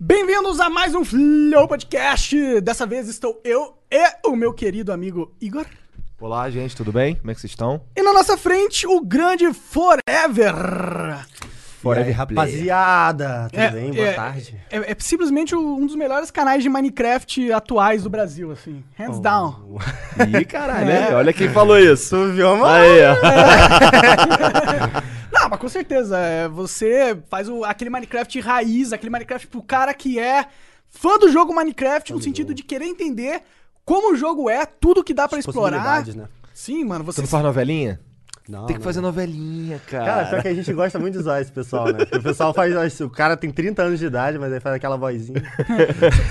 Bem-vindos a mais um Flow Podcast. Dessa vez estou eu e o meu querido amigo Igor. Olá, gente, tudo bem? Como é que vocês estão? E na nossa frente, o grande Forever. Forever aí, rapaziada, tudo É, bem? Boa é, tarde. É, é simplesmente um dos melhores canais de Minecraft atuais do Brasil, assim. Oh. Hands down. Ih, caralho, É. né? olha quem falou isso. Tu viu, mano? Aí, ó. Não, mas com certeza. é, você faz o- aquele Minecraft raiz, aquele Minecraft pro cara que é fã do jogo Minecraft, no sentido de querer entender como o jogo é, tudo que dá pra explorar. né? Sim, mano, você Você não faz novelinha? Não, Tem que não. fazer novelinha, cara. Cara, só que a gente gosta muito de zoar esse pessoal, né? Porque o pessoal faz. O cara tem 30 anos de idade, mas aí faz aquela vozinha.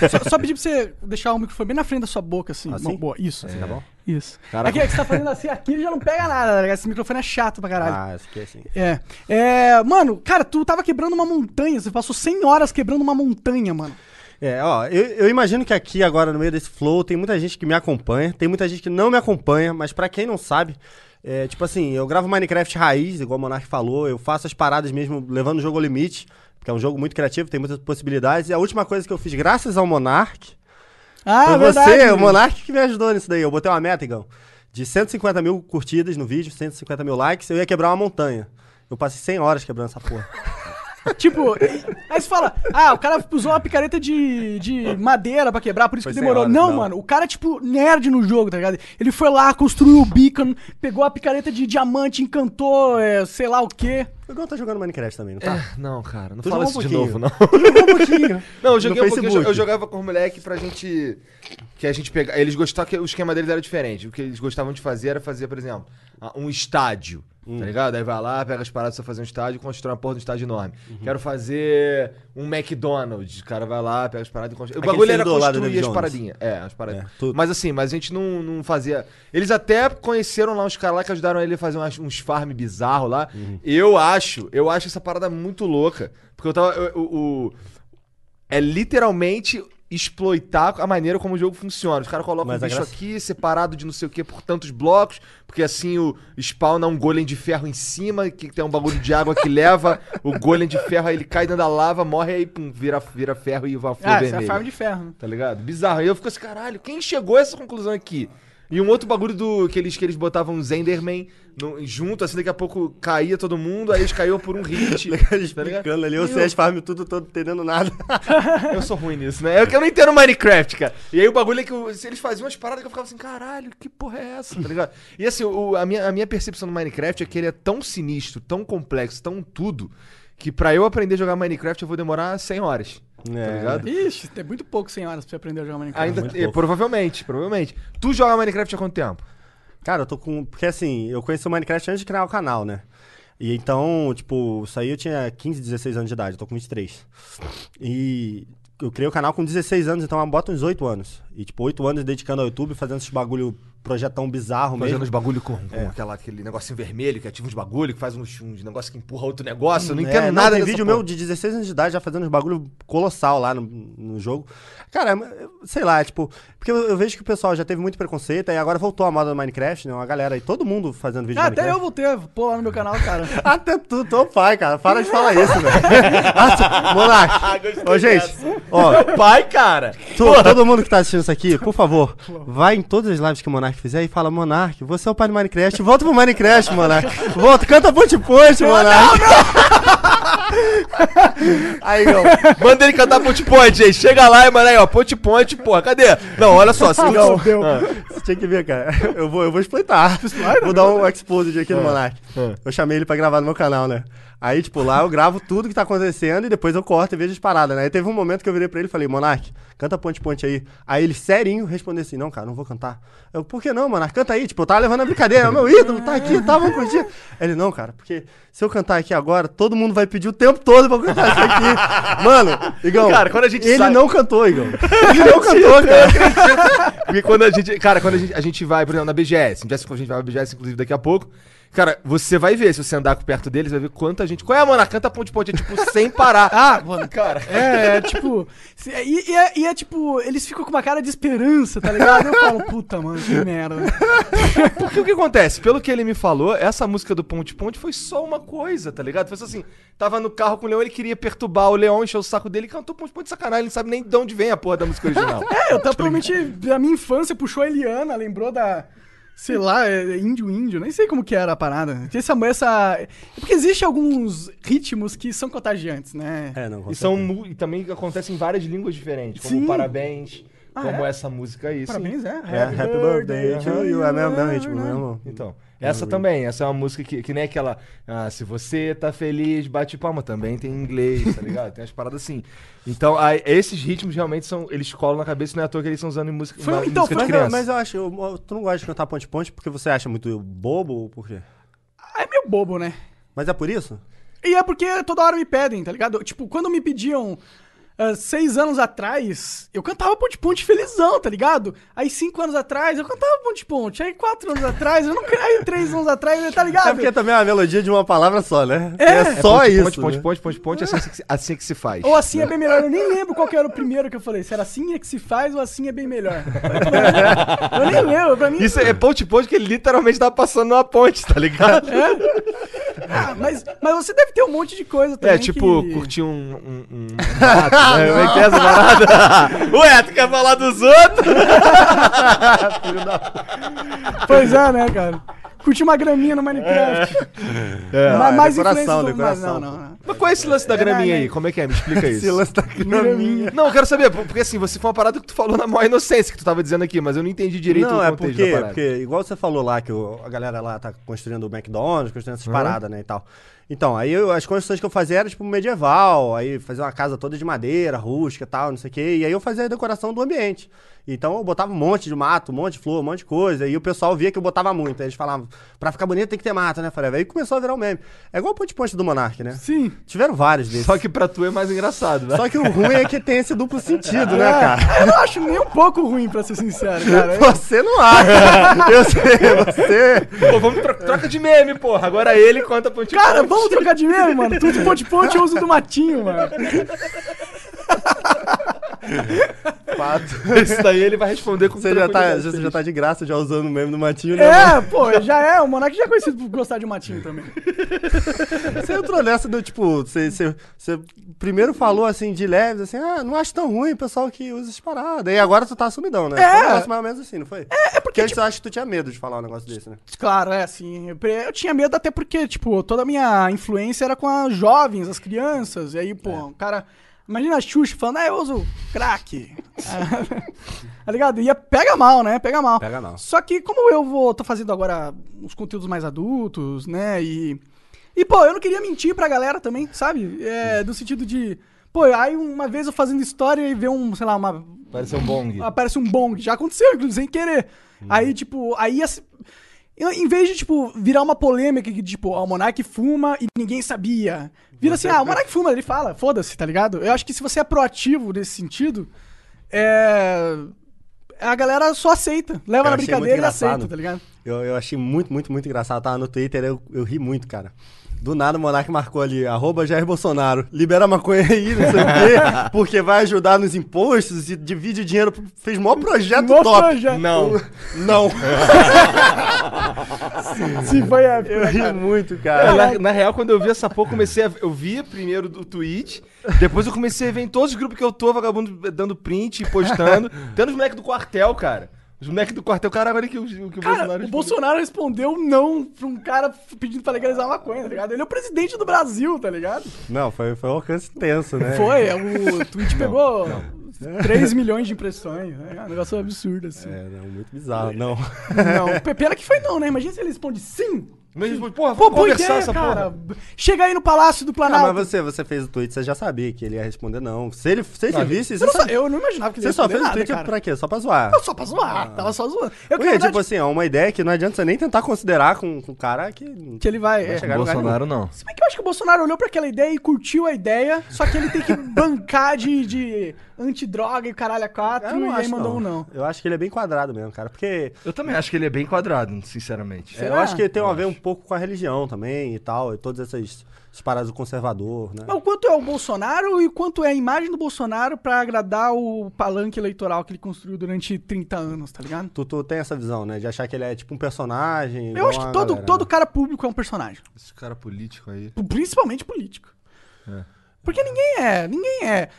Só, só pedir pra você deixar o microfone bem na frente da sua boca, assim. Assim? Bom, boa, isso. Tá bom? Isso. Caraca. Aqui é que você tá fazendo assim, aqui ele já não pega nada, tá ligado? Esse microfone é chato pra caralho. Ah, isso aqui é assim. É. É. Mano, cara, tu tava quebrando uma montanha. Você passou 100 horas quebrando uma montanha, mano. É, ó, eu, eu imagino que aqui agora, no meio desse flow, tem muita gente que me acompanha, tem muita gente que não me acompanha, mas pra quem não sabe, é, tipo assim, eu gravo Minecraft raiz, igual o Monark falou, eu faço as paradas mesmo levando o jogo ao limite, porque é um jogo muito criativo, tem muitas possibilidades, e a última coisa que eu fiz, graças ao Monark, Ah, Foi verdade. você, o Monark que me ajudou nisso daí. Eu botei uma meta, Igão, de 150 mil curtidas no vídeo, 150 mil likes, eu ia quebrar uma montanha. Eu passei 100 horas quebrando essa porra. Tipo, aí você fala, ah, o cara usou uma picareta de, de madeira pra quebrar, por isso Foi que sem demorou. horas, não, não. mano, o cara é tipo nerd no jogo, tá ligado? Ele foi lá, construiu o beacon, pegou a picareta de diamante, encantou, é, sei lá o quê. O Igão tá jogando Minecraft também, não tá? É, não, cara, não Tu fala isso um de novo, não. Jogou um pouquinho. Não, eu joguei No um eu Facebook. jo- eu jogava com os moleques pra gente. Que a gente pegar. Eles gostavam que o esquema deles era diferente. O que eles gostavam de fazer era fazer, por exemplo, um estádio. Hum. Tá ligado? Aí vai lá, pega as paradas pra fazer um estádio e constrói uma porra de um estádio enorme. Uhum. Quero fazer um McDonald's. O cara vai lá, pega as paradas e constrói. O bagulho era construir as paradinhas. É, as paradinhas. É. Mas assim, mas a gente não, não fazia. Eles até conheceram lá uns caras lá que ajudaram ele a fazer umas- uns farm bizarros lá. Uhum. Eu acho, eu acho essa parada muito louca. Porque eu tava. eu- o- o- é literalmente exploitar a maneira como o jogo funciona. Os caras colocam Mas um bicho graça- aqui separado de não sei o que por tantos blocos, porque assim o spawna um golem de ferro em cima, que tem um bagulho de água que leva o golem de ferro, aí ele cai dentro da lava, morre aí, pum, vira, vira ferro e vai flor Ah, essa é a vermelha. farm de ferro, né? Tá ligado? Bizarro. Aí eu fico assim, caralho, quem chegou a essa conclusão aqui? E um outro bagulho do que eles, que eles botavam os Enderman no- junto, assim, daqui a pouco caía todo mundo, aí eles caíam por um hit. Tá explicando ali, eu E sei as farm tudo, todo entendendo nada. Eu sou ruim nisso, né? É que eu não entendo Minecraft, cara. E aí o bagulho é que eu- se eles faziam umas paradas que eu ficava assim, caralho, que porra é essa, tá ligado? E assim, o- a, minha, a minha percepção do Minecraft é que ele é tão sinistro, tão complexo, tão tudo, que pra eu aprender a jogar Minecraft eu vou demorar 100 horas. Tá É. ligado? Ixi, tem muito pouco 100 horas pra você aprender a jogar Minecraft. Ainda, é, provavelmente, provavelmente. Tu joga Minecraft há quanto tempo? Cara, eu tô com. Porque assim, eu conheci o Minecraft antes de criar o canal, né? E então, tipo, isso aí eu tinha 15, 16 anos de idade, eu tô com 23. E eu criei o canal com 16 anos, então eu boto uns 8 anos. E, tipo, 8 anos dedicando ao YouTube, fazendo esses bagulho, projetão bizarro Fazendo mesmo. uns bagulho com, com É. aquela, aquele negocinho vermelho que ativa uns bagulho, que faz uns, uns negócios que empurra outro negócio. Eu não É, entendo nada Tem dessa vídeo porra. meu de 16 anos de idade já fazendo uns bagulho colossal lá no, no jogo. Cara, eu- sei lá, tipo, porque eu, eu vejo que o pessoal já teve muito preconceito, aí agora voltou a moda do Minecraft, né? Uma galera aí, todo mundo fazendo vídeo Ah, até eu Minecraft. vou ter, pô lá no meu canal, cara. Até tu, teu pai, cara. Para de falar isso, velho. Ah, Monark. Ô, gente, ó, Pai, cara! tu- todo mundo que tá assistindo isso aqui, por favor, vai em todas as lives que o Monark fizer e fala, Monark, você é o pai do Minecraft, volta pro Minecraft, Monark. Volta, canta ponte ponte, Monark. Aí, ó. Manda ele cantar Ponte Point, gente. Chega lá e manda aí, ó. Ponte Point, porra, cadê? Não, olha só. Se Não, Deu. Você tinha que ver, cara. Eu vou, eu vou exploitar. Vou dar um exposed aqui no Monark. Eu chamei ele pra gravar no meu canal, né? Aí, tipo, lá eu gravo tudo que tá acontecendo e depois eu corto e vejo as paradas, né? Aí teve um momento que eu virei pra ele e falei, Monark, canta ponte ponte aí. Aí ele, serinho, respondeu assim, não, cara, não vou cantar. Eu, por que não, Monark? Canta aí. Tipo, eu tava levando a brincadeira, é meu ídolo, tá aqui, tá, vamos curtir. Ele, não, cara, porque se eu cantar aqui agora, todo mundo vai pedir o tempo todo pra eu cantar isso aqui. Mano, Igão, Cara, quando a gente ele sai- não cantou, Igão. Ele não cantou, cara. Porque quando a gente. Cara, quando a gente, a gente vai, por exemplo, na BGS, a gente vai- a gente vai pra BGS, inclusive, daqui a pouco. Cara, você vai ver, se você andar perto deles, vai ver quanta gente. Qual é, mano? Canta ponte ponte, é tipo, sem parar. Ah, mano. cara. É, é tipo. se- E, e é, e é tipo, eles ficam com uma cara de esperança, tá ligado? Eu falo, puta, mano, que merda. Porque o que acontece? Pelo que ele me falou, essa música do Ponte Ponte foi só uma coisa, tá ligado? Foi só assim, tava no carro com o Leão, ele queria perturbar o Leão, encher o saco dele e cantou Ponte Ponte de sacanagem, ele não sabe nem de onde vem a porra da música original. É, eu tava provavelmente. A minha infância puxou a Eliana, lembrou da. Sei lá, é, índio índio, nem sei como que era a parada. Essa, essa. é Porque existe alguns ritmos que são contagiantes, né? É, não, e, são, e também acontece em várias línguas diferentes, como Sim. Parabéns, Ah, como é? essa música aí. sim. Parabéns, é. É, Happy Birthday to you. É o mesmo, mesmo ritmo, né? mesmo. Então, essa também, essa é uma música que, que nem aquela. Ah, se você tá feliz, bate palma, também tem em inglês, tá ligado? Tem umas paradas assim. Então, aí, esses ritmos realmente são. Eles colam na cabeça, não é à toa que eles estão usando em música, Foi- então, música Mas, de eu, criança. mas eu acho, eu- tu não gosta de cantar ponte ponte porque você acha muito bobo ou por quê? É meio bobo, né? Mas é por isso? E é porque toda hora me pedem, tá ligado? Tipo, quando me pediam ah, seis anos atrás, eu cantava Ponte Ponte felizão, tá ligado? Aí cinco anos atrás, eu cantava Ponte Ponte. Aí quatro anos atrás, eu não Aí três anos atrás, tá ligado? É porque também é uma melodia de uma palavra só, né? É. É, É só ponte, isso. Ponte, ponte, né? ponte, ponte, ponte, assim, que se- assim que se faz. Ou assim é bem melhor. Eu nem lembro qual que era o primeiro que eu falei. Se era assim é que se faz ou assim é bem melhor. Eu nem lembro. Pra mim. Isso é ponte ponte que ele literalmente tá passando numa ponte, tá ligado? Ah, mas, mas você deve ter um monte de coisa também. É, tipo, que... curtir um, um, um né? Como é que é essa parada? Ué, tu quer falar dos outros? Pois é, né, cara? Curtir uma graminha no Minecraft. É. Ma- Ah, mais decoração, decoração. Não, não, não. Mas qual é esse lance da graminha É, aí? Como é que é? Me explica isso. Esse lance da graminha. Não, eu quero saber, porque assim, você foi uma parada que tu falou na maior inocência que tu tava dizendo aqui, mas eu não entendi direito Não, o é contexto porque, da parada. porque, igual você falou lá, que o- a galera lá tá construindo o McDonald's, construindo essas paradas, né, e tal. Então, aí eu- as construções que eu fazia era, tipo, medieval, aí fazia uma casa toda de madeira, rústica e tal, não sei o quê, e aí eu fazia a decoração do ambiente. Então eu botava um monte de mato, um monte de flor, um monte de coisa, e o pessoal via que eu botava muito. Aí eles falavam, pra ficar bonito tem que ter mato, né, Forever? Aí começou a virar um meme. É igual o Ponte Ponte do Monark, né? Sim. Tiveram vários desses. Só que pra tu é mais engraçado, né? Só que o ruim é que tem esse duplo sentido, né, É, cara? Eu não acho nem um pouco ruim, pra ser sincero, cara. Você não acha. Eu sei, você. Pô, vamos tro troca de meme, porra. Agora ele conta ponte Cara, ponte. Vamos trocar de meme, mano. Tudo de ponte ponte eu uso do matinho, mano. Fato. Isso daí ele vai responder com Você já, tá, você já tá de graça já usando o meme do Matinho, né? mano? É, pô, já é. O Monark já é conhecido por gostar de matinho também. Você entrou nessa do tipo, você, você, você primeiro falou assim de leves, assim, ah, não acho tão ruim o pessoal que usa essas paradas. E agora tu tá assumidão, né? É. Foi um negócio mais ou menos assim, não foi? É, é porque, antes eu acho que tu tinha medo de falar um negócio desse, né? Claro, é assim. Eu tinha medo até porque, tipo, toda a minha influência era com as jovens, as crianças. E aí, pô, o cara. Imagina a Xuxa falando, ah, eu uso crack. tá ligado? E pega mal, né? Pega mal. Pega mal. Só que como eu vou, tô fazendo agora os conteúdos mais adultos, né? E. E, pô, eu não queria mentir pra galera também, sabe? É, no sentido de. Pô, aí uma vez eu fazendo história e ver um, sei lá, uma, Parece um bong. aparece um bong. Já aconteceu, inclusive, sem querer. Aí, tipo, aí em vez de, tipo, virar uma polêmica que, tipo, ó, o Monark fuma e ninguém sabia. Vira assim, ah, o Monark fuma, ele fala, foda-se, tá ligado? Eu acho que se você é proativo nesse sentido, é. A galera só aceita. Leva Eu na brincadeira e aceita, tá ligado? Eu, eu achei muito, muito, muito engraçado. Eu tava no Twitter, eu, eu ri muito, cara. Do nada o Monark marcou ali, arroba Jair Bolsonaro, libera a maconha aí, não sei o quê, porque vai ajudar nos impostos e divide o dinheiro, fez o maior projeto Mó top. projeto. Não. Não. Se foi épico, Eu ri muito, cara. na, na real, quando eu vi essa porra, eu comecei a. Eu via primeiro do tweet, depois eu comecei a ver em todos os grupos que eu tô, vagabundo dando print e postando. Tendo os moleques do quartel, cara. Os moleques do quartel, caralho, olha que o, que o Cara, Bolsonaro. o. Bolsonaro respondeu não pra um cara pedindo pra legalizar a maconha, tá ligado? Ele é o presidente do Brasil, tá ligado? Não, foi, foi um alcance tenso, né? Foi, é, o tweet pegou 3 milhões de impressões. né? É um negócio absurdo, assim. É, não, muito bizarro, não. Não, pena que foi não, né? Imagina se ele responde sim. Mas, porra, Pô, vamos boa conversar ideia, essa cara. porra. Chega aí no Palácio do Ah, Planalto. mas você, você fez o tweet, você já sabia que ele ia responder não. Se ele, se ele Não, visse, Eu você, não, só, sa- eu não imaginava que ele você ia só responder fez o tweet cara. pra quê? Só pra zoar. Eu só pra zoar, tava só zoando. Eu, na Porque, verdade, tipo assim, é uma ideia que não adianta você nem tentar considerar com, com o cara que... que ele vai... é. chegar Bolsonaro não. Se bem que eu acho que o Bolsonaro olhou pra aquela ideia e curtiu a ideia, só que ele tem que bancar de, de antidroga e caralho a quatro, Eu e não aí mandou não. um não. Eu acho que ele é bem quadrado mesmo, cara. Porque Eu também acho que ele é bem quadrado, sinceramente. é, eu acho que tem a ver um pouco com a religião também e tal, e todas essas, essas paradas do conservador, né? Mas o quanto é o Bolsonaro e o quanto é a imagem do Bolsonaro pra agradar o palanque eleitoral que ele construiu durante 30 anos, tá ligado? Tu, tu tem essa visão, né? De achar que ele é tipo um personagem. Eu acho que todo, galera, todo né? cara público é um personagem. Esse cara político aí. Principalmente político. É. Porque ninguém é, ninguém é.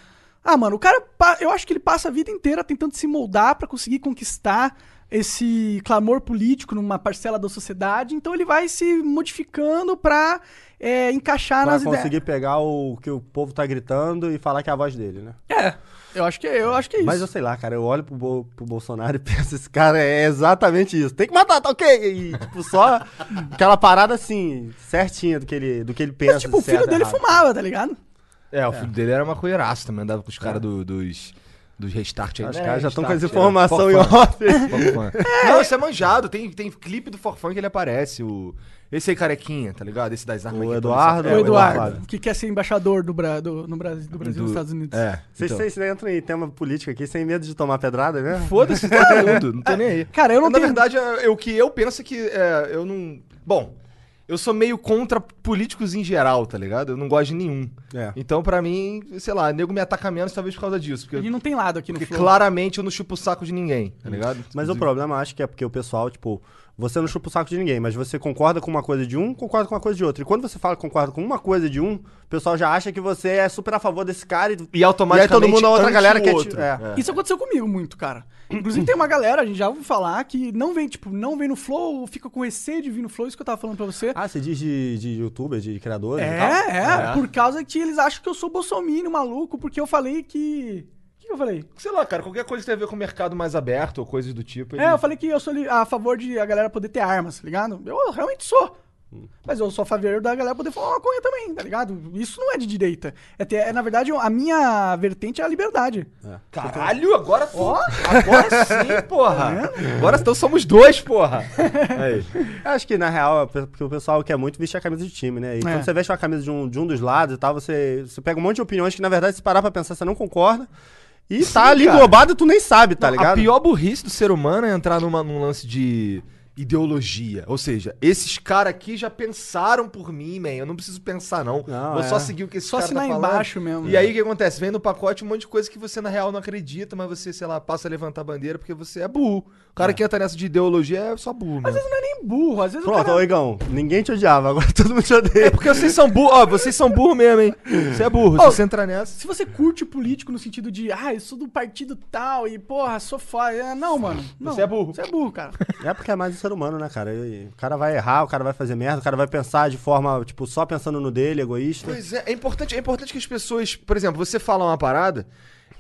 Ah, mano, o cara, eu acho que ele passa a vida inteira tentando se moldar pra conseguir conquistar esse clamor político numa parcela da sociedade, então ele vai se modificando pra é, encaixar Pra nas conseguir pegar o que o povo tá gritando e falar que é a voz dele, né? ideias. É, eu acho que, eu acho que é isso. Mas eu sei lá, cara, eu olho pro, Bo- pro Bolsonaro e penso, esse cara é exatamente isso. Tem que matar, tá ok? E, tipo, só aquela parada assim, certinha do que ele, do que ele pensa. Mas, tipo, o filho dele errado. fumava, tá ligado? É, o filho dele era maconheiraço também, andava com os caras do- dos, dos restart aí. Os caras já estão com Restart, as informações em é. Off. Forfã. Não, isso é manjado. Tem, tem clipe do Forfã que ele aparece. O... Esse aí carequinha, tá ligado? Esse das armas O que Eduardo. É, o É, Eduardo, Eduardo. que quer ser embaixador do, Bra do, no Brasil, do Brasil Do- nos Estados Unidos. É. Vocês, então. vocês entram em tema político aqui sem medo de tomar pedrada, né? Foda-se todo mundo, não tô nem aí. Cara, eu não Na tenho... verdade, é- é o que eu penso é que é, eu não. Bom, eu sou meio contra políticos em geral, tá ligado? Eu não gosto de nenhum. É. Então, pra mim, sei lá, nego me ataca menos talvez por causa disso. A Porque, gente não tem lado aqui no porque Flow. claramente eu não chupo o saco de ninguém, tá ligado? Mas o Inclusive- problema, eu acho que é porque o pessoal, tipo, você não chupa o saco de ninguém, mas você concorda com uma coisa de um, concorda com uma coisa de outro. E quando você fala que concorda com uma coisa de um, o pessoal já acha que você é super a favor desse cara e, E automaticamente. E aí todo mundo, a outra galera te- outro. é. Isso aconteceu comigo muito, cara. Inclusive tem uma galera, a gente já ouviu falar, que não vem, tipo, não vem no Flow, fica com receio de vir no Flow, isso que eu tava falando pra você. Ah, você diz de, de youtuber, de criadores e tal? É, é, por causa que eles acham que eu sou bolsominion maluco, porque eu falei que... O que eu falei? Sei lá, cara, qualquer coisa que tem a ver com o mercado mais aberto ou coisas do tipo. É, eu falei que eu sou a favor de a galera poder ter armas, tá ligado? Eu realmente sou. Mas eu sou a favor da galera poder fumar maconha também, tá ligado? Isso não é de direita. É, ter- é, na verdade, a minha vertente é a liberdade. Caralho, agora tu. Agora sim, porra. Agora então somos dois, porra. Aí. Eu Acho que, na real, é porque o pessoal quer muito vestir a camisa de time, né? E quando você veste uma camisa de um, de um dos lados e tal, você, você pega um monte de opiniões que, na verdade, se parar pra pensar, você não concorda. E tá ali cara. englobado e tu nem sabe, tá Não, ligado? A pior burrice do ser humano é entrar numa, num lance de ideologia. Ou seja, esses caras aqui já pensaram por mim, man. Eu não preciso pensar, não. Não, Vou é. só seguir o que esse Só cara tá assinar falando. embaixo mesmo. E aí o que acontece? Vem no pacote um monte de coisa que você na real não acredita, mas você, sei lá, passa a levantar a bandeira porque você é burro. O cara que entra nessa de ideologia é só burro, Às vezes não é nem burro, às vezes o Pronto, cara... ô Igão, ninguém te odiava, agora todo mundo te odeia. É porque vocês são burros, ó, vocês são burro mesmo, hein? Você é burro, se Ô, você entrar nessa. Se você curte político no sentido de, ah, eu sou do partido tal e, porra, sou foda. É, não, mano. Não. Você é burro. Você é burro, cara. É porque é mais um ser humano, né, cara? E o cara vai errar, o cara vai fazer merda, o cara vai pensar de forma, tipo, só pensando no dele, egoísta. Pois é, é importante, é importante que as pessoas, por exemplo, você fala uma parada,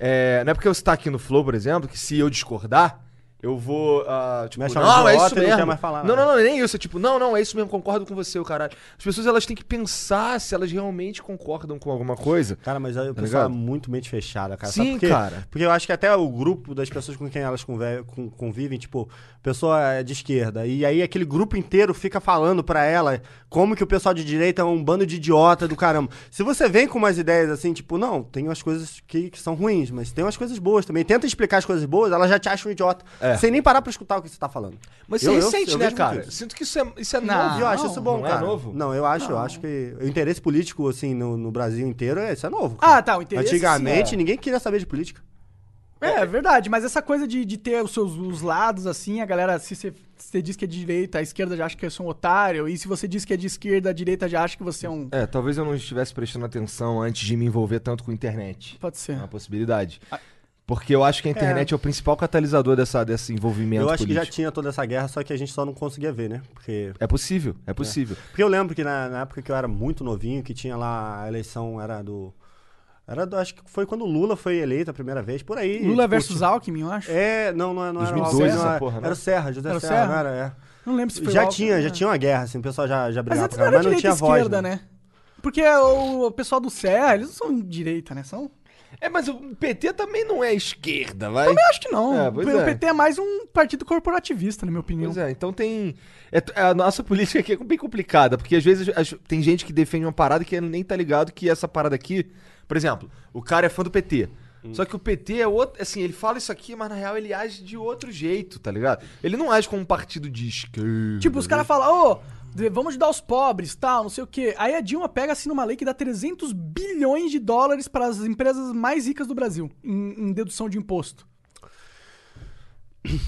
é, não é porque você tá aqui no Flow, por exemplo, que se eu discordar, eu vou, ah, tipo, Mexe não, é isso não mesmo. mais falar não, não, não, nem isso, é tipo, não, não, é isso mesmo, concordo com você, o caralho. As pessoas, elas têm que pensar se elas realmente concordam com alguma coisa. Cara, mas aí o pessoal é muito mente fechada, cara. Sim, Sabe por quê? cara. Porque eu acho que até o grupo das pessoas com quem elas com- convivem, tipo, pessoa é de esquerda, e aí aquele grupo inteiro fica falando pra ela como que o pessoal de direita é um bando de idiota do caramba. Se você vem com umas ideias assim, tipo, não, tem umas coisas que, que são ruins, mas tem umas coisas boas também. Tenta explicar as coisas boas, ela já te acha um idiota. É. Sem nem parar pra escutar o que você tá falando. Mas Eu- você eu- sente, eu né, cara? isso. Sinto que isso é, isso é Não, novo. Eu acho isso bom, não cara. é novo? Não, eu acho, eu acho que o interesse político, assim, no, no Brasil inteiro, é, isso é novo. cara. Ah, tá, o interesse, Antigamente, sim, é. ninguém queria saber de política. É, é verdade, mas essa coisa de, de ter os seus os lados, assim, a galera, se você, diz que é de direita, a esquerda já acha que você é um otário, e se você diz que é de esquerda, a direita já acha que você é um... É, talvez eu não estivesse prestando atenção antes de me envolver tanto com internet. Pode ser. É uma possibilidade. Porque eu acho que a internet é, o principal catalisador dessa, desse envolvimento eu acho político. que já tinha toda essa guerra, só que a gente só não conseguia ver, né? Porque, É possível, é possível. porque eu lembro que na, na época que eu era muito novinho, que tinha lá a eleição, era do. Era, do- acho que foi quando o Lula foi eleito a primeira vez, por aí. Lula tipo, versus Alckmin, eu acho. É, não, não, não era o 2002 Alckmin, não, era- porra, né? Era o Serra, José Era o Serra, Serra? não era, é. Não lembro se foi o Já Alckmin, tinha, já né? tinha uma guerra, assim, o pessoal já, já Mas brigava não caramba, era mas não tinha e voz. esquerda, né? Porque o, o pessoal do CEA, eles não são direita, né? São... É, mas o PT também não é esquerda, vai. Eu acho que não. É, pois o é. PT é mais um partido corporativista, na minha opinião. Pois é, então tem. é t- a nossa política aqui é bem complicada, porque às vezes as- tem gente que defende uma parada que nem tá ligado que essa parada aqui. Por exemplo, o cara é fã do PT. Só que o PT é outro. Assim, ele fala isso aqui, mas na real ele age de outro jeito, tá ligado? Ele não age como um partido de esquerda. Tipo, os caras falam, ô, vamos ajudar os pobres, tal, não sei o quê. Aí a Dilma pega assim numa lei que dá 300 bilhões de dólares para as empresas mais ricas do Brasil, em, em dedução de imposto.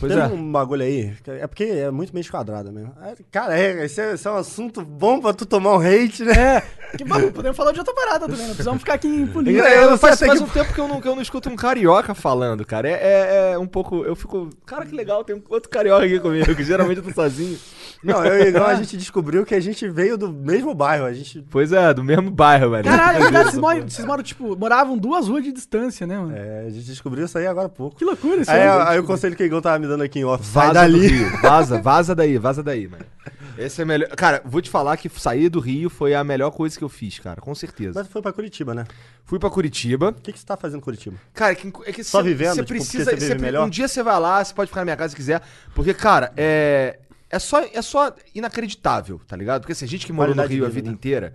Pois Teve é. um bagulho aí, é porque é muito meio esquadrado mesmo. É, Cara, é, esse, é, esse é um assunto bom pra tu tomar um hate, né? É, que, vamos, podemos falar de outra parada também, não precisamos ficar aqui em política. É, eu não sei faz, faz que- um tempo que eu, não, que eu não escuto um carioca falando, cara. É, é- é um pouco. Eu fico. Cara, que legal, tem um outro carioca aqui comigo, que geralmente eu tô sozinho. Não, eu e o Igão, a gente descobriu que a gente veio do mesmo bairro, a gente... Pois é, do mesmo bairro, velho. Caralho, verdade, vocês moram, vocês moram, tipo, moravam duas ruas de distância, né, mano? É, a gente descobriu isso aí agora há pouco. Que loucura isso Aí, aí. aí o conselho que o Igão tava me dando aqui em off, Vaza dali. Vaza, vaza daí, vaza daí, mano. Esse é melhor. Cara, vou te falar que sair do Rio foi a melhor coisa que eu fiz, cara, com certeza. Mas foi pra Curitiba, né? Fui pra Curitiba. O que, que você tá fazendo em Curitiba? Cara, que, é que Só cê- vivendo, cê tipo, precisa, você vive cê pre- melhor? Um dia você vai lá, você pode ficar na minha casa se quiser. Porque, cara, é. É só, é só inacreditável, tá ligado? Porque assim, a gente que morou no Rio a vida, vida né? inteira,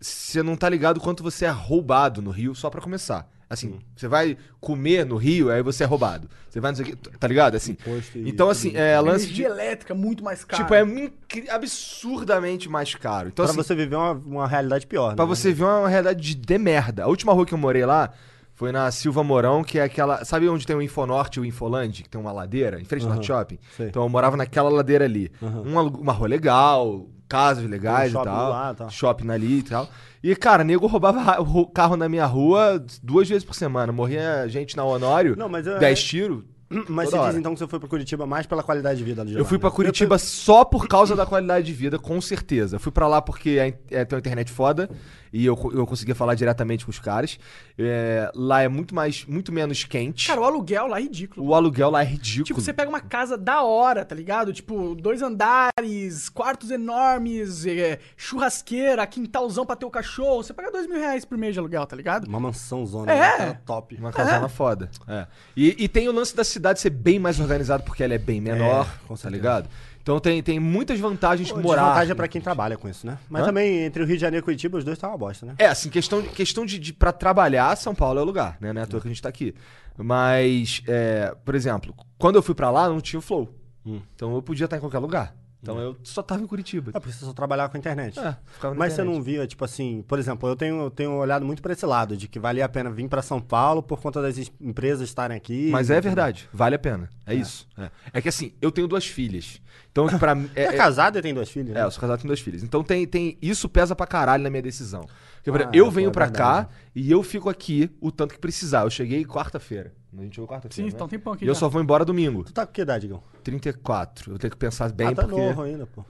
você não tá ligado quanto você é roubado no Rio só pra começar. Assim, você vai comer no Rio, aí você é roubado. Você vai não sei o que, tá ligado? Assim. Imposto e Então, assim, é lance Energia de. elétrica muito mais cara. Tipo, é incri- absurdamente mais caro. Então, pra assim, você viver uma, uma realidade pior, Pra né? você ver uma realidade de, de merda. A última rua que eu morei lá foi na Silva Mourão, que é aquela. Sabe onde tem o Infonorte e o Infoland, que tem uma ladeira, em frente ao Aham, Norte Shopping? sei. Então eu morava naquela ladeira ali. Uma, uma rua legal, casas legais um e shopping tal. lá, tá. Shopping ali e tal. E, cara, nego roubava carro na minha rua duas vezes por semana. Morria gente na Honório, Não, mas é- 10 tiros. Mas toda você hora. diz então que você foi pra Curitiba mais pela qualidade de vida. Eu fui pra Curitiba só por causa da qualidade de vida, com certeza. Eu fui pra lá porque a in- é, tem uma internet foda e eu, eu conseguia falar diretamente com os caras. É, lá é muito mais, muito menos quente. Cara, o aluguel lá é ridículo. o aluguel lá é ridículo. Tipo, você pega uma casa da hora, tá ligado? Tipo, dois andares, quartos enormes, é, churrasqueira, quintalzão pra ter o cachorro. Você paga dois mil reais por mês de aluguel, tá ligado? Uma mansão zona. É. né? Cara, top. Uma casona foda. É. E, e tem o lance da cidade ser bem mais organizada porque ela é bem menor, com tá ligado? Então tem, tem muitas vantagens Pô, morar. Desvantagem é pra quem trabalha com isso, né? Mas Hã? também entre o Rio de Janeiro e Curitiba, os dois tá uma bosta, né? É, assim, questão, de- questão de, de para trabalhar, São Paulo é o lugar, né? Não é à toa que a gente tá aqui. Mas, é, por exemplo, quando eu fui pra lá, não tinha o Flow. Hum. Então eu podia estar em qualquer lugar. Então eu só tava em Curitiba. É porque você só trabalhava com a internet. É, ficava na Mas você internet. não via, tipo assim, por exemplo, eu tenho, eu tenho olhado muito pra esse lado, de que valia a pena vir pra São Paulo por conta das es- empresas estarem aqui. Mas é verdade, vale a pena. É, isso. É. É que assim, eu tenho duas filhas. Então, pra mim. É, É, é, casado e tem duas filhas? é, né? eu sou casado com duas filhas. Então tem, tem. Isso pesa pra caralho na minha decisão. Porque, por Ah, exemplo, eu venho é pra verdade. cá e eu fico aqui o tanto que precisar. Eu cheguei quarta-feira. A gente chegou quarta-feira. Sim, né? tá um tempão aqui E eu já. só vou embora domingo. Tu tá com que idade, Igão? 34. Eu tenho que pensar bem ah, tá porque. novo ainda, pô.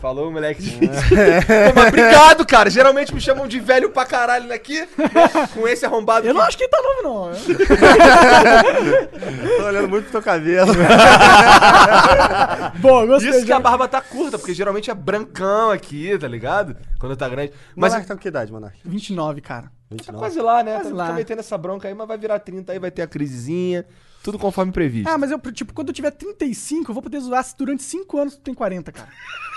Falou, moleque difícil. Pô, mas obrigado, cara. Geralmente me chamam de velho pra caralho aqui. né? Com esse arrombado Eu não aqui. acho que ele tá novo, não. Tô olhando muito pro teu cabelo. Boa, gostei. Isso que a barba tá curta, porque geralmente é brancão aqui, tá ligado? Quando tá grande. Mas Mas Monark tá com que idade, Monark? 29, cara. Tá 29? quase lá, né? Quase tá, lá. tá metendo essa bronca aí, mas vai virar 30 aí, vai ter a crisezinha. Tudo conforme previsto. Ah, mas eu, tipo, quando eu tiver 35, eu vou poder zoar durante 5 anos tu tem 40, cara.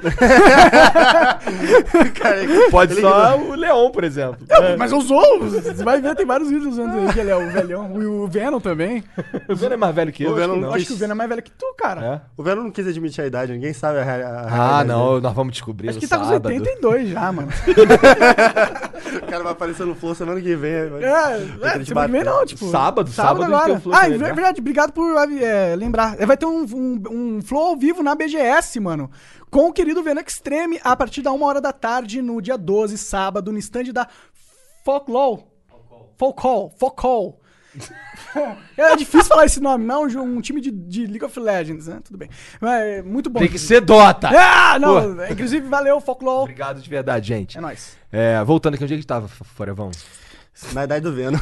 Pode só o Leon, por exemplo. Eu- Mas eu zoo, você vai ver, tem vários vídeos usando aí que ele é o velhão. E o Venom também. O Venom é mais velho que eu? O acho que Venom não. Acho que o Venom é mais velho que tu, cara. É? O Vero não quis admitir a idade, ninguém sabe a, rea- a Ah, realidade não, nós vamos descobrir Acho que tá com uns sábado. 82 já, mano. O cara vai aparecer no Flow semana que vem. vai- É, Aquele é semana que vem não, tipo. Sábado, sábado a gente agora. tem o Flow ah, é ele, né? verdade, obrigado por é, lembrar. Vai ter um, um, um flow ao vivo na BGS, mano. Com o querido Venom Extreme a partir da uma hora da tarde, no dia 12, sábado, no stand da Folklore. Folcall. Folcall. É difícil falar esse nome, não um, um time de, de League of Legends, né? Tudo bem. Mas é muito bom. Tem que ser Dota. Ah, não. Inclusive, valeu, Folklore. Obrigado de verdade, gente. É nóis. É, voltando aqui, onde é que tava, Forevão? Na idade do Veno.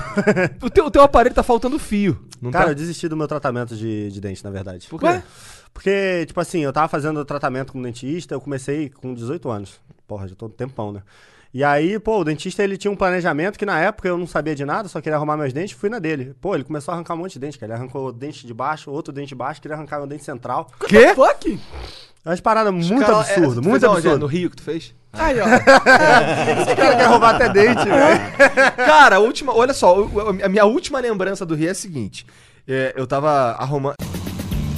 O teu, o teu aparelho tá faltando fio. Não Cara, eu tá? desisti do meu tratamento de, de dente, na verdade. Por quê? Ué? Porque, tipo assim, eu tava fazendo tratamento com dentista, eu comecei com 18 anos. Porra, já tô um tempão, né? E aí, pô, o dentista ele tinha um planejamento que na época eu não sabia de nada, só queria arrumar meus dentes, fui na dele. Pô, ele começou a arrancar um monte de dente, cara. Ele arrancou o dente de baixo, outro dente de baixo, queria arrancar meu dente central. Quê? Fuck? É umas paradas muito Cara, é, absurdas, tu muito? É, absurdas. No Rio que tu fez? Aí, ó. Esse cara quer roubar até dente, velho. Cara, a última, olha só, a minha última lembrança do Rio é a seguinte. É, eu tava arrumando.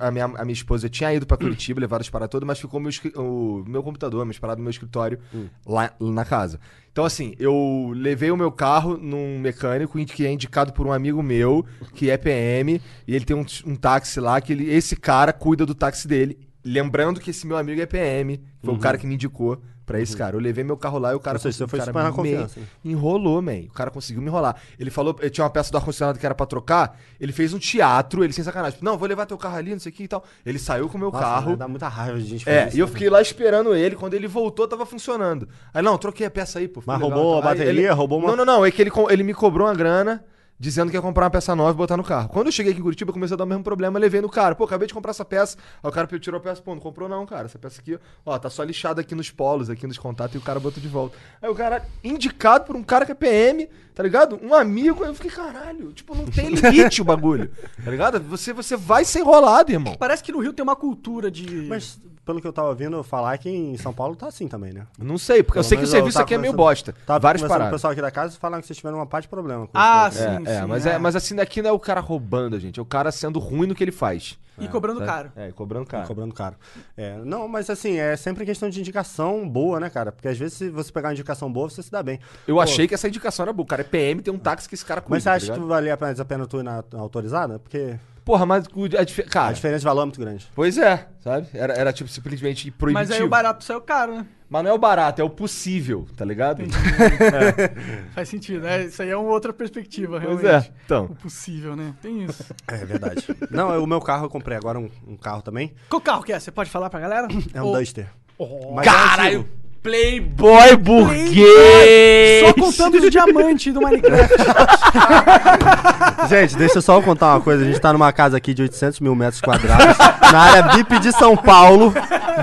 A minha, a minha esposa tinha ido pra Curitiba, levaram as paradas todas, mas ficou meu o meu computador, minhas paradas no meu escritório, lá, lá na casa. Então, assim, eu levei o meu carro num mecânico que é indicado por um amigo meu, que é PM, e ele tem um, um táxi lá, que ele, esse cara cuida do táxi dele. Lembrando que esse meu amigo é PM, foi o cara que me indicou pra esse cara. Eu levei meu carro lá e o cara Ou seja, você foi cara super na me confiança, né? Enrolou, man. O cara conseguiu me enrolar. Ele falou, eu tinha uma peça do ar-condicionado que era pra trocar. Ele fez um teatro, ele sem sacanagem. Não, vou levar teu carro ali, não sei o que e tal. Ele saiu com o meu Nossa, carro. né, Dá muita raiva de gente fazer É, isso, e eu né? fiquei lá esperando ele. Quando ele voltou, tava funcionando. Aí, não, troquei a peça aí, pô. Mas legal roubou a Aí bateria, ele- roubou uma- Não, não, não. É que ele, ele me cobrou uma grana. Dizendo que ia comprar uma peça nova e botar no carro. Quando eu cheguei aqui em Curitiba, comecei a dar o mesmo problema, levei no cara. Pô, acabei de comprar essa peça. Aí o cara tirou a peça, pô, não comprou não, cara. Essa peça aqui, ó, tá só lixada aqui nos polos, aqui nos contatos, e o cara botou de volta. Aí o cara, indicado por um cara que é PM, tá ligado? Um amigo, aí eu fiquei, caralho, tipo, não tem limite o bagulho. Tá ligado? Você, você vai ser enrolado, irmão. Parece que no Rio tem uma cultura de. Mas, pelo que eu tava ouvindo falar, que em São Paulo tá assim também, né? Não sei, porque eu Pelo sei que o serviço aqui é meio bosta. Várias conversando com o paradas. pessoal aqui da casa falaram que vocês tiveram uma parte de problema com Ah, isso. sim. É, é, mas, é. é, mas assim, daqui não é o cara roubando a gente, é o cara sendo ruim no que ele faz. E cobrando Tá? caro. É, cobrando caro. Cobrando caro. É, não, mas assim, é sempre questão de indicação boa, né, cara? Porque às vezes se você pegar uma indicação boa, você se dá bem. Eu Pô, achei que essa indicação era boa. O cara é PM, tem um táxi que esse cara cuida. Mas você acha tá que valia a pena, a pena tu ir na, na autorizada? Porque Porra, mas o- a, dife- a cara. diferença de valor é muito grande. Pois é, sabe? Era, era tipo simplesmente proibitivo. Mas aí o barato saiu caro, né? Mas não é o barato, é o possível, tá ligado? Faz sentido, né? Isso aí é uma outra perspectiva, Pois realmente. é. Então. O possível, né? Tem isso. É verdade. não, eu- o meu carro eu comprei agora um, um carro também. Qual carro que é? Você pode falar pra galera? É um Ou- Duster. Oh, é Caralho! Playboy burguês! Só contando os diamantes do Minecraft. Gente, deixa eu só contar uma coisa. A gente tá numa casa aqui de 800 mil metros quadrados, na área VIP de São Paulo.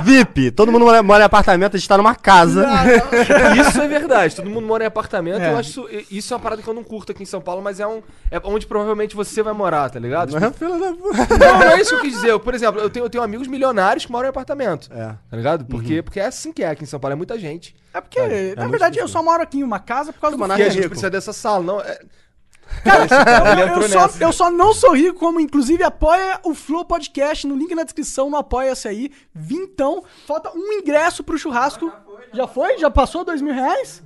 VIP. Todo mundo mora, mora em apartamento, a gente tá numa casa. Isso é verdade. Todo mundo mora em apartamento. É. Eu acho isso, isso é uma parada que eu não curto aqui em São Paulo, mas é um é onde provavelmente você vai morar, tá ligado? Tipo, filho da puta. não, não é isso que eu quis dizer. Eu, por exemplo, eu tenho, eu tenho amigos milionários que moram em apartamento. É. Tá ligado? Porque, porque é assim que é aqui em São Paulo. É muita gente. É porque, na verdade, eu só moro aqui em uma casa por causa do Mano, E a é gente rico. precisa dessa sala. Não, é... Cara, eu, eu só, eu só não sou rico, como inclusive apoia o Flow Podcast no link na descrição, no Apoia-se aí. Vintão, falta um ingresso pro churrasco. Já foi? Já passou dois mil reais?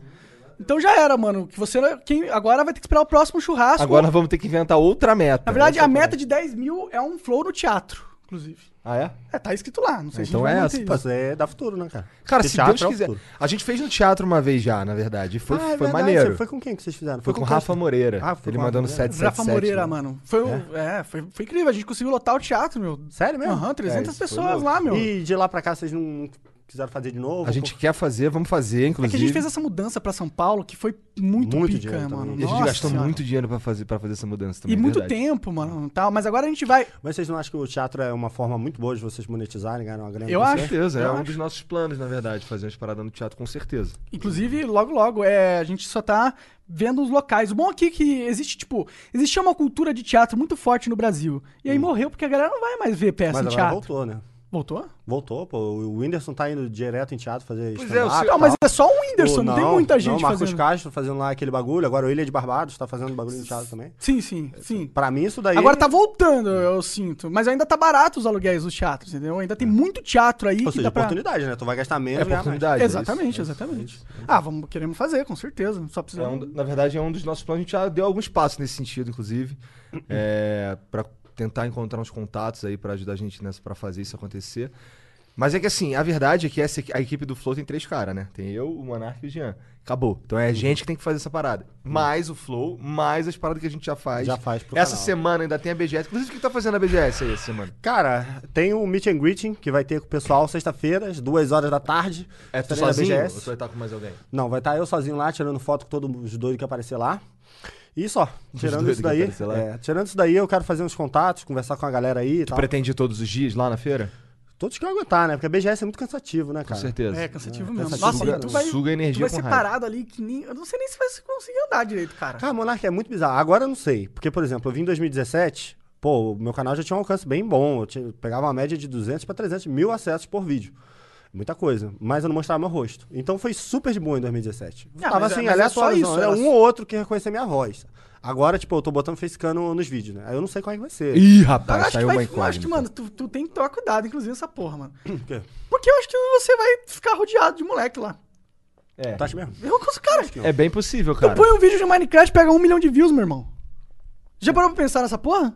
Então já era, mano. Que você quem, agora vai ter que esperar o próximo churrasco. Agora vamos ter que inventar outra meta. Na verdade, a é meta de 10 mil é um Flow no teatro, inclusive. Ah, é? É, tá escrito lá. Não sei se Então é essa, isso. isso é da futuro, né, cara? Cara, Porque se Deus é quiser. A gente fez no teatro uma vez já, na verdade. Foi, Ah, é foi verdade, maneiro. Foi com quem que vocês fizeram? Foi com o? Rafa Moreira. Ah, foi ele mandando Moreira. 777. Rafa Moreira, né? mano. Foi, um- é, foi, foi incrível. A gente conseguiu lotar o teatro, meu. Sério mesmo? Aham, 300 É, foi pessoas lá, meu. E de lá pra cá vocês não quiseram fazer de novo. A gente quer fazer, vamos fazer, É inclusive. que a gente fez essa mudança pra São Paulo que foi muito, Muito pica, dinheiro mano. E a gente Nossa gastou Senhora. muito dinheiro pra fazer, pra fazer essa mudança também. E muito verdade. tempo, mano. Tal. Mas agora a gente vai. Mas vocês não acham que o teatro é uma forma muito boa de vocês monetizarem, ganhar uma grana? Eu com acho. Com certeza, é Eu um acho. dos nossos planos, na verdade, fazer umas paradas no teatro, com certeza. Inclusive, logo, logo, é, a gente só tá vendo os locais. O bom aqui é que existe, tipo, existia uma cultura de teatro muito forte no Brasil. E aí morreu porque a galera não vai mais ver peça Hum. Mas em teatro. voltou, né? Voltou? Voltou, pô. O Whindersson tá indo direto em teatro fazer Pois é, o Não, mas é só o Whindersson, O- não, tem muita gente não, Marcos fazendo. Castro fazendo lá aquele bagulho. Agora o Ilha de Barbados tá fazendo bagulho em teatro também. Sim, sim, sim. Pra mim, isso daí. Agora tá voltando, eu sinto. Mas ainda tá barato os aluguéis dos teatros, entendeu? Ainda tem muito teatro aí Ou que seja, dá pra... oportunidade, né? Tu vai gastar menos É oportunidade. é isso. Exatamente, exatamente. Ah, vamos, queremos fazer, com certeza. Só É precisamos... um- na verdade, é um dos nossos planos. A gente já deu alguns passos nesse sentido, inclusive, é, para tentar encontrar uns contatos aí pra ajudar a gente nessa para fazer isso acontecer. Mas é que assim, a verdade é que essa, a equipe do Flow tem três caras, né? Tem eu, o Monark e o Jean. Acabou. Então é a gente que tem que fazer essa parada. Mais o Flow, mais as paradas que a gente já faz. Já faz pro Essa canal. semana ainda tem a BGS. Inclusive, o que tá fazendo a BGS aí essa semana? Cara, tem o Meet and Greeting que vai ter com o pessoal sexta-feira, às duas horas da tarde. É tu sozinho? BGS. Ou tu vai estar com mais alguém? Não, vai estar eu sozinho lá, tirando foto com todos os doidos que aparecer lá. E só. Tirando isso daí. é, tirando isso daí, eu quero fazer uns contatos, conversar com a galera aí e Tu tal. pretende ir todos os dias lá na feira? Todos que eu aguentar, né? Porque a BGS é muito cansativo, né, Com cara? certeza. É, cansativo É, mesmo. cansativo Nossa, e pra tu vai, Suga tu energia vai com ser parado ali que nem... Eu não sei nem se vai conseguir andar direito, cara. Cara, Monark é muito bizarro. Agora eu não sei. Porque, por exemplo, eu vim em 2017, pô, o meu canal já tinha um alcance bem bom. Eu tinha- eu pegava uma média de 200 para 300 mil acessos por vídeo. Muita coisa. Mas eu não mostrava meu rosto. Então foi super de boa em 2017. Ah, Tava mas é- assim, mas é só aleatório. isso, Era um só- ou outro que reconhecia minha voz. Agora, tipo, eu tô botando facecam nos vídeos, né? Aí eu não sei como é que vai ser. Ih, Eu rapaz, acho que, saiu vai, uma eu acho que, mano, tu, tu tem que tomar cuidado, inclusive, nessa porra, mano. Por quê? Porque eu acho que você vai ficar rodeado de moleque lá. É. Tu acha mesmo? Eu com os caras. É bem possível, Tu cara. põe um vídeo de Minecraft e pega um milhão de views, meu irmão. Já parou pra pensar nessa porra?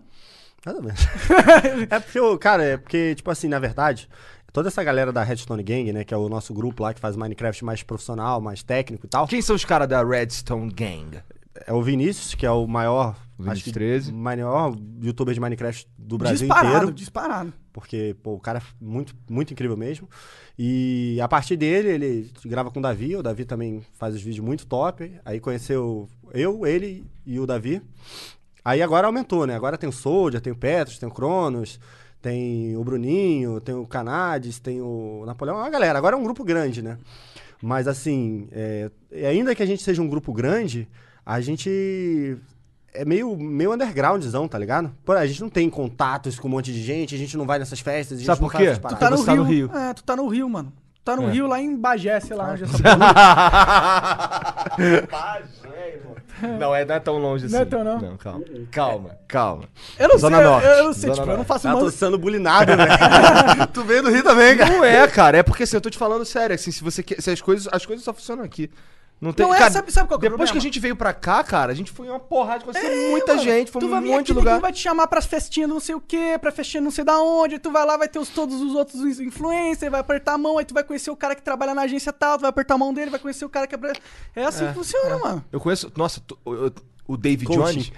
Nada menos. é porque, eu- cara, é porque, tipo assim, na verdade, toda essa galera da Redstone Gang, né, que é o nosso grupo lá que faz Minecraft mais profissional, mais técnico e tal, Quem são os caras da Redstone Gang? é o Vinícius, que é o maior, acho que 13. maior youtuber de Minecraft do Brasil disparado, inteiro, disparado. porque, pô, o cara é muito, muito incrível mesmo. E a partir dele, ele grava com o Davi, o Davi também faz os vídeos muito top. Aí conheceu eu, ele e o Davi. Aí agora aumentou, né? Agora tem o Soldier, tem o Petros, tem o Cronos, tem o Bruninho, tem o Canades, tem o Napoleão. É uma galera. Agora é um grupo grande, né? Mas assim, é, ainda que a gente seja um grupo grande, a gente é meio, meio undergroundzão, tá ligado? Pô, a gente não tem contatos com um monte de gente, a gente não vai nessas festas, a gente Sabe não por quê? Tu paradas. tá no, tá no Rio. Rio. É, tu tá no Rio, mano. Tu tá no É. Rio, lá em Bagé, sei lá onde é essa porra. Não, é, não é tão longe assim. Não é tão, não? Não, calma. Calma, calma. Eu não Zona sei, Norte, eu, eu não sei, Zona tipo, eu não Norte. faço mal. tô sendo bulinado, velho. tu veio do Rio também, cara. Não é, cara. É porque assim, eu tô te falando sério. Assim, se você quer. Se as coisas, as coisas só funcionam aqui. Não tem. Não é, cara, sabe- sabe qual que é o Depois que a gente veio pra cá, cara, a gente foi em uma porrada, conheceu É, muita mano, gente, foi tu um monte de lugar. ninguém vai te chamar pras festinhas não sei o que, pra festinha não sei da onde, aí tu vai lá, vai ter os, todos os outros influencers, vai apertar a mão, aí tu vai conhecer o cara que trabalha na agência tal, tu vai apertar a mão dele, vai conhecer o cara que é... pra- É assim que funciona, mano. Eu conheço. Nossa, tu- o- o David Coaching. Jones.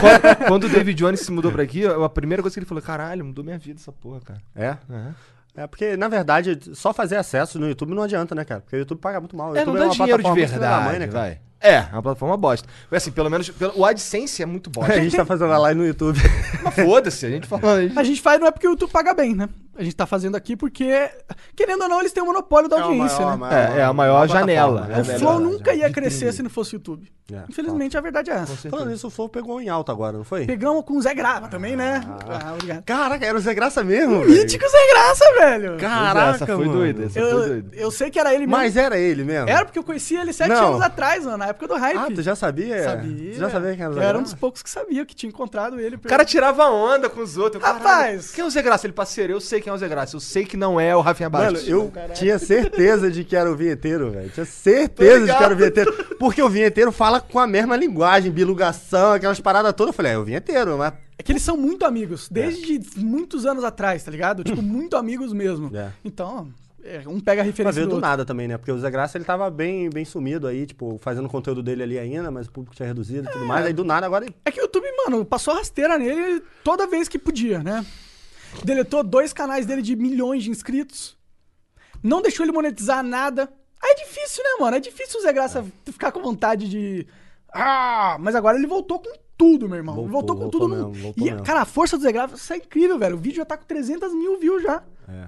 quando, quando o David Jones se mudou pra aqui, a primeira coisa que ele falou: caralho, mudou minha vida essa porra, cara. É? É. É porque, na verdade, só fazer acesso no YouTube não adianta, né, cara? Porque o YouTube paga muito mal. O É, YouTube não dá uma dinheiro de verdade, mãe, né, cara? vai. É, é uma plataforma bosta. Mas assim, pelo menos pelo- o AdSense é muito bosta. A gente tá fazendo a live no YouTube. Mas foda-se, a gente falando. A gente... A gente faz não é porque o YouTube paga bem, né? A gente tá fazendo aqui porque, querendo ou não, eles têm o monopólio da É audiência, maior- né? maior- É, é a maior janela. né? É o Flow nunca ia crescer se não fosse o YouTube. É, Infelizmente, a verdade é essa. Falando nisso, o Flow pegou em alta agora, não foi? Pegamos com o Zé Grava também, né? Ah, obrigado. Caraca, era o Zé Graça mesmo, velho. Mítico Zé Graça, velho! Caraca, essa foi mano. doida, essa foi Eu, doida. eu sei que era ele mesmo. Mas era ele mesmo? Era porque eu conhecia ele sete Não. anos atrás, mano, na época do hype. Ah, tu já sabia? sabia? Tu já sabia quem era o Eu Zé era um Graça? dos poucos que sabia que tinha encontrado ele. O cara tirava onda com os outros. Rapaz! caralho, Quem é o Zé Graça? Ele parceiro. Eu sei quem é o Zé Graça. Eu sei que não é o Rafinha Mano, Bastos. eu tinha certeza de que era o vinheteiro, velho. Tinha certeza de que era o vinheteiro. Porque o vinheteiro fala com a mesma linguagem, bilugação, aquelas paradas todas. Eu falei, é o vinheteiro, mas. É que eles são muito amigos, desde muitos anos atrás, tá ligado? Tipo, muito amigos mesmo. É. Então, é, um pega a Mas referência veio do do nada também, né? Porque o Zé Graça ele tava bem, bem sumido aí, tipo, fazendo o conteúdo dele ali ainda, mas o público tinha reduzido e tudo mais. Aí do nada agora. É que o YouTube, mano, passou rasteira nele toda vez que podia, né? Deletou dois canais dele de milhões de inscritos. não deixou ele monetizar nada. Aí é difícil, né, mano? É difícil o Zé Graça ficar com vontade de. Ah, mas agora ele voltou com tudo, meu irmão. Voltou, voltou, com voltou tudo. no- mesmo, voltou e, mesmo. cara, a força do Zé Graça é incrível, velho. O vídeo já tá com 300 mil views já. É.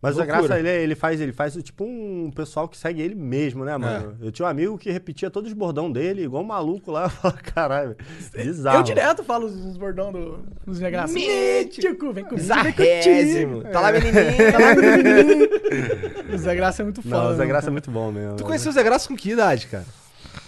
Mas o Zé Loucura. Graça, ele, ele faz, ele faz tipo um pessoal que segue ele mesmo, né, mano? Eu tinha um amigo que repetia todos os bordão dele, igual um maluco lá. Eu falava, caralho, bizarro. Eu direto falo os, bordão do, Zé Graça. Mítico. Vem comigo, Bizarrésimo. Tá lá, menininho. Tá lá, menininho. O Zé Graça é muito foda. Não, o Zé né, Graça é muito bom mesmo. Tu conheceu o Zé Graça com que idade, cara?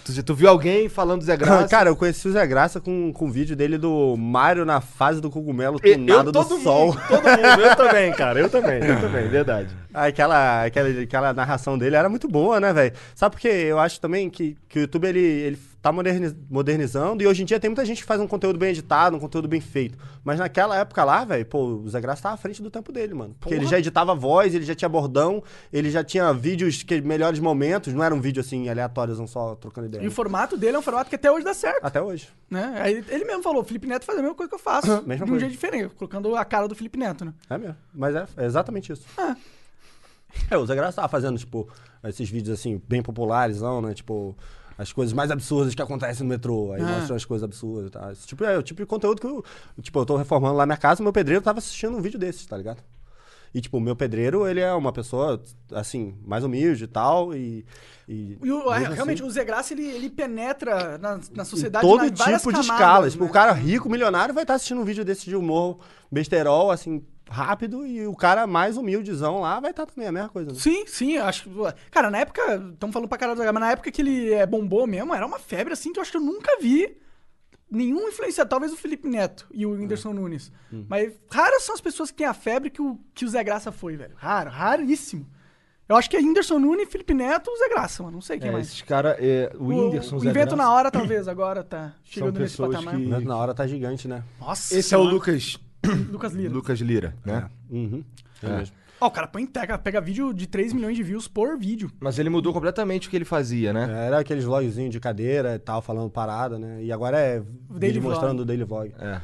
Tu, tu viu alguém falando do Zé Graça? Cara, eu conheci o Zé Graça com, com o vídeo dele do Mario na fase do cogumelo eu, tunado do todo sol. mundo, todo mundo. Eu também, cara. Eu também, eu também, verdade. Aquela, aquela, aquela narração dele era muito boa, né, velho? Sabe por quê? Eu acho também que, que o YouTube ele, ele tá moderni- modernizando e hoje em dia tem muita gente que faz um conteúdo bem editado, um conteúdo bem feito. Mas naquela época lá, velho, pô, o Zé Graça tava à frente do tempo dele, mano. Porque ele já editava voz, ele já tinha bordão, ele já tinha vídeos que melhores momentos, não era um vídeo assim aleatórios, não só trocando ideia. E o formato dele é um formato que até hoje dá certo. Até hoje. Né? Aí ele- mesmo falou, Felipe Neto faz a mesma coisa que eu faço. Mesma de um coisa. jeito diferente, colocando a cara do Felipe Neto, né? É mesmo. Mas é, é exatamente isso. Ah. É, o Zé Graça tava fazendo, tipo, esses vídeos assim, bem populares, não, né? Tipo, as coisas mais absurdas que acontecem no metrô. Aí Ah. mostram as coisas absurdas e tal. Esse tipo, é o tipo de conteúdo que eu. Tipo, eu tô reformando lá minha casa, meu pedreiro tava assistindo um vídeo desses, tá ligado? E, tipo, o meu pedreiro, ele é uma pessoa, assim, mais humilde e tal. E. e E o- mesmo realmente, assim, o Zé Graça, ele, ele penetra na, na sociedade todo tipo de camadas, escala. Tipo, né? o cara rico, milionário, vai estar assistindo um vídeo desse de humor besterol, assim, rápido, e o cara mais humildezão lá vai estar também, a mesma coisa. Né? Sim, sim, eu acho que. Cara, na época, estamos falando pra caralho do mas na época que ele é, bombou mesmo, era uma febre assim que eu acho que eu nunca vi nenhum influenciador, talvez o Felipe Neto e o Whindersson Nunes. Hum. Mas raras são as pessoas que têm a febre que o, que o Zé Graça foi, velho. Raro, raríssimo. Eu acho que é Whindersson Nunes, Felipe Neto e o Zé Graça, mano. Não sei quem É, mais. esses caras, é, o Whindersson, o Zé Invento Graça. na hora, talvez, agora tá chegando nesse pessoas patamar. que- na hora tá gigante, né? Nossa. Esse é o. Lucas, Lucas Lira. Lucas Lira, né? Uhum. É, É. mesmo. Ó, o cara põe, pega, pega vídeo de 3 milhões de views por vídeo. Mas ele mudou completamente o que ele fazia, né? Era aqueles vlogzinhos de cadeira e tal, falando parada, né? E agora é Daily vídeo vlog. mostrando o daily vlog. É.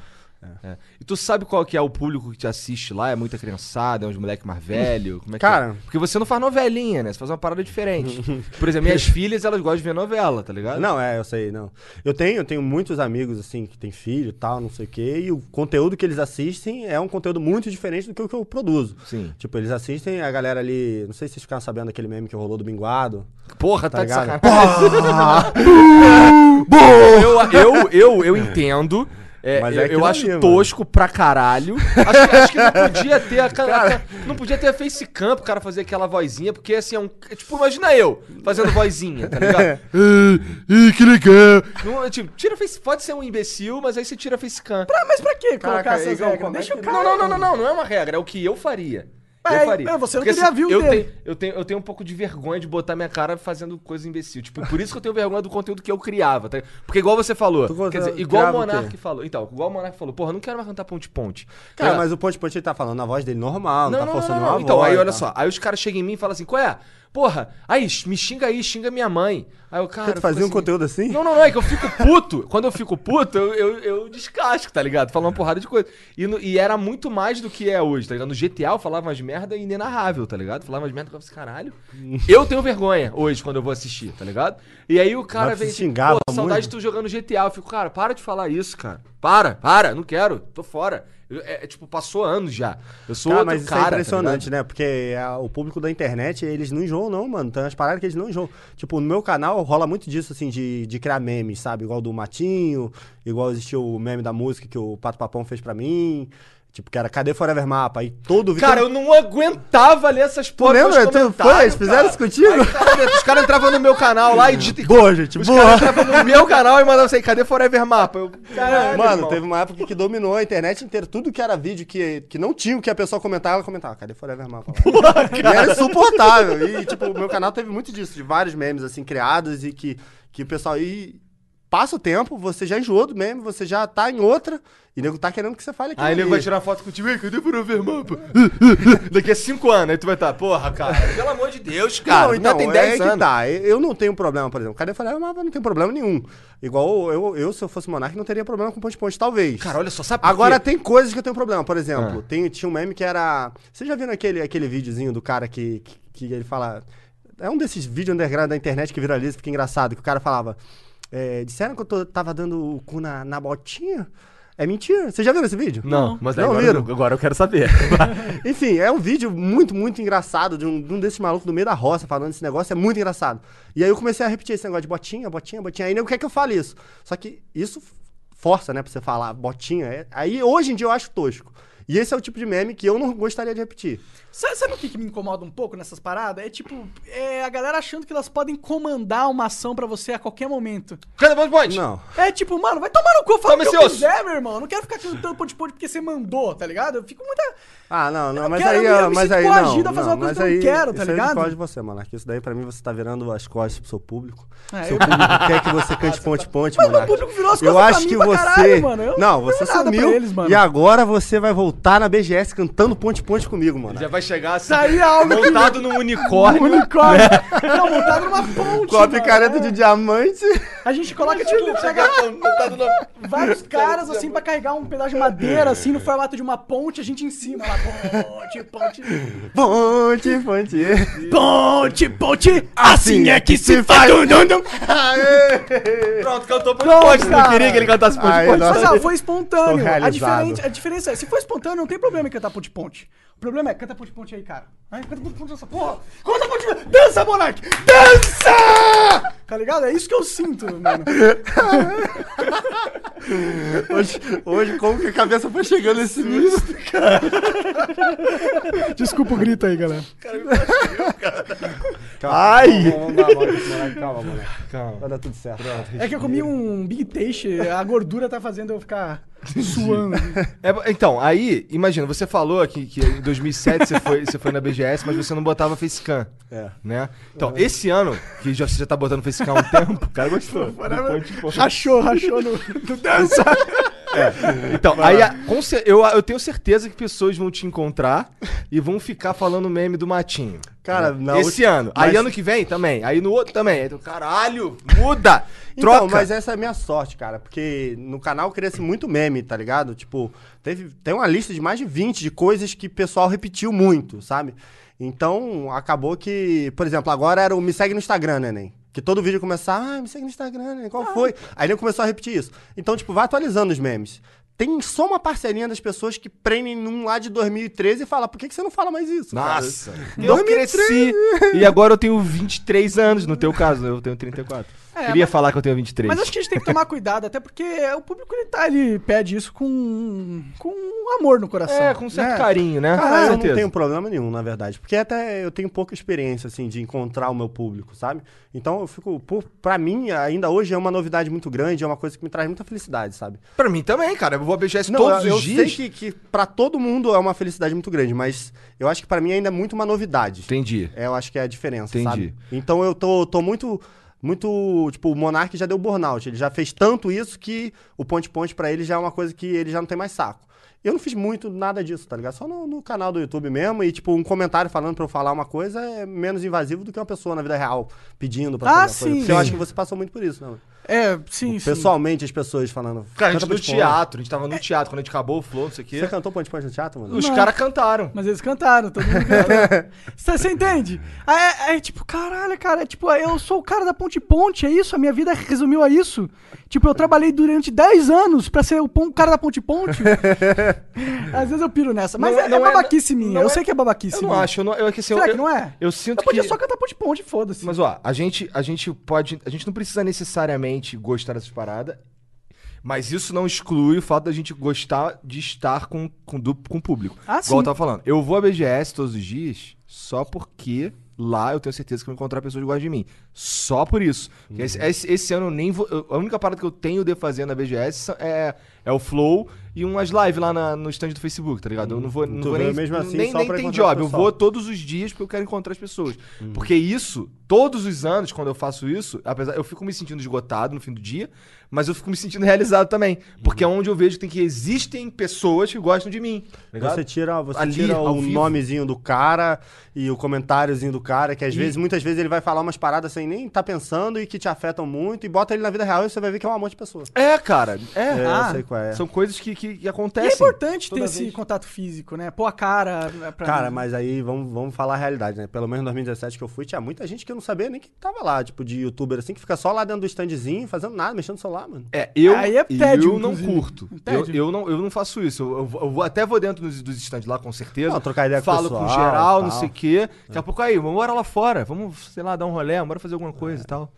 É. E tu sabe qual que é o público que te assiste lá? É muita criançada, é uns moleque mais velho? Como é que Cara- é? Porque você não faz novelinha, né? Você faz uma parada diferente. Por exemplo, minhas filhas, elas gostam de ver novela, tá ligado? Não, é, eu sei, não. Eu tenho, eu tenho muitos amigos, assim, que têm filho e tal, não sei o quê, e o conteúdo que eles assistem é um conteúdo muito diferente do que o que eu produzo. Sim. Tipo, eles assistem a galera ali. Não sei se vocês ficaram sabendo daquele meme que rolou do Minguado. Porra, tá, Tá de ligado? sacanagem. eu, eu, eu, eu entendo. É, Mas é eu, eu aquilo acho ali, mano. tosco pra caralho. Acho, que- acho que não podia ter a, ca- a- não podia ter a facecam pro cara fazer aquela vozinha, porque assim é um. é Tipo, imagina eu fazendo vozinha, tá ligado? Ih, que legal. Não, é tipo, tira face, pode ser um imbecil, mas aí você tira a facecam. Ah, mas pra que colocar essas regras? é Deixa o cara. Não, não, não, não, não, não é uma regra, é o que eu faria. É, eu faria. é, você não Porque, teria assim, view eu dele. tenho, eu, tenho, eu tenho um pouco de vergonha de botar minha cara fazendo coisa imbecil. Tipo, por isso que eu tenho vergonha do conteúdo que eu criava. Tá? Porque igual você falou, quer dizer, igual o criava o? Monark falou. Então, igual o Monark falou, porra, não quero mais cantar ponte-ponte. Cara, mas o Ponte Ponte ele tá falando a voz dele normal, não, não, tá não, forçando não, uma não. Então, voz. aí olha tá. só. Aí os caras chegam em mim e falam assim, qual é? Porra, aí, me xinga aí, xinga minha mãe. Aí o cara. Tu fazia um assim, conteúdo assim? Não, não, não, é que eu fico puto. Quando eu fico puto, eu, eu, eu descasco, tá ligado? Falando uma porrada de coisa. E, no- e era muito mais do que é hoje, tá ligado? No GTA eu falava umas merda inenarrável, tá ligado? Falava umas merda que eu falava assim, caralho. Eu tenho vergonha hoje quando eu vou assistir, tá ligado? E aí o cara Mas vem. você xingava Pô, saudade muito? de tu jogando GTA. Eu fico, cara, para de falar isso, cara. Para, para, não quero, tô fora. Eu- é, é, tipo, passou anos já. Eu sou Cara, outro mas isso cara. é tá impressionante, ligado? né? Porque a- o público da internet, eles não enjoam, não, mano. Tem umas paradas que eles não enjoam. Tipo, no meu canal rola muito disso, assim, de, de criar memes, sabe? Igual do Matinho, igual existiu o meme da música que o Pato Papão fez pra mim. Tipo, que era Cadê Forever Mapa? Aí todo vídeo. Cara, eu não aguentava ler essas Tu porra lembra? Tu foi? Fizeram isso contigo? Aí, cara, os caras entravam no meu canal lá e. Boa, gente, Os boa. caras entravam no meu canal e mandavam assim, cadê Forever Mapa? Eu, caralho, Mano, irmão. teve uma época que dominou a internet inteira. Tudo que era vídeo que, que não tinha o que a pessoa comentava, ela comentava. Cadê Forever Mapa? lá?" e era insuportável. E, tipo, o meu canal teve muito disso, de vários memes, assim, criados e que, que o pessoal. E passa o tempo, você já enjoou do meme, você já tá em outra, e o nego tá querendo que você fale aquilo Aí ele ali. vai tirar foto contigo, ei, cadê pra eu ver mapa? Daqui a 5 anos, aí tu vai estar, porra, cara, pelo amor de Deus, cara. não, então, tem é 10 que anos. tá. Eu não tenho problema, por exemplo. Cadê eu falei, ah, mas não tem problema nenhum. Igual eu, eu, se eu fosse monarca, não teria problema com ponte-ponte, talvez. Cara, olha só, sabe por Agora quê? tem coisas que eu tenho problema. Por exemplo, Ah. tem, tinha um meme que era. Vocês já viram aquele, aquele videozinho do cara que, que, que ele fala. É um desses vídeos underground da internet que viraliza, fica engraçado, que o cara falava. É, disseram que eu tô- tava dando o cu na, na botinha? É mentira. Vocês já viram esse vídeo? Não, mas Não agora, viram? agora eu quero saber. Enfim, é um vídeo muito, muito engraçado de um, de um desses malucos do meio da roça falando esse negócio, é muito engraçado. E aí eu comecei a repetir esse negócio de botinha, botinha, botinha. Aí nego quer que eu fale isso. Só que isso força, né, pra você falar botinha. é- Aí hoje em dia eu acho tosco. E esse é o tipo de meme que eu não gostaria de repetir. Sabe, sabe o que, que me incomoda um pouco nessas paradas? É tipo, é a galera achando que elas podem comandar uma ação pra você a qualquer momento. Cadê o ponte? Não. É tipo, mano, vai tomar no cu, fala o que eu quiser, meu irmão. Eu não quero ficar cantando ponte-ponte porque você mandou, tá ligado? Eu fico muita... Ah, não, não, não mas quero, aí, eu eu mas aí não, a fazer uma não, coisa que eu não quero, tá isso ligado? discordo de você, Monark. Isso daí pra mim você tá virando as costas pro seu público. É, seu eu- público quer que você cante ponte-ponte, Mas meu público virou as Eu costas pra acho mim que pra você. caralho, mano. Eu não, não você pra sumiu. eles. E agora você vai voltar na BGS cantando ponte-ponte comigo, mano. Já vai chegar assim, é algo montado num unicórnio. Unicórnio. Não, montado numa ponte. Com a mano. picareta É. de diamante. A gente coloca, tipo, pega montado no... vários caras, assim, pra carregar um pedaço de madeira, assim, no formato de uma ponte, a gente em cima lá. Ponte, ponte. Ponte, ponte. Ponte, ponte, assim é que se faz. Pronto, cantou ponte ponte. Não queria que ele cantasse ponte ponte. Mas, foi espontâneo. A, diferente, a diferença é, se for espontâneo, não tem problema em cantar ponte-ponte. O problema é, canta ponte-ponte aí, cara. Ai, canta ponte-ponte nessa porra. Canta ponte-ponte. Dança, Monark. Dança! Tá ligado? É isso que eu sinto, mano. Hoje, hoje, como que a cabeça foi chegando nesse nível? Desculpa o grito aí, galera. Ai! Vamos dar a volta pro moleque. Calma, moleque. Calma. Vai dar tudo certo. É que eu comi um Big Taste, a gordura tá fazendo eu ficar suando. É, então, aí, imagina, você falou que, que em 2007 você foi, você foi na BGS, mas você não botava facecam, É. né? Então, esse ano, que já, você já tá botando facecam há um tempo, o cara gostou. Ponte, ponte. Rachou, rachou no, no dança. Então, aí a- com cer- eu, eu tenho certeza que pessoas vão te encontrar e vão ficar falando meme do Matinho. Cara, né? na Esse ulti- ano. Aí mas- ano que vem também. Aí no outro também. Aí tu, caralho, muda! Então, Troca! mas essa é a minha sorte, cara. Porque no canal cresce muito meme, tá ligado? Tipo, teve, tem uma lista de mais de 20 de coisas que o pessoal repetiu muito, sabe? Então, acabou que, por exemplo, agora era o me segue no Instagram, né, Nen? Que todo vídeo começava, ah, me segue no Instagram, né? Qual foi? Aí ele começou a repetir isso. Então, tipo, vai atualizando os memes. Tem só uma parcelinha das pessoas que prendem num lá de 2013 e fala, por que, que você não fala mais isso? cara?" Nossa! Eu cresci e agora eu tenho 23 anos, no teu caso, eu tenho 34. É, Queria mas- falar que eu tenho 23. Mas acho que a gente tem que tomar cuidado, até porque o público ele tá, ele pede isso com, com amor no coração. É, com certo né? carinho, né? Cara, Com eu não certeza. tenho problema nenhum, na verdade. Porque até eu tenho pouca experiência, assim, de encontrar o meu público, sabe? Então eu fico. Por, pra mim, ainda hoje é uma novidade muito grande, é uma coisa que me traz muita felicidade, sabe? Pra mim também, cara. Eu vou a BGS Não, todos eu, eu os dias. sei que, que pra todo mundo é uma felicidade muito grande, mas eu acho que pra mim ainda é muito uma novidade. Entendi. É, eu acho que é a diferença, Entendi. sabe? Então eu tô, tô muito. Muito. Tipo, o Monark já deu burnout. Ele já fez tanto isso que o ponte-ponte pra ele já é uma coisa que ele já não tem mais saco. Eu não fiz muito nada disso, tá ligado? Só no, no canal do YouTube mesmo. E, tipo, um comentário falando pra eu falar uma coisa é menos invasivo do que uma pessoa na vida real pedindo pra Ah, fazer uma coisa. sim. Porque eu acho que você passou muito por isso, né? É, sim, sim. Pessoalmente, as pessoas falando. Cara, a gente "Canta no ponte-ponte". teatro, a gente tava no teatro quando a gente acabou o flow, não sei o quê. Você cantou ponte-ponte no teatro, mano? Os Não. caras cantaram. Mas eles cantaram, todo mundo cantou. Você você entende? Aí É, é tipo, caralho, cara, é tipo, eu sou o cara da Ponte Ponte, é isso? A minha vida resumiu a isso? Tipo, eu trabalhei durante 10 anos pra ser o pon- cara da Ponte Ponte. Às vezes eu piro nessa, mas Não é, não é é- babaquice minha, não eu é- sei que é babaquice Eu não minha. acho, eu não, eu, é que, assim, Será eu, que não é? Eu sinto Eu podia que... só cantar Ponte Ponte, foda-se. Mas ó, a gente, a gente pode. A gente não precisa necessariamente gostar dessas paradas. Mas isso não exclui o fato da gente gostar de estar com, com, du- com o público. Ah, Igual sim. eu tava falando. Eu vou à BGS todos os dias só porque lá eu tenho certeza que eu vou encontrar pessoas que gostam de mim. Só por isso. Porque Esse, esse- esse ano eu nem vou. eu- a única parada que eu tenho de fazer na BGS é, É o Flow e umas lives lá na- no stand do Facebook, tá ligado? Eu não vou, não Tu vou nem, mesmo assim nem, nem tem job. Eu vou todos os dias porque eu quero encontrar as pessoas. Porque isso, todos os anos, quando eu faço isso, apesar eu fico me sentindo esgotado no fim do dia, mas eu fico me sentindo realizado também. Porque é onde eu vejo que, tem que existem pessoas que gostam de mim. ligado? Você tira, você Ali, tira o vivo. nomezinho do cara e o comentáriozinho do cara, que às E- vezes, muitas vezes ele vai falar umas paradas sem nem tá pensando e que te afetam muito, e bota ele na vida real e você vai ver que é um amor de pessoa. É, cara. É. É, Ah, eu sei qual é. São coisas que, que, que E é acontecem. importante ter toda esse vez. contato físico, né? Pôr a cara pra. Cara, mas aí vamos, vamos falar a realidade, né? Pelo menos em 2017 que eu fui, tinha muita gente que eu não sabia nem que tava lá, tipo, de youtuber assim, que fica só lá dentro do standzinho, fazendo nada, mexendo no celular, mano. É, eu, Aí é tédio, eu não inclusive. curto. Eu, Tédio. eu, não, eu não faço isso. Eu, eu vou- eu vou- até vou dentro dos, dos stands lá, com certeza. Não, trocar ideia com o Falo com pessoal geral, não tal. sei o quê. Daqui a pouco aí, vamos embora lá fora. Vamos, sei lá, dar um rolê, bora fazer alguma coisa e tal.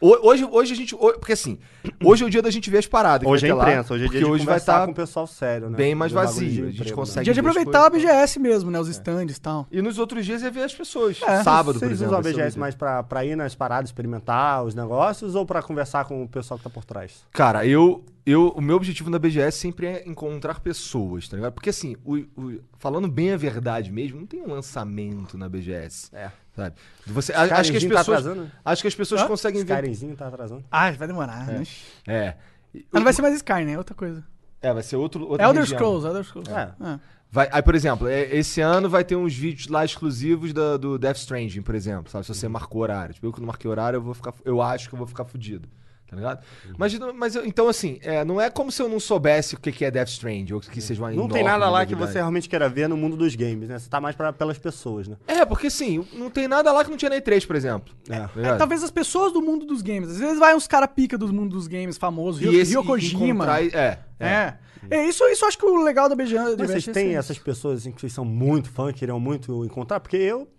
Ho- Hoje, hoje a gente. Porque assim, hoje é o dia da gente ver as paradas. que Hoje é ter lá, imprensa, hoje é dia de hoje vai estar com o pessoal sério, né? bem mais vazio. de A gente emprego, consegue- Dia de aproveitar a. BGS mesmo, né? Os stands e tal. E nos outros dias é ver as pessoas. É. Sábado, por Vocês exemplo. usam a BGS mais pra, pra ir nas paradas, experimentar os negócios ou pra conversar com o pessoal que tá por trás? Cara, eu, eu. O meu objetivo na BGS sempre é encontrar pessoas, tá ligado? Porque assim, o, o- falando bem a verdade mesmo, não tem um lançamento na BGS. É. Sabe? Você, a- acho que as tá pessoas. atrasando, né? acho que as pessoas Hã? conseguem ver. Skyrimzinho tá atrasando. Ah, vai demorar, né? É. Mas não vai ser mais Sky, né? É outra coisa. É, vai ser outro. outra Elder região. Scrolls, Elder Scrolls. É. É. Vai, aí, por exemplo, é, esse ano vai ter uns vídeos lá exclusivos da- do Death Stranding, por exemplo, sabe? Se você marcou horário. Tipo, eu que não marquei horário, eu vou ficar. Eu acho que eu vou ficar fudido. Tá ligado? Mas, mas então, assim, é, não é como se eu não soubesse o que que é Death Stranding, ou que seja uma Não tem nada lá que você realmente queira ver no mundo dos games, né? Você tá mais pra, pelas pessoas, né? É, porque assim, não tem nada lá que não tinha na E3, por exemplo. É. Tá ligado? Talvez as pessoas do mundo dos games. Às vezes vai uns cara pica do mundo dos games famosos. Rio, esse Kojima. É, é. É. É, isso, isso eu acho que o legal da. Mas vocês têm essas pessoas assim, que vocês são muito fã, que queriam muito encontrar? Porque eu, É,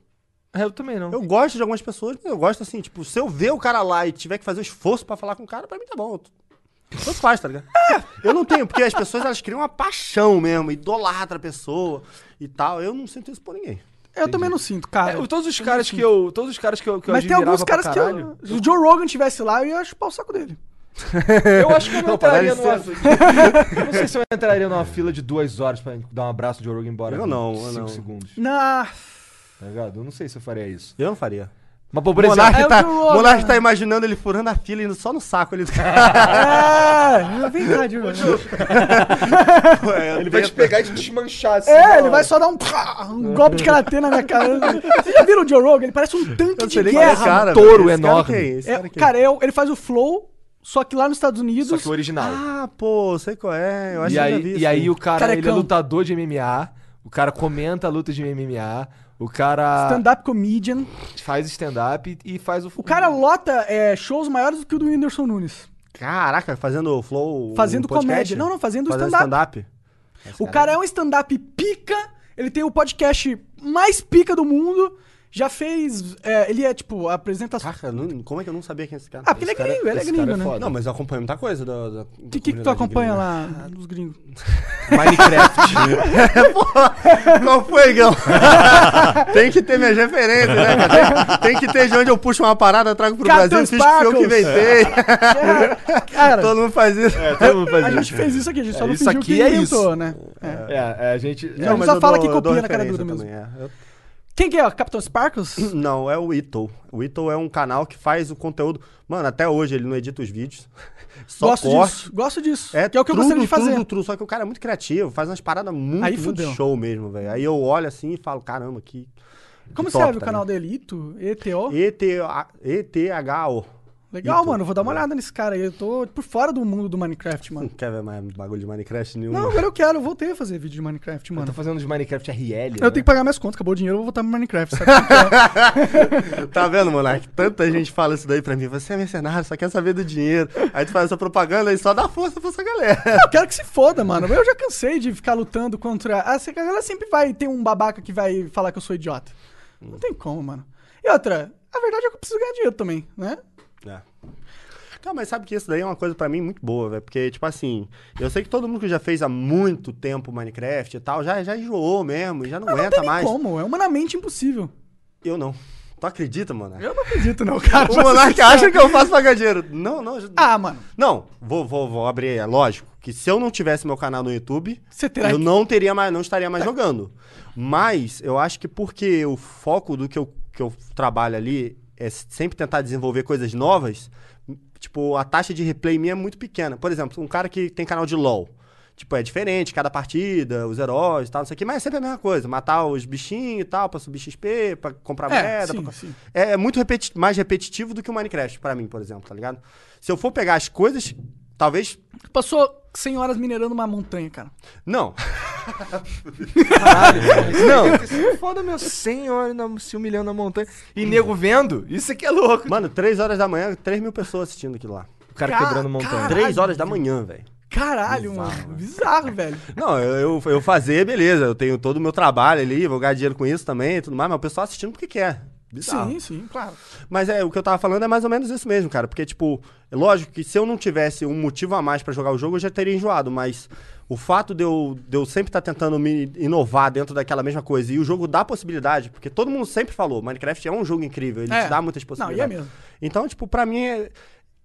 Eu também não. eu gosto de algumas pessoas, mas eu gosto assim, tipo, se eu ver o cara lá e tiver que fazer um esforço pra falar com o cara, pra mim tá bom. Tanto faz, tá ligado? Eu não tenho, porque as pessoas elas criam uma paixão mesmo, idolatra a pessoa e tal. Eu não sinto isso por ninguém. Eu também não sinto, cara. É, todos os caras que eu. Todos os caras que eu, que eu Mas tem admirava alguns caras que eu, se o Joe Rogan tivesse lá, eu ia chupar o saco dele. Eu acho que eu não Não, entraria numa. ser- eu não sei se eu entraria numa fila de duas horas pra dar um abraço de Joe Rogan embora. Eu não, eu cinco não. segundos. Na... Tá ligado? Eu não sei se eu faria isso. Eu não faria. Mas, pô, por O exemplo. Monark, é o tá, Rogan. Monark tá imaginando ele furando a fila indo só no saco ali do É, vem cá, Joe Rogan. Ele vai te pegar e te desmanchar assim. É, ele vai só dar um, um golpe de karatê na minha cara. Vocês já viram o Joe Rogan? Ele parece um tanque de guerra. um touro velho. Esse cara enorme. é? Esse É, cara é? cara, eu- ele faz o flow, só que lá nos Estados Unidos. Só que o original. Ah, pô, sei qual é. Eu acho e que aí, já vi e aí o cara, ele é lutador de MMA. O cara comenta a luta de MMA. O cara Stand-up comedian. faz stand-up e, faz o. O cara lota é, shows maiores do que o do Whindersson Nunes. Caraca, fazendo o flow. Fazendo um comédia. Não, não, fazendo Fazendo stand-up. stand-up. O cara é um stand-up pica. Ele tem o podcast mais pica do mundo. Já fez. é, ele é tipo, apresenta. Caraca, não- como é que eu não sabia quem é esse cara? Ah, porque ele é gringo, ele é gringo, é né? Não, mas eu acompanho muita coisa da. da O que, que, tu acompanha lá dos gringos? Minecraft. Qual foi, Gão? tem que ter minhas referências, né? cara? Tem, tem que ter de onde eu puxo uma parada, trago pro Captain Brasil, fiz que eu que inventei. Cara, Todo mundo faz isso. é, todo mundo faz a isso. gente fez isso aqui, a gente só É, não isso fingiu aqui que é inventou, isso. né? É. É, é, a gente. Não, mas só eu fala dou- que copia na cara dura é. Eu- Quem que é? Capitão Sparkles? Não, é o Ito. O Ito é um canal que faz o conteúdo. Mano, até hoje ele não edita os vídeos. Só gosto corte. disso. Gosto disso. É, que é o que eu gostaria de fazer. Só que o cara é muito criativo, faz umas paradas muito, Aí muito show mesmo, velho. Aí eu olho assim e falo, caramba, que. Como que top, serve o tá canal ligado? dele? Ito? ETO? ETHO. Legal, mano. Vou dar uma olhada nesse cara aí. Eu tô por fora do mundo do Minecraft, Não mano. quer ver mais bagulho de Minecraft nenhum. Não, agora eu quero. Eu voltei a fazer vídeo de Minecraft, Eu mano. tô fazendo os Minecraft RL. Eu né? tenho que pagar minhas contas. Acabou o dinheiro, eu vou voltar pro Minecraft. Sabe? Tá vendo, Monark? Tanta gente fala isso daí pra mim. Você é mercenário, só quer saber do dinheiro. Aí tu faz essa propaganda e só dá força pra essa galera. eu quero que se foda, mano. Eu já cansei de ficar lutando contra. Ah, essa galera sempre vai ter um babaca que vai falar que eu sou idiota. Não tem como, mano. E outra, a verdade é que eu preciso ganhar dinheiro também, né? Não, mas sabe que isso daí é uma coisa pra mim muito boa, velho. Porque, tipo assim, eu sei que todo mundo que já fez há muito tempo Minecraft e tal, já, já enjoou mesmo, já não, Não, não aguenta nem mais. como, é humanamente impossível. Eu não. Tu acredita, Monark? Eu não acredito, não, cara. O Monark acha que eu faço pagar dinheiro. Não, não. Ah, mano. Não, vou, vou, vou abrir, é lógico. que se eu não tivesse meu canal no YouTube, eu que- não teria mais, não estaria mais jogando. Mas eu acho que porque o foco do que eu, que eu trabalho ali é sempre tentar desenvolver coisas novas, tipo, a taxa de replay minha é muito pequena. Por exemplo, um cara que tem canal de LoL. Tipo, é diferente cada partida, os heróis e tal, não sei o que, mas é sempre a mesma coisa. Matar os bichinhos e tal, pra subir XP, pra comprar É, moeda. sim, pra- sim. É, é muito repeti- mais repetitivo do que o Minecraft, pra mim, por exemplo, tá ligado? Se eu for pegar as coisas, talvez. Passou 100 horas minerando uma montanha, cara. Não. Não. Foda, meu, 100 horas na- se humilhando na montanha. E nego vendo? Isso aqui é louco. Mano, 3 horas da manhã, 3 mil pessoas assistindo aquilo lá. O cara Ca- quebrando montanha. Caralho. 3 horas da manhã, velho. Caralho, mano. Bizarro, velho. Não, eu, eu, eu fazer, beleza. Eu tenho todo o meu trabalho ali, vou ganhar dinheiro com isso também e tudo mais, mas o pessoal assistindo porque quer. Bizarro. Sim, sim, claro. Mas é, o que eu tava falando é mais ou menos isso mesmo, cara. Porque, tipo, é lógico que se eu não tivesse um motivo a mais pra jogar o jogo, eu já teria enjoado. Mas o fato de eu, de eu sempre estar tentando me inovar dentro daquela mesma coisa e o jogo dá possibilidade, porque todo mundo sempre falou, Minecraft é um jogo incrível, ele É. te dá muitas Não, possibilidades. e é mesmo. Então, tipo, pra mim, é-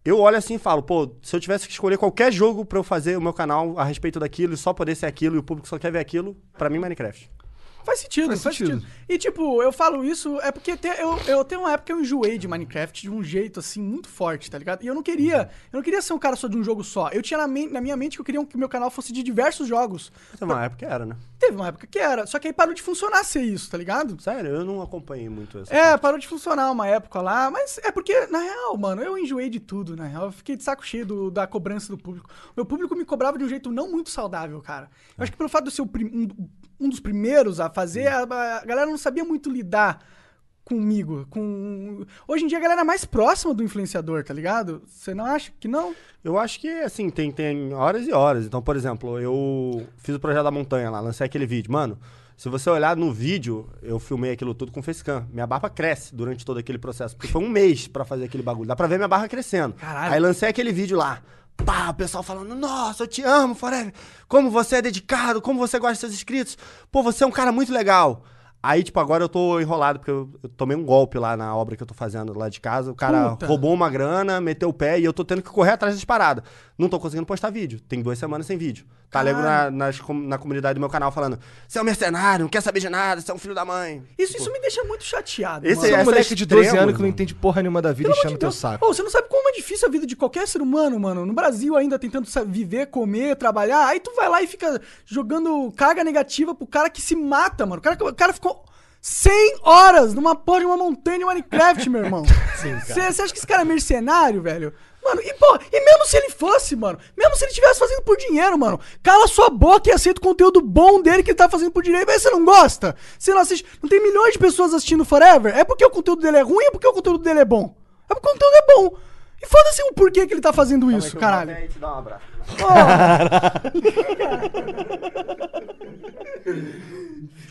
eu olho assim e falo, pô, se eu tivesse que escolher qualquer jogo pra eu fazer o meu canal a respeito daquilo e só poder ser aquilo e o público só quer ver aquilo, pra mim, Minecraft. Faz sentido, faz, Faz sentido. sentido. E tipo, eu falo isso é porque te- eu, eu tenho uma época que eu enjoei de Minecraft de um jeito assim muito forte, tá ligado? E eu não queria, eu não queria ser um cara só de um jogo só. Eu tinha na, men- na minha mente que eu queria que meu canal fosse de diversos jogos. É uma época que era, né? Teve uma época que era, só que aí parou de funcionar ser isso, tá ligado? Sério, eu não acompanhei muito isso. É, parou de funcionar uma época lá, mas é porque, na real, mano, eu enjoei de tudo, na real. Eu fiquei de saco cheio do- da cobrança do público. Meu público me cobrava de um jeito não muito saudável, cara. Eu acho que pelo fato de eu ser o prim- um, um dos primeiros a fazer, a, a galera não sabia muito lidar comigo. Com... Hoje em dia a galera é mais próxima do influenciador, tá ligado? Você não acha que não? Eu acho que, assim, tem, tem horas e horas. Então, por exemplo, eu fiz o projeto da montanha lá, lancei aquele vídeo. Mano, se você olhar no vídeo, eu filmei aquilo tudo com facecam. Minha barba cresce durante todo aquele processo. Porque foi um mês pra fazer aquele bagulho. Dá pra ver minha barba crescendo. Caralho. Aí lancei aquele vídeo lá. Pá, o pessoal falando, nossa, eu te amo, Forever. Como você é dedicado, como você gosta dos seus inscritos. Pô, você é um cara muito legal. Aí, tipo, agora eu tô enrolado, porque eu, eu tomei um golpe lá na obra que eu tô fazendo lá de casa. O cara Puta. roubou uma grana, meteu o pé e eu tô tendo que correr atrás das paradas. Não tô conseguindo postar vídeo. Tem duas semanas sem vídeo. Tá lego na, nas na comunidade do meu canal falando: Você é um mercenário, não quer saber de nada, você é um filho da mãe. Isso, isso me deixa muito chateado. Esse mano. É um moleque de 12 extremo, anos que não mano. entende porra nenhuma da vida Pelo amor enchendo de teu saco. Ô, você não sabe como é difícil a vida de qualquer ser humano, mano. No Brasil ainda tentando viver, comer, trabalhar. Aí tu vai lá e fica jogando carga negativa pro cara que se mata, mano. O cara, o cara ficou 100 horas numa porra de uma montanha de Minecraft, meu irmão. Você acha que esse cara é mercenário, velho? Mano, e pô, e mesmo se ele fosse, mano, mesmo se ele estivesse fazendo por dinheiro, mano, cala sua boca e aceita o conteúdo bom dele que ele tá fazendo por dinheiro. Mas você não gosta? Você não assiste? Não tem milhões de pessoas assistindo Forever? É porque o conteúdo dele é ruim ou é porque o conteúdo dele é bom? É porque o conteúdo é bom. E foda-se o porquê que ele tá fazendo isso, caralho. Aí te dá um abraço.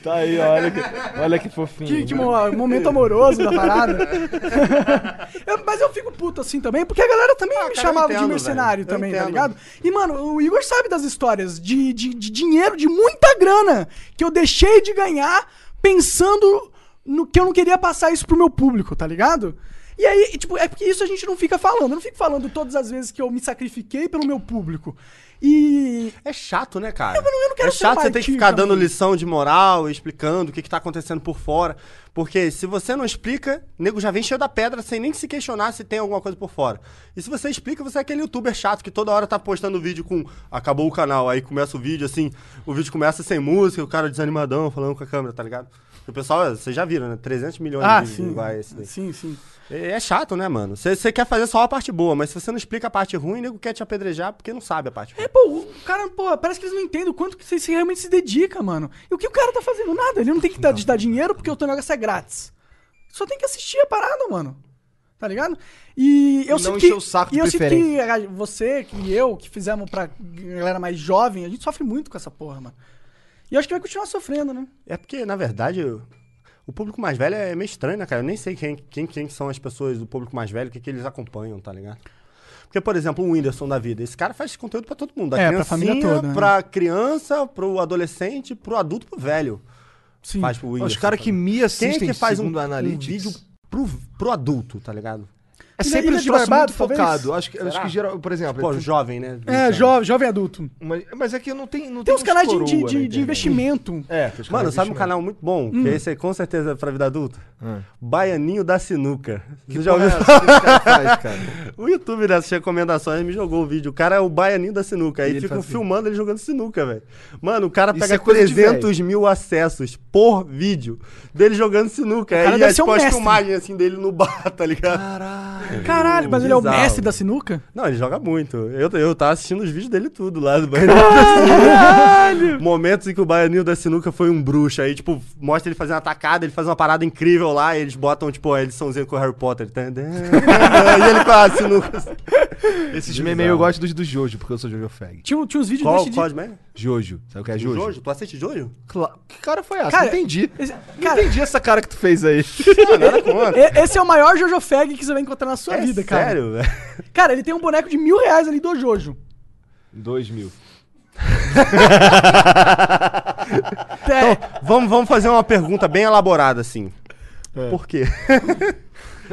Tá aí, olha que, olha que fofinho. Que, que mo- momento amoroso da parada. Eu- mas eu fico puto assim também, porque a galera também Ah, me cara, chamava de entendo, mercenário velho. Também, tá ligado? E, mano, o Igor sabe das histórias de, de, de dinheiro, de muita grana, que eu deixei de ganhar pensando no que eu não queria passar isso pro meu público, tá ligado? E aí, tipo, é porque isso a gente não fica falando. Eu não fico falando todas as vezes que eu me sacrifiquei pelo meu público. E É chato, né, cara? Eu não- eu não quero é chato você ter que ficar dando lição de moral, explicando o que, que tá acontecendo por fora. Porque se você não explica, o nego já vem cheio da pedra sem nem se questionar se tem alguma coisa por fora. E se você explica, você é aquele youtuber chato que toda hora tá postando vídeo com acabou o canal, aí começa o vídeo assim, o vídeo começa sem música, o cara desanimadão falando com a câmera, tá ligado? O pessoal, vocês já viram, né? 300 milhões Ah, de vídeos sim. esse daí. Sim, sim. É chato, né, mano? Você quer fazer só a parte boa, mas se você não explica a parte ruim, o nego quer te apedrejar porque não sabe a parte ruim. É, pô, o cara, pô, parece que eles não entendem o quanto que você se- realmente se dedica, mano. E o que o cara tá fazendo? Nada. Ele não tem que dar, te dar dinheiro porque o teu negócio é grátis. Só tem que assistir a parada, mano. Tá ligado? E eu E sinto não que. o saco de e eu sinto que você e eu, que fizemos pra galera mais jovem, a gente sofre muito com essa porra, mano. E eu acho que vai continuar sofrendo, né? É porque, na verdade, o- o público mais velho é meio estranho, né, cara? Eu nem sei quem, quem, quem são as pessoas do público mais velho, o que, que eles acompanham, tá ligado? Porque, por exemplo, o Whindersson da vida, esse cara faz conteúdo pra todo mundo. Da É, pra criancinha, família toda, né? pra criança, pro adolescente, pro adulto, pro velho. Sim. Faz pro Whindersson. Os caras que me Quem é assistem que faz um, um vídeo pro, pro adulto, tá ligado? É sempre Ilha um de Barbados, muito talvez? focado. Acho que, acho que geral, por exemplo. Pô, tem- jovem, né? É, jovem, jovem adulto. mas, mas é que não tem. Não Tem uns canais de, de, na de- de investimento. É, tem os Mano, sabe um canal muito bom? Hum. Que esse é com certeza é pra vida adulta? Ah. Baianinho da Sinuca. Você Que já ouviu? é cara faz, cara? O YouTube dessas recomendações me jogou o vídeo. O cara é o baianinho da sinuca. Aí E ele ficam assim. filmando ele jogando sinuca, velho. Mano, o cara pega é coisa de 300 mil acessos por vídeo dele jogando sinuca. Aí é tipo um as mestre. filmagens assim dele no bar, tá ligado? Caralho. Caralho, mas ele é o Bizarro. mestre da sinuca? Não, ele joga muito. Eu, eu tava assistindo os vídeos dele tudo lá do Baianinho da Sinuca. Momentos em que o Baianinho da Sinuca foi um bruxo. Aí, tipo, mostra ele fazendo atacada, ele faz uma parada incrível lá, e eles botam, tipo, a ediçãozinha com o Harry Potter. E ele com a sinuca. Esses memes aí eu gosto dos do Jojo, porque eu sou Jojo Fag. Tinha, tinha uns vídeos Qual, desse de... qual de mesmo? Jojo. Sabe o que é Jojo? Jojo? Tu assiste Jojo? Cla- Que cara foi essa? Cara, não entendi. esse- Não cara, entendi essa cara que tu fez aí. Não, nada contra. e- esse é o maior Jojo Fag que você vai encontrar na sua É vida, cara. sério, velho? Cara, ele tem um boneco de mil reais ali do Jojo. Dois mil. É, Vamos, vamos fazer uma pergunta bem elaborada, assim. É. Por quê?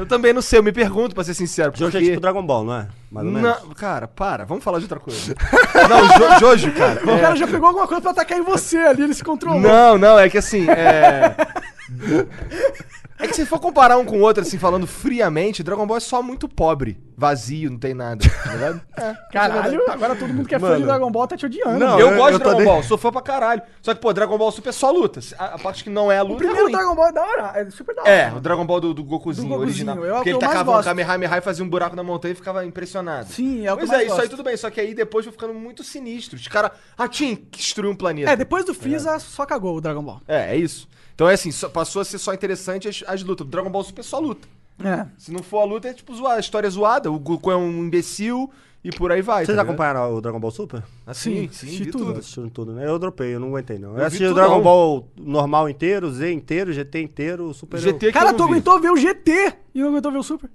Eu também não sei, eu me pergunto, pra ser sincero. Jojo é tipo Dragon Ball, não é? Mais ou menos. Não, cara, para, vamos falar de outra coisa. não, jo, Jojo, cara. o cara já pegou alguma coisa pra atacar em você ali, ele se controlou. Não, não, é que assim, é. É que se for comparar um com o outro, assim, falando friamente, Dragon Ball é só muito pobre, vazio, não tem nada, tá ligado? É, Caralho, agora todo mundo que é fã de Mano. Dragon Ball tá te odiando. Não, eu, eu- gosto eu de tô Dragon de- Ball, sou fã pra caralho. Só que, pô, Dragon Ball Super é só luta. A, a parte que não é a o luta primeiro é ruim. Dragon Ball é da hora, é super da hora. É, o Dragon Ball do, do Gokuzinho, Do Gokuzinho, original. é o Porque que ele eu mais tacava um gosto. Kamehameha e fazia um buraco na montanha e ficava impressionado. Sim, é o que Pois eu mais é, isso aí gosto. tudo bem, só que aí depois foi ficando muito sinistro. Os caras, ah, tinha que destruir um planeta. É, depois do Freeza só cagou o Dragon Ball. É, é isso. Então é assim, só- passou a ser só interessante as, as lutas. O Dragon Ball Super é só luta. É. Se não for a luta, é tipo zoar, a história é zoada. O Goku é um imbecil e por aí vai. Vocês tá ligado? acompanharam o Dragon Ball Super? Assim, Sim, sim, assisti vi tudo. tudo. Assistiram tudo, né? Eu dropei, eu não aguentei, não. Eu, vi assisti o Dragon não. Ball normal inteiro, Z inteiro, GT inteiro, Super. eu- GT que Cara, eu tu vi. aguentou ver o GT e não aguentou ver o Super.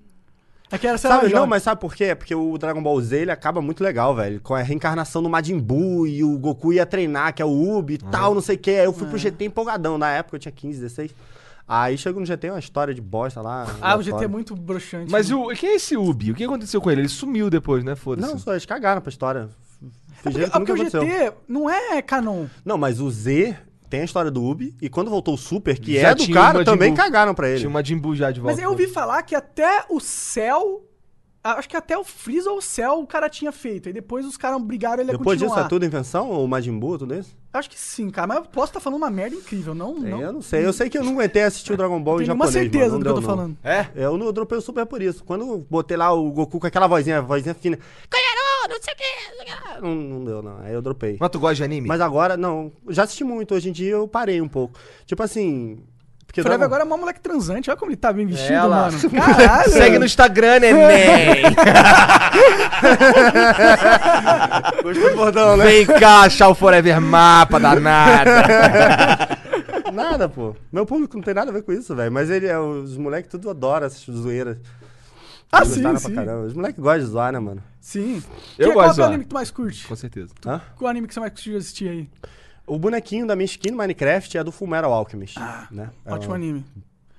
É que era sei lá, Sabe, não, mas sabe por quê? Porque o Dragon Ball Z ele acaba muito legal, velho. Com a reencarnação do Majin Buu e o Goku ia treinar, que é o Ubi e tal, não sei o quê. Aí eu fui É. pro GT empolgadão. Na época eu tinha 15, 16. Aí chegou no GT uma história de bosta lá. Ah, o GT é muito broxante. Mas né? o, quem é esse Ubi? O que aconteceu com ele? Ele sumiu depois, né? Foda-se. Não, só eles cagaram pra história. Porque, Fingiram é que porque o aconteceu. GT não é canon. Não, mas o Z tem a história do Ubi. E quando voltou o Super, que Já é do cara, também Buu. cagaram pra ele. Tinha uma Jimbu já de volta. Mas eu ouvi falar que até o Cell. Acho que até o Freeza ou o Cell o cara tinha feito. Aí depois os caras brigaram ele a Depois disso continuar. é tudo invenção? O Majin Buu, tudo isso? Acho que sim, cara. Mas eu posso estar falando uma merda incrível. Não, não. Eu não sei. Eu sei que eu não aguentei assistir o Dragon Ball tenho em japonês, certeza mano. do que eu tô não. falando. É? Eu não dropei o Super por isso. Quando eu botei lá o Goku com aquela vozinha, vozinha fina. Não sei o que. Não, não deu, não. Aí eu dropei. Mas tu gosta de anime? Mas agora, não. Já assisti muito. Hoje em dia eu parei um pouco. Tipo assim. Porque Forever Dragon- agora é uma moleque transante. Olha como ele tá bem vestido, É, lá. mano. Caralho. Segue no Instagram, neném! Gostou do bordão, né? Vem cá achar o Forever Mapa danada. Nada, pô. Meu público não tem nada a ver com isso, velho. Mas ele é. Os moleques tudo adoram essas zoeiras. Ah, Eles sim, gostaram sim. pra caramba. Os moleques gostam de zoar, né, mano? Sim. Eu Que- gosto Qual é o anime que tu mais curte? Com certeza. Hã? Qual anime que você mais curte assistir aí? O bonequinho da minha skin no Minecraft é do Fullmetal Alchemist, né? É Ótimo uma anime.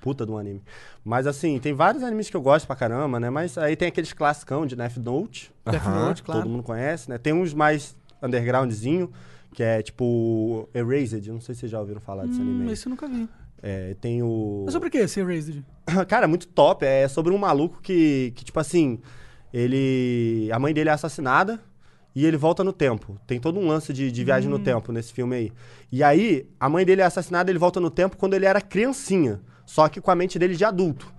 Puta de um anime. Mas assim, tem vários animes que eu gosto pra caramba, né? Mas aí tem aqueles classicão de Death Note. Death Aham, Note, claro. Todo mundo conhece, né? Tem uns mais undergroundzinho, que é tipo Erased. Não sei se vocês já ouviram falar desse Hum, anime. aí. esse eu nunca vi. É, tem o. Mas sobre o que esse Erased? Cara, é muito top. É sobre um maluco que, que, tipo assim, ele. A mãe dele é assassinada e ele volta no tempo. Tem todo um lance de, de viagem no tempo nesse filme aí. E aí, a mãe dele é assassinada, ele volta no tempo quando ele era criancinha. Só que com a mente dele de adulto.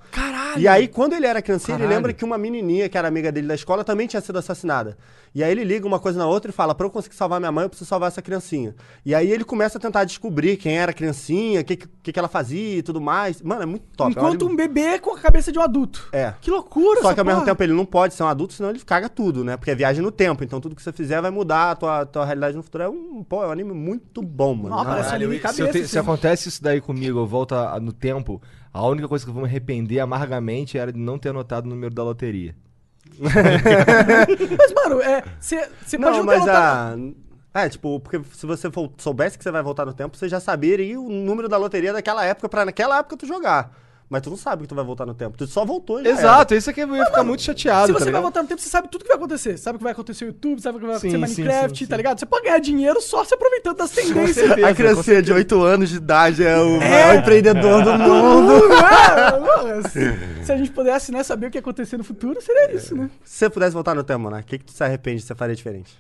Caralho! E aí, quando ele era criancinha, ele lembra que uma menininha, que era amiga dele da escola, também tinha sido assassinada. E aí ele liga uma coisa na outra e fala, pra eu conseguir salvar minha mãe, eu preciso salvar essa criancinha. E aí ele começa a tentar descobrir quem era a criancinha, o que, que, que ela fazia e tudo mais. Mano, é muito top. é um Enquanto um bebê com a cabeça de um adulto. É. Que loucura, Só essa que ao mesmo porra. tempo ele não pode ser um adulto, senão ele caga tudo, né? Porque é viagem no tempo. Então tudo que você fizer vai mudar a tua, tua realidade no futuro. É um, pô, é um anime muito bom, mano. Não, parece anime cabeça, se, te- assim. se acontece isso daí comigo, eu volto a- no tempo, a única coisa que eu vou me arrepender amargamente era de não ter anotado o número da loteria. Mas, mano, é, você pode Não, não ter mas notado- a. É, tipo, porque se você for- soubesse que você vai voltar no tempo, você já saberia o número da loteria daquela época pra naquela época tu jogar. Mas tu não sabe que tu vai voltar no tempo. Tu só voltou já. Exato, isso aqui eu ia ficar muito chateado, Se tá você vai ligado? voltar no tempo, você sabe tudo que vai acontecer. Sabe o que vai acontecer no YouTube, sabe o que vai acontecer sim, Minecraft, sim, sim. tá ligado? Você pode ganhar dinheiro só se aproveitando das tendências. certeza. A criancinha de 8 anos de idade é o maior empreendedor do mundo. É, se, se a gente pudesse né, saber o que ia acontecer no futuro, seria isso, né? Se você pudesse voltar no tempo, né? O que, que tu se arrepende que você faria diferente?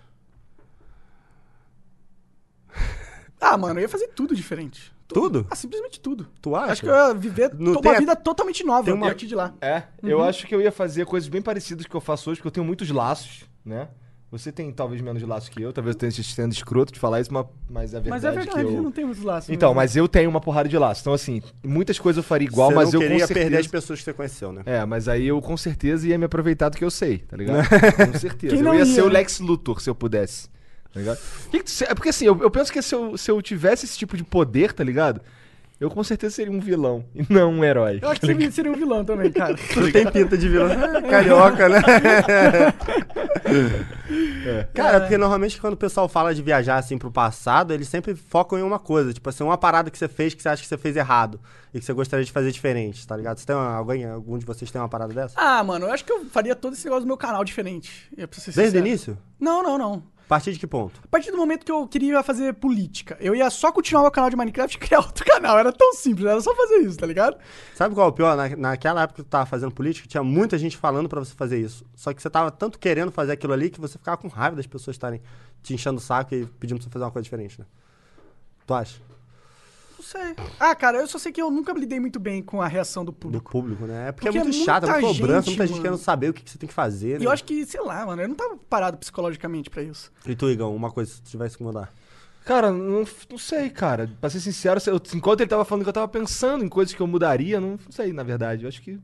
Ah, mano, eu ia fazer tudo diferente. Tudo? Ah, simplesmente tudo. Tu acha? Acho que eu ia viver tem uma a- vida totalmente nova tem a uma- partir de lá. É, eu acho que eu ia fazer coisas bem parecidas que eu faço hoje, porque eu tenho muitos laços, né? Você tem talvez menos laços que eu, talvez eu tenha sendo escroto de falar isso, mas, mas é verdade, Mas é verdade, que eu... não tem muitos laços. Então, né? mas eu tenho uma porrada de laços. Então, assim, muitas coisas eu faria igual, você mas não eu queria com certeza... perder as pessoas que você conheceu, né? É, mas aí eu com certeza ia me aproveitar do que eu sei, tá ligado? com certeza. Quem eu ia, ia, ser o? Lex Luthor se eu pudesse. Tá ligado? Que que tu- é porque assim, eu, eu penso que se eu, se eu tivesse esse tipo de poder, tá ligado? Eu com certeza seria um vilão e não um herói. Eu acho que você seria um vilão também, cara. Tu tem pinta de vilão. Carioca, né? Cara, é porque normalmente quando o pessoal fala de viajar assim pro passado, eles sempre focam em uma coisa. Tipo assim, uma parada que você fez que você acha que você fez errado e que você gostaria de fazer diferente, tá ligado? Você tem uma- alguém, algum de vocês tem uma parada dessa? Ah, mano, eu acho que eu faria todo esse negócio do meu canal diferente. É Desde o início? Não, não, não. A partir de que ponto? A partir do momento que eu queria fazer política, eu ia só continuar meu canal de Minecraft e criar outro canal. Era tão simples, era só fazer isso, tá ligado? Sabe qual é o pior? Na, naquela época que tu tava fazendo política, tinha muita gente falando pra você fazer isso. Só que você tava tanto querendo fazer aquilo ali que você ficava com raiva das pessoas estarem te enchendo o saco e pedindo pra você fazer uma coisa diferente, né? Tu acha? Não sei. Ah, cara, eu só sei que eu nunca lidei muito bem com a reação do Do público. público, né? É porque, Porque é muito é chato, é muita cobrança, gente, muita gente mano. querendo saber o que, que você tem que fazer, né? E eu acho que, sei lá, mano, eu não tava preparado psicologicamente pra isso. E tu, Igão, uma coisa se tu tivesse que mudar. Cara, não, não sei, cara. Pra ser sincero, eu- enquanto ele tava falando que eu tava pensando em coisas que eu mudaria, não sei, na verdade. Eu acho que.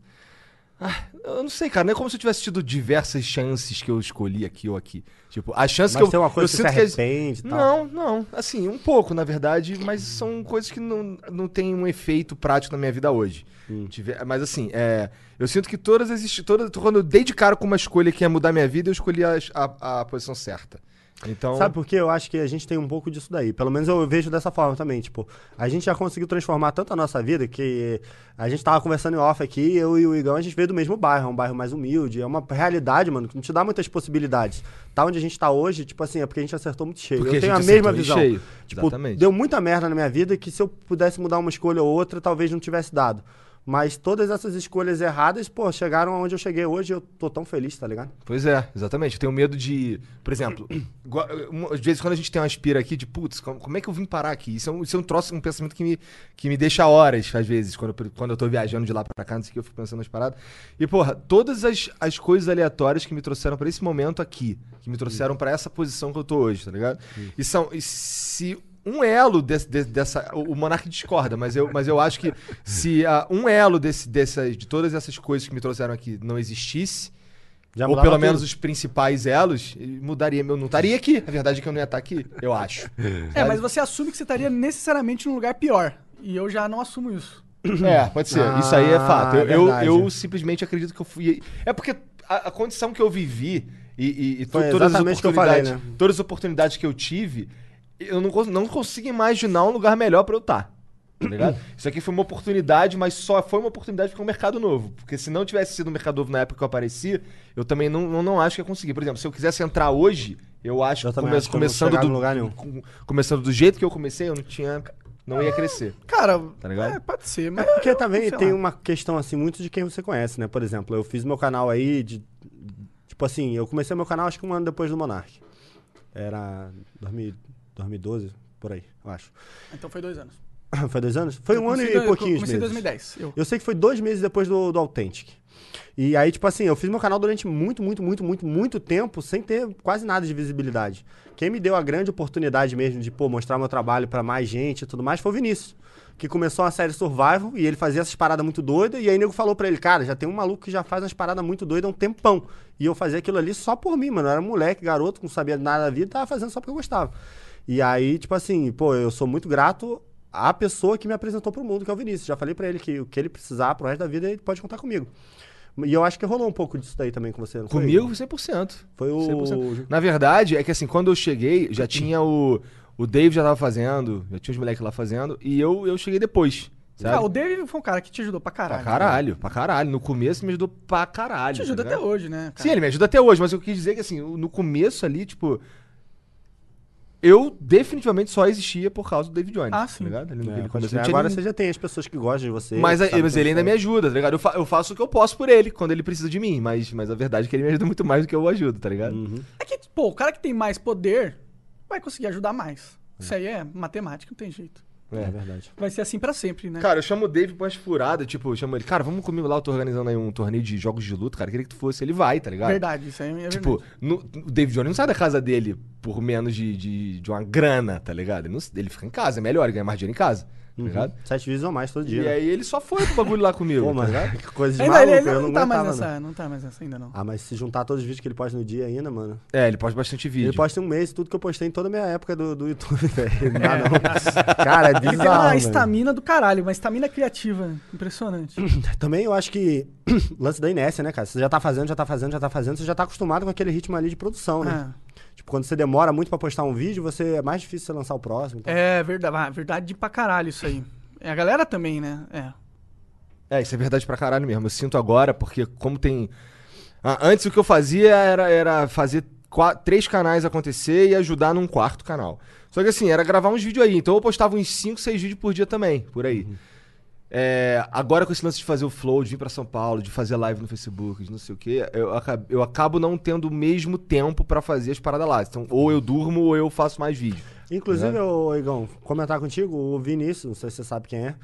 Ah, eu não sei, cara. Não é como se eu tivesse tido diversas chances que eu escolhi aqui ou aqui. Tipo, a chance Mas que eu. tem uma coisa eu que sinto se que arrepende e tal. Não, não. Assim, um pouco, na verdade, mas são coisas que não, não têm um efeito prático na minha vida hoje. Hum. Mas assim, é, eu sinto que todas as. his- Todas, quando eu dei de cara com uma escolha que ia mudar minha vida, eu escolhi a, a, a posição certa. Então. Sabe por quê? Eu acho que a gente tem um pouco disso daí. Pelo menos eu vejo dessa forma também. Tipo, a gente já conseguiu transformar tanto a nossa vida que a gente tava conversando em off aqui, eu e o Igão, a gente veio do mesmo bairro, é um bairro mais humilde. É uma realidade, mano, que não te dá muitas possibilidades. Tá onde a gente tá hoje, tipo assim, é porque a gente acertou muito cheio. Porque eu a tenho a gente mesma visão. cheio. Tipo, Exatamente. deu muita merda na minha vida que se eu pudesse mudar uma escolha ou outra, talvez não tivesse dado. Mas todas essas escolhas erradas, pô, chegaram onde eu cheguei hoje e eu tô tão feliz, tá ligado? Pois é, exatamente. Eu tenho medo de. Por exemplo, às vezes quando a gente tem uma aspira aqui de putz, como, é que eu vim parar aqui? Isso é um, isso é um troço, um pensamento que me, que me deixa horas, às vezes, quando eu, quando eu tô viajando de lá pra cá, não sei o que, eu fico pensando nas paradas. E, porra, todas as, as coisas aleatórias que me trouxeram pra esse momento aqui, que me trouxeram pra essa posição que eu tô hoje, tá ligado? E são. e se um elo desse, de- dessa. O Monark discorda, mas eu, mas eu acho que se ah, um elo desse, dessas, de todas essas coisas que me trouxeram aqui não existisse, Já ou pelo tudo. menos os principais elos, mudaria. Eu não estaria aqui. A verdade é que eu não ia estar aqui, eu acho. É, mas você assume que você estaria necessariamente num lugar pior. E eu já não assumo isso. É, pode ser. Ah, Isso aí é fato. Eu, é eu, eu simplesmente acredito que eu fui. É porque a, a condição que eu vivi e, e- e todas, as exatamente o que eu falei, oportunidades, né? todas as oportunidades que eu tive, eu não, não consigo imaginar um lugar melhor pra eu estar. Tá ligado? Isso aqui foi uma oportunidade, mas só foi uma oportunidade porque é um mercado novo. Porque se não tivesse sido um mercado novo na época que eu apareci, eu também não, não, não acho que ia conseguir. Por exemplo, se eu quisesse entrar hoje, eu acho Eu que, também come- acho eu começando, do, em lugar nenhum. com- começando do jeito que eu comecei, eu não tinha. Não ia crescer. Cara, Tá ligado? é, pode ser, É mas. porque também sei tem lá. uma questão, assim, muito de quem você conhece, né? Por exemplo, eu fiz meu canal aí de. Tipo assim, eu comecei meu canal acho que um ano depois do Monark. Era 2000 2012, por aí, eu acho. Então foi dois anos. Foi dois anos? Foi Eu um ano e dois- pouquinhos Comecei em meses. 2010. Eu. Eu sei que foi dois meses depois do, do Authentic. E aí, tipo assim, eu fiz meu canal durante muito, muito, muito, muito, muito tempo sem ter quase nada de visibilidade. Quem me deu a grande oportunidade mesmo de, pô, mostrar meu trabalho pra mais gente e tudo mais foi o Vinícius. Que começou a série Survival e ele fazia essas paradas muito doidas. E aí, nego falou pra ele, cara, já tem um maluco que já faz umas paradas muito doidas há um tempão. E eu fazia aquilo ali só por mim, mano. Eu era moleque, garoto, não sabia nada da vida, tava fazendo só porque eu gostava. E aí, tipo assim, pô, eu sou muito grato à pessoa que me apresentou pro mundo, que é o Vinícius. Já falei pra ele que o que ele precisar pro resto da vida, ele pode contar comigo. E eu acho que rolou um pouco disso daí também com você, não foi? Comigo, 100%. Foi o... 100%. Na verdade, é que assim, quando eu cheguei, já tinha o. O Dave já tava fazendo, já tinha os moleques lá fazendo, e eu, eu cheguei depois. Ah, o Dave foi um cara que te ajudou pra Pra caralho. caralho, pra caralho. No começo me ajudou pra caralho. Te ajuda tá até hoje, né? cara? Sim, ele me ajuda até hoje, mas eu quis dizer que assim, no começo ali, tipo. Eu definitivamente só existia por causa do David Jones. Ah, sim. Tá ligado? No É, aquele pode começo, crer. não tinha Agora você já tem as pessoas que gostam de você. Mas, mas quem ele ainda é. me ajuda, tá ligado? Eu, fa- eu faço o que eu posso por ele quando ele precisa de mim, mas, mas a verdade é que ele me ajuda muito mais do que eu o ajudo, tá ligado? Uhum. É que, pô, o cara que tem mais poder vai conseguir ajudar mais. Isso aí é matemática, não tem jeito. É verdade. Vai ser assim pra sempre, né? Cara, eu chamo o Dave pra umas furadas, tipo, eu chamo ele, cara, vamos comigo lá, eu tô organizando aí um torneio de jogos de luta, cara, queria que tu fosse, ele vai, tá ligado? verdade, isso aí é Tipo, verdade. no- o David Jones não sai da casa dele por menos de, de, de uma grana, tá ligado? Ele, não- ele fica em casa, é melhor, ele ganha mais dinheiro em casa, tá ligado? Sete vídeos ou mais todo dia. E né? aí ele só foi pro bagulho lá comigo, Pô, tá mano, ligado? que coisa de Ainda maluco, ele, eu não, não tá mais nessa, não. não tá mais nessa ainda não. Ah, mas se juntar todos os vídeos que ele posta no dia ainda, mano. É, ele posta bastante vídeo. Ele posta um mês, tudo que eu postei em toda a minha época do, do YouTube, velho. Não dá, não. Cara, é Ele tem bizarro. uma estamina do caralho, uma estamina criativa. Impressionante. Também eu acho que lance da inércia, né, cara? Você já tá fazendo, já tá fazendo, já tá fazendo, você já tá acostumado com aquele ritmo ali de produção, né? Ah, Tipo, quando você demora muito pra postar um vídeo, você é mais difícil você lançar o próximo. então. é verdade, ah, verdade pra caralho isso aí. É, a galera também, né? É. É, isso é verdade pra caralho mesmo. Eu sinto agora, porque como tem. Ah, antes o que eu fazia era, era fazer qua- três canais acontecer e ajudar num quarto canal. Só que assim, era gravar uns vídeos aí. Então eu postava uns 5, 6 vídeos por dia também, por aí. É, agora com esse lance de fazer o flow, de vir pra São Paulo, de fazer live no Facebook, de não sei o quê, eu, acab- eu acabo não tendo o mesmo tempo pra fazer as paradas lá. Então, ou eu durmo ou eu faço mais vídeo. Inclusive, ô, Igão, comentar contigo, o Vinícius, não sei se você sabe quem é,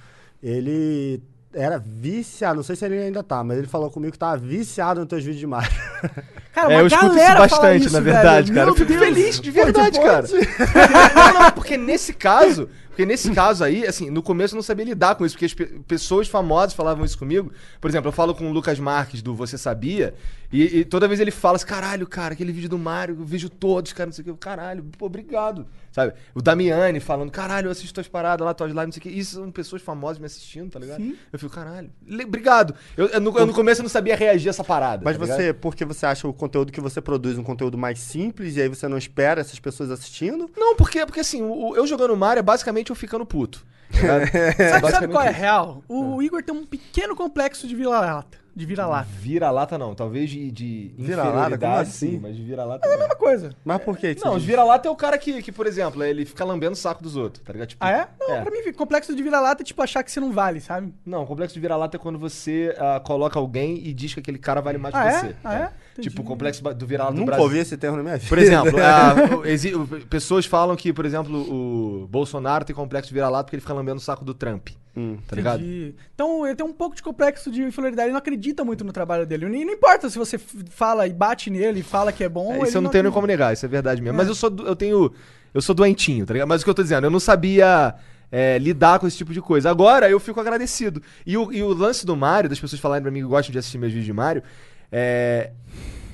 ele era viciado, não sei se ele ainda tá, mas ele falou comigo que tava viciado nos teus vídeos de Mario. Cara, É, uma eu escuto isso bastante, isso, na verdade, velho. cara. Meu Eu fico Deus. feliz, de verdade, pode. cara. não, não, porque nesse caso, porque nesse caso aí, assim, no começo eu não sabia lidar com isso, porque as pe- pessoas famosas falavam isso comigo. Por exemplo, eu falo com o Lucas Marques do Você Sabia, e, e toda vez ele fala assim, caralho, cara, aquele vídeo do Mario, eu vejo todos, cara, não sei o que, caralho, pô, obrigado. Sabe? O Damiani falando, caralho, eu assisto tuas paradas lá, tuas lives, não sei o que. Isso são pessoas famosas me assistindo, tá ligado? Sim. Eu fico, caralho, obrigado. Eu, eu no, eu no começo eu não sabia reagir a essa parada. Mas tá ligado? você, porque você acha o conteúdo que você produz um conteúdo mais simples e aí você não espera essas pessoas assistindo? Não, porque, porque assim, o- eu jogando Mario é basicamente eu ficando puto. tá? Sabe, sabe qual é real? O Igor tem um pequeno complexo de vira-lata. De vira-lata. Vira-lata não, talvez de, de Vira-lata? Como assim? sim, mas de vira-lata É a não. mesma coisa. Mas por que que Não, você os vira-lata é o cara que, que, por exemplo, ele fica lambendo o saco dos outros, tá ligado? Tipo, Ah, é? Não, é. pra mim, complexo de vira-lata é tipo achar que você não vale, sabe? Não, o complexo de vira-lata é quando você ah, coloca alguém e diz que aquele cara vale mais Ah, que é? você. Ah, é? Entendi. Tipo, o complexo do vira-lata do Nunca Brasil. ouvi esse termo na minha vida. Por exemplo, ah, exi- o- pessoas falam que, por exemplo, o Bolsonaro tem complexo de vira-lata porque ele fica lambendo o saco do Trump. Hum. Tá ligado? Entendi. Então ele tem um pouco de complexo de inferioridade. Ele não acredita muito no trabalho dele. E não importa se você fala e bate nele, fala que é bom. É, ele isso eu não tenho nem como negar, isso é verdade mesmo. É. Mas eu sou, eu tenho, eu sou doentinho, tá ligado? Mas o que eu tô dizendo, eu não sabia é, lidar com esse tipo de coisa. Agora eu fico agradecido. E o, e o lance do Mario, das pessoas falarem pra mim que gostam de assistir meus vídeos de Mario, é,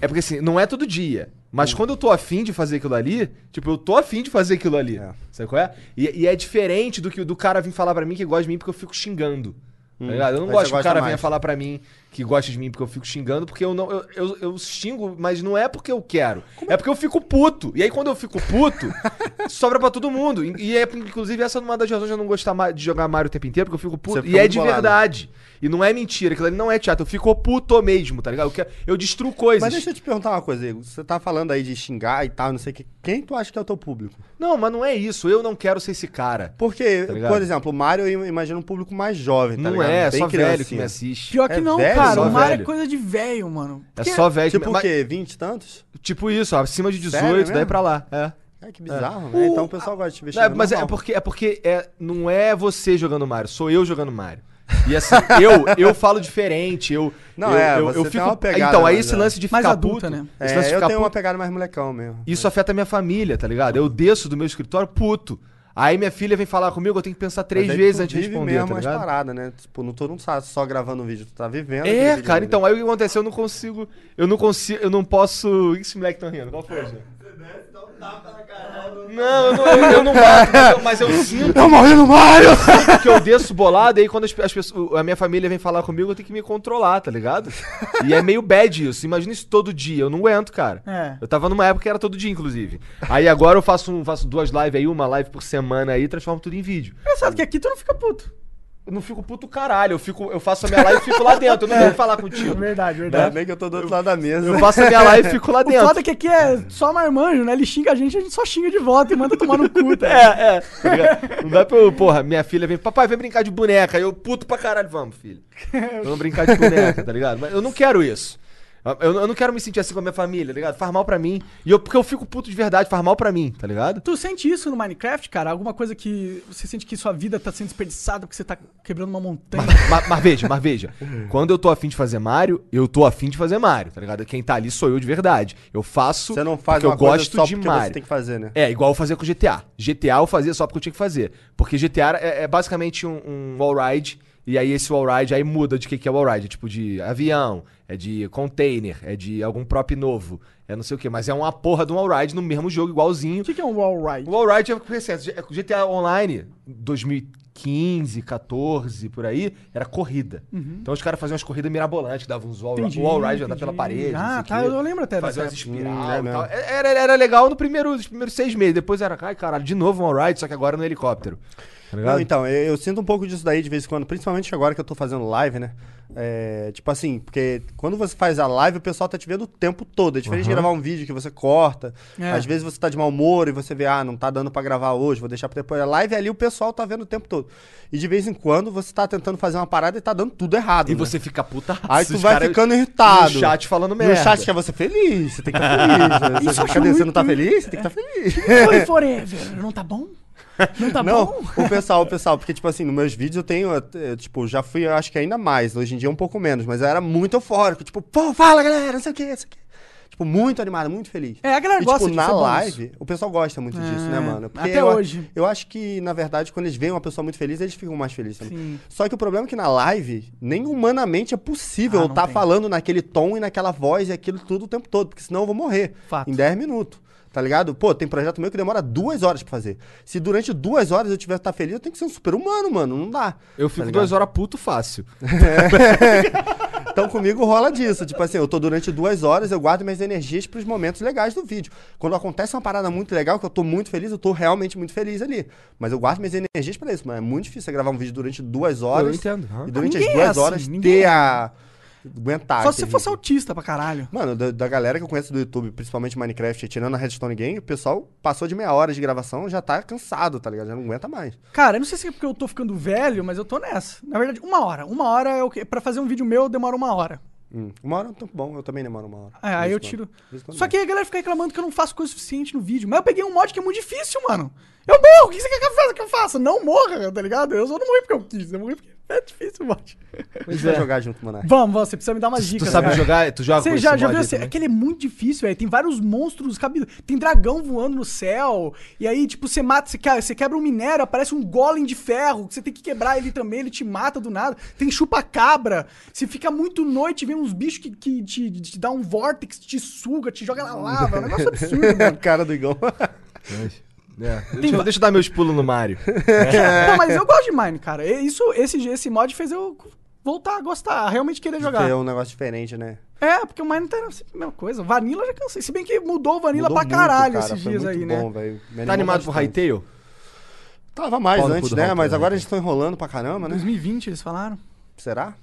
é porque assim, não é todo dia. Mas quando eu tô afim de fazer aquilo ali, tipo, eu tô afim de fazer aquilo ali. É. Sabe qual é? E, e é diferente do que do cara vir falar pra mim que gosta de mim porque eu fico xingando. Tá ligado? Eu não Aí gosto que o cara venha falar pra mim que gosta de mim porque eu fico xingando, porque eu não. Eu, eu, eu xingo, mas não é porque eu quero. É porque eu fico puto. E aí, quando eu fico puto, sobra pra todo mundo. E e é, inclusive, essa é uma das razões de eu não gostar de jogar Mario o tempo inteiro, porque eu fico puto. E é de bolado. verdade. E não é mentira, aquilo ali não é teatro. Eu fico puto mesmo, tá ligado? Eu, quero- eu destruo coisas. Mas deixa eu te perguntar uma coisa, Igor. Você tá falando aí de xingar e tal, não sei o que. Quem tu acha que é o teu público? Não, mas não é isso. Eu não quero ser esse cara. Porque, Tá por exemplo, o Mario eu imagino um público mais jovem, tá não ligado? é, é Bem só velho que criancinha. me assiste. Pior que É não, velho, cara. Só O Mario é coisa de velho, mano. É Porque- só velho que Tipo me... o quê? 20 e tantos? Tipo isso, ó, acima de 18, Sério daí pra lá. É. Ai, que bizarro, né? Então o pessoal gosta de te ver Não, mas é porque, é porque é, não é você jogando Mario, sou eu jogando Mario. E assim, eu, eu falo diferente, eu. Não, eu, é, eu, você eu tem fico. uma pegada então, aí esse é. lance de ficar Mais adulta, puto, né? Esse É, eu tenho uma puto, pegada mais molecão mesmo. Isso afeta a minha família, tá ligado? Eu desço do meu escritório puto. Aí minha filha vem falar comigo, eu tenho que pensar três Mas vezes tu antes de responder, mesmo tá ligado? paradas, né? Tipo, não tô não tá só gravando um vídeo, tu tá vivendo. É, cara, então, aí o que aconteceu, eu não consigo. Eu não consigo. Eu não posso. O que esse moleque tá rindo? Qual foi, Jean? Não, eu não, eu, eu não bato, mas eu, mas eu sinto Eu morri no Mario! que eu desço bolado, e aí quando as, as pessoas, a minha família vem falar comigo, eu tenho que me controlar, tá ligado? E é meio bad isso. Imagina isso todo dia, eu não aguento, cara. É. Eu tava numa época que era todo dia, inclusive. Aí agora eu faço, um- faço duas lives aí, uma live por semana aí, e transformo tudo em vídeo. Engraçado que aqui tu não fica puto. Eu não fico puto caralho. Eu, fico, eu faço a minha live e fico lá dentro. Eu não vou falar contigo. Verdade, Ainda verdade. bem que eu tô do outro lado da mesa. Eu faço a minha live e fico lá O dentro. foda é que aqui é só marmanjo, né? Ele xinga a gente, a gente só xinga de volta e manda tomar no cu, tá? É, é. tá? Não dá pra eu, porra, minha filha vem, papai, vem brincar de boneca. Aí eu puto pra caralho, vamos, filho. Vamos brincar de boneca, tá ligado? Mas eu não quero isso. Eu, eu não quero me sentir assim com a minha família, tá ligado? Faz mal pra mim. E eu, porque eu fico puto de verdade, faz mal pra mim, tá ligado? Tu sente isso no Minecraft, cara? Alguma coisa que você sente que sua vida tá sendo desperdiçada porque você tá quebrando uma montanha? Mas, mas veja, mas veja. Quando eu tô afim de fazer Mario, eu tô afim de fazer Mario, tá ligado? Quem tá ali sou eu de verdade. Eu faço Você não faz porque uma eu coisa gosto só de porque Mario. você tem que fazer, né? É, igual eu fazia com GTA. GTA eu fazia só porque eu tinha que fazer. Porque GTA é, é basicamente um, um wallride, e aí esse wallride aí muda de que, que é wallride. É tipo de avião, é de container, é de algum prop novo, é não sei o que. Mas é uma porra de um wallride no mesmo jogo, igualzinho. O que, que é um wall ride? O wallride é recente. é GTA Online, 2015, 14, por aí, era corrida. Então os caras faziam umas corridas mirabolantes, davam uns wall, Entendi, o wallride andar pela parede. não sei Ah, tá, quê. eu lembro até Fazia dessa umas espiral Hum, é e tal. mesmo. Era, era legal no primeiro, nos primeiros seis meses. Depois era, ai caralho, de novo um wallride, só que agora no helicóptero. Tá? Não, então, eu, eu sinto um pouco disso daí de vez em quando, principalmente agora que eu tô fazendo live, né? É, tipo assim, porque quando você faz a live, o pessoal tá te vendo o tempo todo. É diferente de Aham. gravar um vídeo que você corta. É. Às vezes você tá de mau humor e você vê, ah, não tá dando pra gravar hoje, vou deixar pra depois. A live ali o pessoal tá vendo o tempo todo. E de vez em quando você tá tentando fazer uma parada e tá dando tudo errado. E né? você fica puta Aí tu vai ficando irritado. No chat falando No merda. chat quer você feliz, você tem que estar feliz. né? Isso Você, eu acho cadê? Você não tá muito- feliz? Você tem que estar feliz. Foi forever. Não tá bom? Não tá não, bom? o pessoal, o pessoal, porque, tipo assim, nos meus vídeos eu tenho, eh, tipo, já fui, eu acho que ainda mais, hoje em dia um pouco menos, mas eu era muito eufórico, tipo, pô, fala galera, não sei o que, não sei o que. Tipo, muito animado, muito feliz. É, a galera E, gosta tipo, na ser bons. live, o pessoal gosta muito disso, né, É, mano? até eu, hoje. Eu acho que, na verdade, quando eles veem uma pessoa muito feliz, eles ficam mais felizes também. Sim. Só que o problema é que na live, nem humanamente é possível Ah, eu estar tem. falando naquele tom e naquela voz e aquilo tudo o tempo todo, porque senão eu vou morrer Fato. em 10 minutos. Tá ligado? Pô, tem projeto meu que demora duas horas pra fazer. Se durante duas horas eu tiver que estar feliz, eu tenho que ser um super humano, mano. Não dá. Eu Tá fico ligado? duas horas puto fácil. Então comigo rola disso. Tipo assim, eu tô durante duas horas, eu guardo minhas energias pros momentos legais do vídeo. Quando acontece uma parada muito legal, que eu tô muito feliz, eu tô realmente muito feliz ali. Mas eu guardo minhas energias pra isso. Mas é muito difícil você gravar um vídeo durante duas horas. Eu entendo. E durante Ninguém as é duas assim, horas ninguém ter é. a. aguentar. Só se você fosse autista pra caralho. Mano, da, da galera que eu conheço do YouTube, principalmente Minecraft, tirando a Redstone Game, o pessoal passou de meia hora de gravação já tá cansado, tá ligado? Já não aguenta mais. Cara, eu não sei se é porque eu tô ficando velho, mas eu tô nessa. Na verdade, uma hora. Uma hora é o que. Pra fazer um vídeo meu demora uma hora. Hum, Uma hora é um tempo bom, eu também demoro uma hora. É, aí eu tiro. Só que aí a galera fica reclamando que eu não faço coisa suficiente no vídeo. Mas eu peguei um mod que é muito difícil, mano. Eu morro. O que você quer que eu faça? Que eu faça? Não morra, tá ligado? Eu só não morri porque eu quis. Eu morri porque é difícil o mod. A gente vai jogar junto, Monark. Vamos, vamos. Você precisa me dar umas Tu dicas. sabe cara. jogar? Tu joga com Você esse já, já mod viu assim? também? Aquele é muito difícil, velho. Tem vários monstros, cabe... tem dragão voando no céu. E aí, tipo, você mata, você quebra, você quebra um minério, aparece um golem de ferro. que Você tem que quebrar ele também, ele te mata do nada. Tem chupa-cabra. Se fica muito noite, vem uns bichos que, que te, te dá um vórtex, te suga, te joga na lava. É um negócio absurdo, a mano. cara do Igão. É. Deixa, eu- deixa eu dar meus pulos no Mario. Pô, mas eu gosto de Mine, cara. Isso, esse, esse mod fez eu voltar a gostar, a realmente querer jogar. É um negócio diferente, né? É, porque o Mine tá sempre a mesma coisa. Vanilla já cansei. Se bem que mudou o Vanilla Mudou pra muito, caralho cara, esses foi dias muito aí, né? bom. Me Tá animado pro. Hytale? Tava mais antes, né? Mas agora né? eles estão enrolando pra caramba, né? 2020 eles falaram. Será?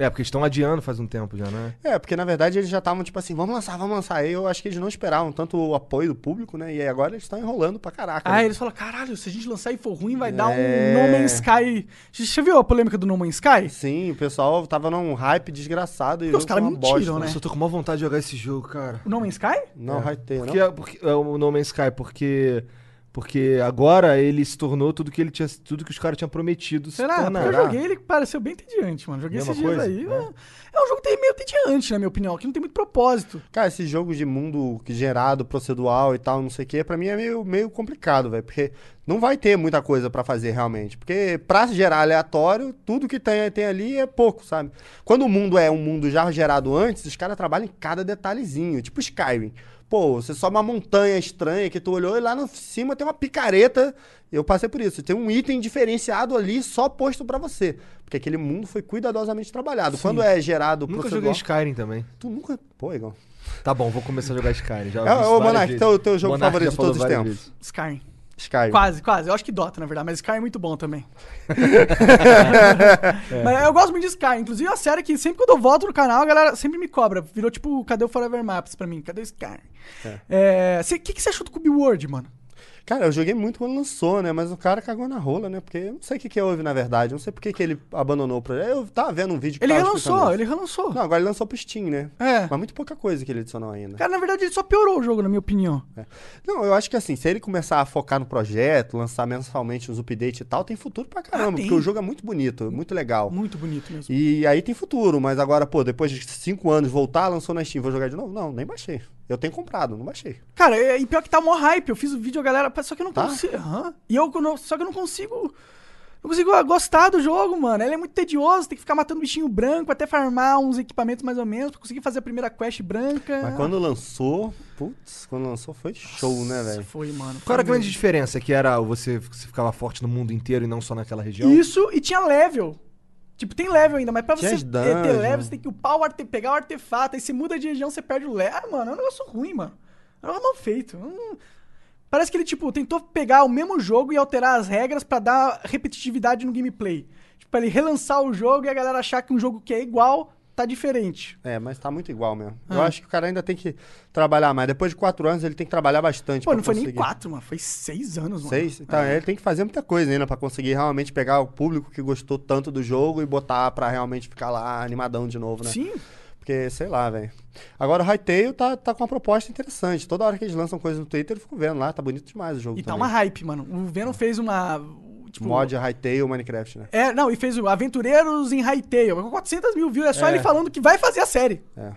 É, porque eles estão adiando faz um tempo já, né? É, porque na verdade eles já estavam tipo assim, vamos lançar, vamos lançar. Aí eu acho que eles não esperavam tanto o apoio do público, né? E aí agora eles estão enrolando pra caraca. Ah, né? eles falaram, caralho, se a gente lançar e for ruim, vai dar É. um No Man's Sky. Você viu a polêmica do No Man's Sky? Sim, o pessoal tava num hype desgraçado e os caras mentiram, bosta. né? Nossa, eu tô com uma vontade de jogar esse jogo, cara. O No Man's Sky? Não, É. hype não. Porque, porque é o No Man's Sky, porque porque agora ele se tornou tudo que ele tinha, tudo que os caras tinham prometido. se Será? Porque eu joguei ele pareceu bem entediante, mano. Joguei Mesma esses dias coisa? aí. É. É. um jogo que tem meio entediante, na minha opinião, que não tem muito propósito. Cara, esses jogos de mundo que gerado, procedural e tal, não sei o que, pra mim é meio, meio complicado, velho. Porque não vai ter muita coisa pra fazer realmente. Porque pra gerar aleatório, tudo que tem, tem ali é pouco, sabe? Quando o mundo é um mundo já gerado antes, os caras trabalham em cada detalhezinho. Tipo Skyrim. Pô, você sobe uma montanha estranha que tu olhou e lá no cima tem uma picareta. Eu passei por isso. Tem um item diferenciado ali só posto pra você. Porque aquele mundo foi cuidadosamente trabalhado. Quando é gerado Nunca joguei Skyrim também. Tu nunca... Pô, Igor. Tá bom, vou começar a jogar Skyrim. Já É, ô, Monark, teu- teu jogo Monark favorito de todos os tempos? vezes. Sky. Sky. Quase, quase. Eu acho que Dota, na verdade, mas Sky é muito bom também. Mas eu gosto muito de Sky. Inclusive, é uma série que sempre quando eu volto no canal, a galera sempre me cobra. Virou tipo, cadê o Forever Maps pra mim? Cadê o Sky? O que, que você achou do Cube World, mano? Cara, eu joguei muito quando lançou, né? Mas o cara cagou na rola, né? Porque eu não sei o que, que houve, na verdade. Eu não sei por que, que ele abandonou o projeto. Eu tava vendo um vídeo que Ele relançou, ele relançou. Não, agora ele lançou pro Steam, né? É. Mas muito pouca coisa que ele adicionou ainda. Cara, na verdade, ele só piorou o jogo, na minha opinião. Não, eu acho que assim, se ele começar a focar no projeto, lançar mensalmente os updates e tal, tem futuro pra caramba. Ah, porque o jogo é muito bonito, muito legal. Muito bonito mesmo. E aí tem futuro, mas agora, pô, depois de cinco anos voltar, lançou na Steam, vou jogar de novo? Não, nem baixei. Eu tenho comprado, não baixei. Cara, é- e pior que tá mó hype. Eu fiz o vídeo, a galera. Só que eu não Tá? consigo. Aham. E eu não- só que eu não consigo. Não consigo ah, gostar do jogo, mano. Ele é muito tedioso, tem que ficar matando bichinho branco até farmar uns equipamentos mais ou menos pra conseguir fazer a primeira quest branca. Mas quando lançou, putz, quando lançou foi show, né, Nossa, velho? Foi, mano. Qual era a grande diferença? Que era você, você ficava forte no mundo inteiro e não só naquela região? Isso e tinha level. Tipo, tem level ainda, mas pra Tinha você as ter, ter level, você tem que upar o arte, pegar o artefato, aí você muda de região, você perde o level. Ah, mano, é um negócio ruim, mano. É um negócio mal feito. Hum. Parece que ele, tipo, tentou pegar o mesmo jogo e alterar as regras pra dar repetitividade no gameplay. Tipo, pra ele relançar o jogo e a galera achar que um jogo que é igual tá diferente. É, mas tá muito igual mesmo. Ah. Eu acho que o cara ainda tem que trabalhar mais. Depois de quatro anos, ele tem que trabalhar bastante. Pô, não foi nem conseguir. quatro, mano. Foi seis anos, mano. Seis? Então, ele tem que fazer muita coisa ainda pra conseguir realmente pegar o público que gostou tanto do jogo e botar pra realmente ficar lá animadão de novo, né? Sim. Porque, sei lá, velho. Agora o Hytale tá, tá com uma proposta interessante. Toda hora que eles lançam coisa no Twitter, eu fico vendo lá. Tá bonito demais o jogo E tá também. uma hype, mano. O Venom fez uma. Tipo, Mod Hytale Minecraft, né? É, não, e fez o Aventureiros em Hytale. Com 400 mil views. É só É. ele falando que vai fazer a série. É.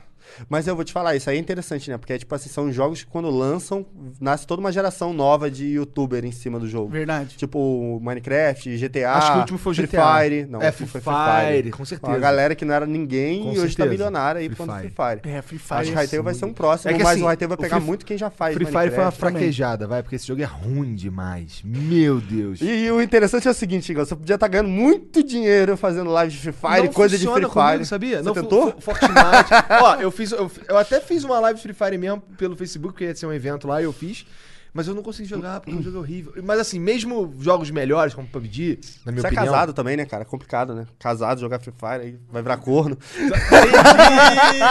Mas eu vou te falar, isso aí é interessante, né? Porque, tipo assim, são jogos que quando lançam, nasce toda uma geração nova de youtuber em cima do jogo. Verdade. Tipo, Minecraft, GTA, Acho que o último foi o Free GTA. Fire. Não, É, Free foi Fire, com certeza. Uma galera que não era ninguém Com e hoje tá certeza. milionária aí Free por Fire. Free Fire. É, Free Fire. Acho que o Hytale vai ser um próximo, É que, mas assim, o Hytale vai pegar Free- muito quem já faz Free Fire foi uma Minecraft. fraquejada, vai, porque esse jogo é ruim demais. Meu Deus. E, e o interessante é o seguinte, Igor, você podia estar ganhando muito dinheiro fazendo live de Free Fire, Não coisa de Free Fire. comigo, sabia? Você não, tentou? Fo- Fortnite. Ó, eu fiz. Eu, eu até fiz uma live Free Fire mesmo pelo Facebook, porque ia ser um evento lá e eu fiz. Mas eu não consegui jogar porque o jogo é horrível. Mas assim, mesmo jogos melhores, como PUBG, na minha Você é opinião. casado também, né, cara? É complicado, né? Casado, jogar Free Fire, aí vai virar corno.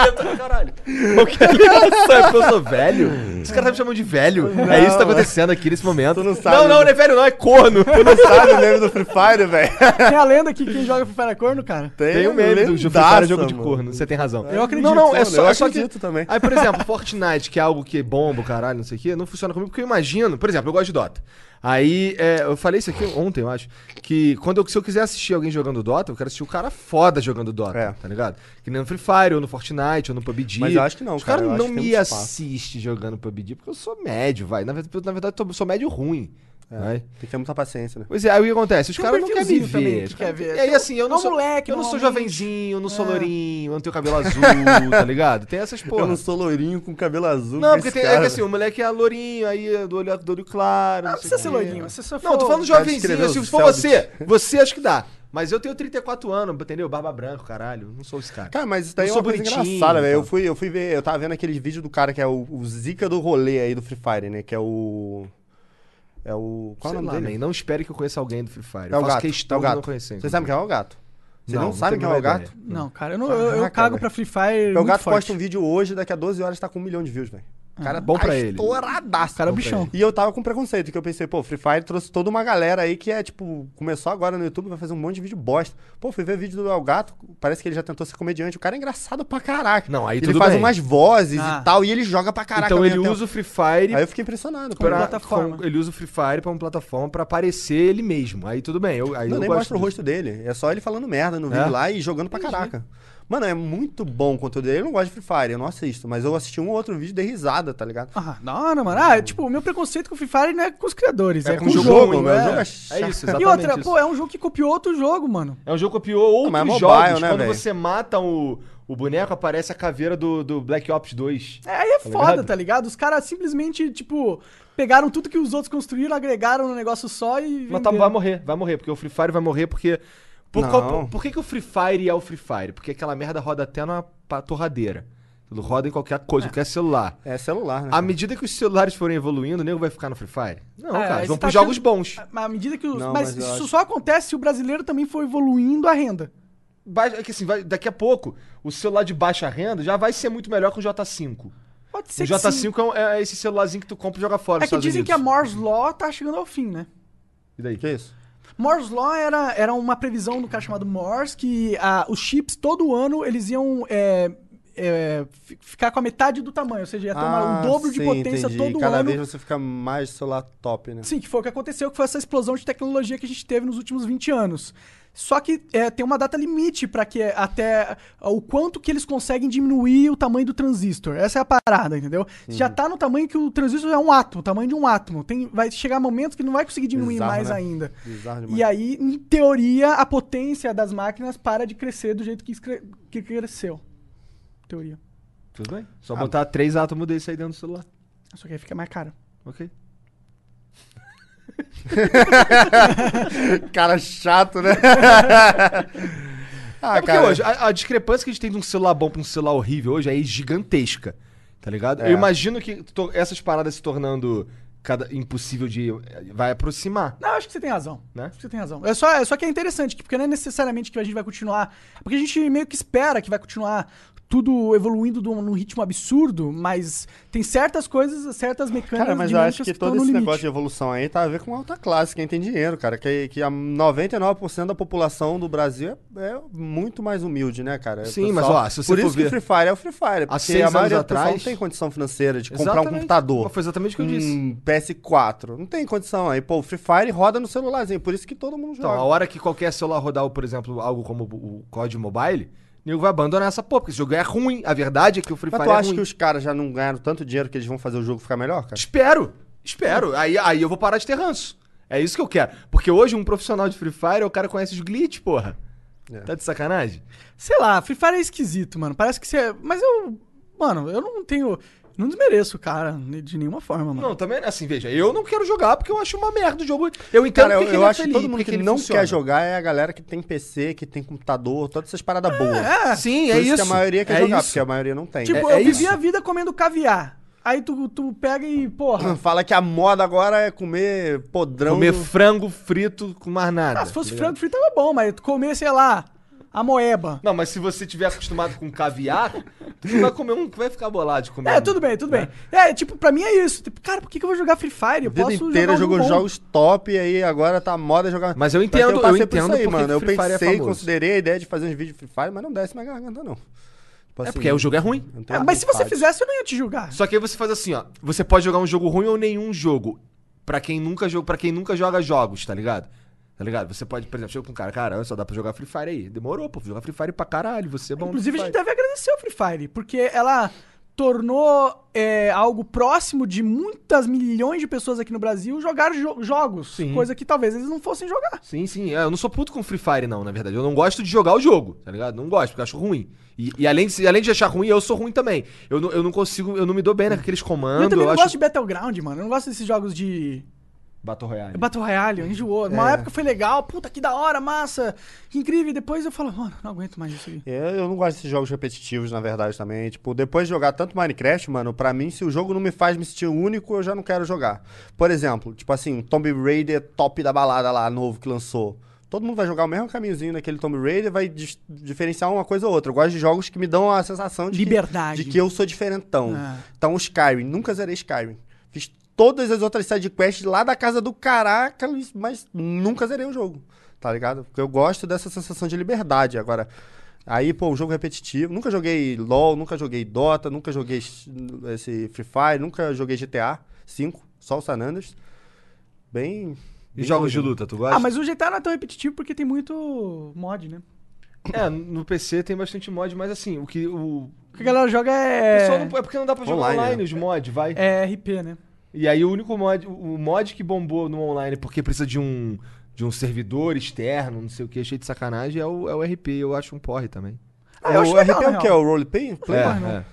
Eu tô caralho. Qual que é a ligação? É porque eu sou velho? Esse cara tá me chamando de velho. é isso que tá acontecendo aqui nesse momento. Tu não sabe, Não, não, não é velho, não, é corno. Tu não sabe o meme do Free Fire, velho? Tem a lenda que quem joga Free Fire é corno, cara. Tem um meme do Free Fire é jogo de corno, você tem razão. Eu acredito, Não, não, é só, eu é só que... acredito também. Aí, por exemplo, Fortnite, que é algo que bomba, o caralho, não sei o quê, não funciona comigo, porque eu imagino... Por exemplo, eu gosto de Dota. Aí, é, eu falei isso aqui ontem, eu acho, que quando eu, se eu quiser assistir alguém jogando Dota, eu quero assistir o cara foda jogando Dota, É. tá ligado? Que nem no Free Fire, ou no Fortnite, ou no PUBG. Mas eu acho que não, Os cara, caras eu não me assistem jogando PUBG, porque eu sou médio, vai. Na verdade, na verdade eu sou médio ruim. Vai. Tem que ter muita paciência, né? Pois é, aí o que acontece? Os caras não querem me ver. que quer ver. E aí, assim, eu não É sou. moleque, eu não sou jovenzinho, eu não sou É. lourinho, eu não tenho cabelo azul, tá ligado? Tem essas porra. Eu não sou loirinho com cabelo azul. Não, porque tem, é que assim, o moleque é lourinho, aí é do olho, do olho claro. Não sei precisa ser. Se você for... Não, tô falando jovenzinho. escreveu Se for você, você acho que dá. Mas eu tenho 34 anos, entendeu? Barba branca, caralho. Não sou esse cara. Cara, mas isso daí Eu é uma coisa engraçada, velho. Eu então. fui, eu fui ver, eu tava vendo aquele vídeo do cara que é o, o Zika do rolê aí do Free Fire, né? Que é o. É o. Qual é o Sei nome lá, dele? man, não espere que eu conheça alguém do Free Fire. É eu o faço gato. questão é o de gato. não conhecer. Você sabe quem é o gato? Você não, Não, quem é o gato? Não, cara, eu, não, eu, eu cago pra Free Fire O gato forte. posta um vídeo hoje, daqui a 12 horas tá com um milhão de views, velho. O cara Bom tá pra ele. estouradaço. Cara é bichão. E eu tava com preconceito, que eu pensei, pô, Free Fire trouxe toda uma galera aí que é, tipo, começou agora no YouTube, vai fazer um monte de vídeo bosta. Pô, fui ver vídeo do El Gato, parece que ele já tentou ser comediante. O cara é engraçado pra caraca. Não, aí ele tudo faz bem. umas vozes Ah. e tal, e ele joga pra caraca. Então ao ele mesmo usa o Free Fire. Aí eu fiquei impressionado. Como pra, plataforma. com- ele usa o Free Fire pra uma plataforma pra aparecer ele mesmo. Aí tudo bem. Eu, aí Não, eu nem gosto mostra o disso. rosto dele. É só ele falando merda no É? vídeo lá e jogando pra caraca. Mano, é muito bom o conteúdo dele. Eu não gosto de Free Fire, eu não assisto. Mas eu assisti um ou outro vídeo de risada, tá ligado? Ah, da hora, mano. Ah, tipo, o meu preconceito com o Free Fire não é com os criadores, é, É com com o jogo. jogo, meu. é. O jogo é É chato. isso, E exatamente outra, isso. pô, é um jogo que copiou outro jogo, mano. É um jogo que copiou outros mas é mobile, jogos. né, Quando velho? você mata o, o boneco, aparece a caveira do, do Black Ops 2. É, aí é Tá foda, ligado? tá ligado? Os caras simplesmente, tipo, pegaram tudo que os outros construíram, agregaram no negócio só e. Mas tá, vai morrer, vai morrer, porque o Free Fire vai morrer porque. Por, qual- por, por que, que o Free Fire é o Free Fire? Porque aquela merda roda até numa pa- torradeira. Roda em qualquer coisa, qualquer celular. É celular, né? À medida que os celulares forem evoluindo, o nego vai ficar no Free Fire? Não, É, cara, vão tá pros jogos bons. Mas à medida que os. Não, mas mas isso acho- só acontece se o brasileiro também for evoluindo a renda. É que assim, vai- daqui a pouco, o celular de baixa renda já vai ser muito melhor que o J5. Pode O ser sim. J5 é, um- é esse celularzinho que tu compra e joga fora É que dizem Unidos. que a Moore's Law tá chegando ao fim, né? E daí? Que isso? Moore's Law era, era uma previsão do cara chamado Morse que ah, os chips todo ano eles iam é, é, fi- ficar com a metade do tamanho, ou seja, ia ter uma- um dobro de Ah, sim, potência entendi. todo Cada ano. vez você fica mais celular top, né? Sim, que foi o que aconteceu, que foi essa explosão de tecnologia que a gente teve nos últimos 20 anos. Só que é, tem uma data limite para que até o quanto que eles conseguem diminuir o tamanho do transistor. Essa é a parada, entendeu? Já tá no tamanho que o transistor é um átomo, o tamanho de um átomo. Tem, vai chegar momentos que não vai conseguir diminuir Bizarro, mais né? ainda. E aí, em teoria, a potência das máquinas para de crescer do jeito que, que cresceu. Teoria. Tudo bem? Ah. Só botar três átomos desse aí dentro do celular. Só que aí fica mais caro. Ok. Cara chato, né? ah, é porque hoje, a, a discrepância que a gente tem de um celular bom pra um celular horrível hoje é gigantesca. Tá ligado? É. Eu imagino que to- essas paradas se tornando cada, impossível de. Vai aproximar. Não, acho que você tem razão. Né? Acho que você tem razão. É só, é só que é interessante, que- porque não é necessariamente que a gente vai continuar. Porque a gente meio que espera que vai continuar tudo evoluindo do- num ritmo absurdo, mas tem certas coisas, certas mecânicas Cara, mas eu acho que estão todo esse limite. negócio de evolução aí tá a ver com alta classe, quem tem dinheiro, cara. Que, que a 99% da população do Brasil é, é muito mais humilde, né, cara? O Sim, mas, ó, se você Por for isso que ver- o Free Fire é o Free Fire. Porque a maioria atrás- não tem condição financeira de comprar um Exatamente. computador. Foi exatamente o que eu disse. Um PS4. Não tem condição. Aí, pô, o Free Fire roda no celularzinho. Por isso que todo mundo Então, joga. a hora que qualquer celular rodar, por exemplo, algo como o COD Mobile, nego vai abandonar essa porra, porque esse jogo é ruim. A verdade é que o Free Mas Fire tu é acha ruim. que os caras já não ganharam tanto dinheiro que eles vão fazer o jogo ficar melhor, cara? Espero, espero. Aí, aí eu vou parar de ter ranço. É isso que eu quero. Porque hoje um profissional de Free Fire, o cara conhece os glitch, porra. É. Tá de sacanagem? Sei lá, Free Fire é esquisito, mano. Parece que você. Mas eu. Mano, eu não tenho. Não desmereço cara de nenhuma forma, mano. Não, também, assim, veja, eu não quero jogar porque eu acho uma merda o jogo. Eu entendo Cara, eu, porque que eu é acho que todo mundo que, não funciona. quer jogar é a galera que tem PC, que tem computador, todas essas paradas boas. É, Sim, Por é isso isso. que a maioria quer é jogar, isso. porque a maioria não tem. tipo, é- eu é vivi isso. a vida comendo caviar. Aí tu, tu pega e, porra. Fala que a moda agora é comer podrão. Comer frango frito com mais nada. Ah, se fosse tá frango frito tava bom, mas tu comer, sei lá, a moeba. Não, mas se você tiver acostumado com caviar, tu não vai comer um. Vai ficar bolado de comer. É, um- tudo bem, tudo bem. É, tipo, pra mim é isso. Tipo, cara, por que, que eu vou jogar Free Fire? Eu A vida posso inteira jogar um jogou jogo bom. jogos top e aí agora tá moda jogar. Mas eu que entendo- eu passei por entendo isso aí, mano. Eu Free Fire é pensei, famoso. considerei a ideia de fazer uns vídeos de Free Fire, mas não desce minha garganta, não. Tipo É assim, porque o jogo é ruim. não tenho É, mas se você fizesse, eu não ia te julgar. Só que aí você faz assim, ó. Você pode jogar um jogo ruim ou nenhum jogo. Pra quem nunca joga, para quem nunca joga jogos, tá ligado? Tá ligado? Você pode, por exemplo, chega com um cara, cara, só dá pra jogar Free Fire aí. Demorou, pô, jogar Free Fire pra caralho, você é bom. Inclusive, a gente deve agradecer ao Free Fire, porque ela tornou é, algo próximo de muitas milhões de pessoas aqui no Brasil jogar jo- jogos. Sim. Coisa que talvez eles não fossem jogar. Sim, sim. É, eu não sou puto com Free Fire, não, na verdade. Eu não gosto de jogar o jogo, tá ligado? Não gosto, porque eu acho ruim. E, e além, de, além de achar ruim, eu sou ruim também. Eu não, eu não consigo, eu não me dou bem naqueles comandos. eu também não acho... gosto de Battleground, mano. Eu não gosto desses jogos de Battle Royale. Battle Royale, enjoou. Uma É. época foi legal, puta, que da hora, massa, que incrível. E depois eu falo, mano, não aguento mais isso aí. É, Eu não gosto desses jogos repetitivos, na verdade, também. Tipo, depois de jogar tanto Minecraft, mano, pra mim, se o jogo não me faz me sentir único, eu já não quero jogar. Por exemplo, tipo assim, Tomb Raider top da balada lá, novo que lançou. Todo mundo vai jogar o mesmo caminhozinho naquele Tomb Raider, vai diferenciar uma coisa ou outra. Eu gosto de jogos que me dão a sensação de, Liberdade. Que, de que eu sou diferentão. Ah. Então, Skyrim, nunca zerei Skyrim. Fiz todas as outras sidequests lá da casa do caraca, mas nunca zerei o jogo, tá ligado? Porque eu gosto dessa sensação de liberdade. Agora, aí, pô, um jogo repetitivo. Nunca joguei LoL, nunca joguei Dota, nunca joguei esse Free Fire, nunca joguei GTA 5, só o San Andreas. Bem... E bem jogos de luta, tu gosta? Ah, mas o GTA não é tão repetitivo porque tem muito mod, né? É, no PC tem bastante mod, mas assim, o que. O, O que a galera joga o é. pessoal não, é porque não dá pra jogar Online, online, né? os mods, vai. É RP, né? E aí o único mod, o mod que bombou no online porque precisa de um de um servidor externo, não sei o que, cheio de sacanagem, é o, é o RP, eu acho um porre também. Ah, eu o legal, RP é o que? É o roleplay? Play? É, não. é.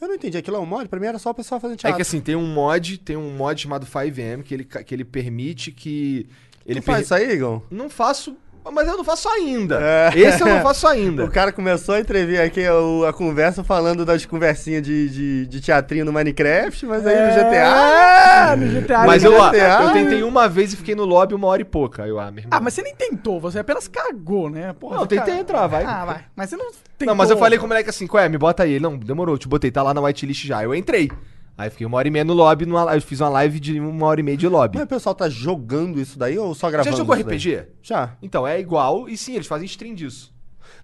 Eu não entendi. Aquilo é um mod? Pra mim era só o pessoal fazendo É teatro. que assim, tem um mod, tem um mod chamado 5M que ele, que ele permite que ele Ele faz isso aí, Igor? Não faço Mas eu não faço ainda. É. Esse eu não faço ainda. O cara começou a entrevir aqui o- a conversa falando das conversinhas de, de, de teatrinho no Minecraft, mas aí no GTA. É, no GTA. Mas ele- eu, GTA. eu tentei uma vez e fiquei no lobby uma hora e pouca. Aí eu, ah. Ah, mas você nem tentou, você apenas cagou, né? Porra, Não, tentei ca- entrar, vai. Ah, vai. Mas você não tentou. Não, mas eu falei com o moleque assim, qual é? Me bota aí. Ele, não, demorou, eu te botei, tá lá na whitelist já. Eu entrei. Aí fiquei uma hora e meia no lobby, numa, eu fiz uma live de uma hora e meia de lobby. Mas o pessoal tá jogando isso daí ou só Já gravando? jogou isso daí? RPG? Já. Então, é igual, e sim, eles fazem stream disso.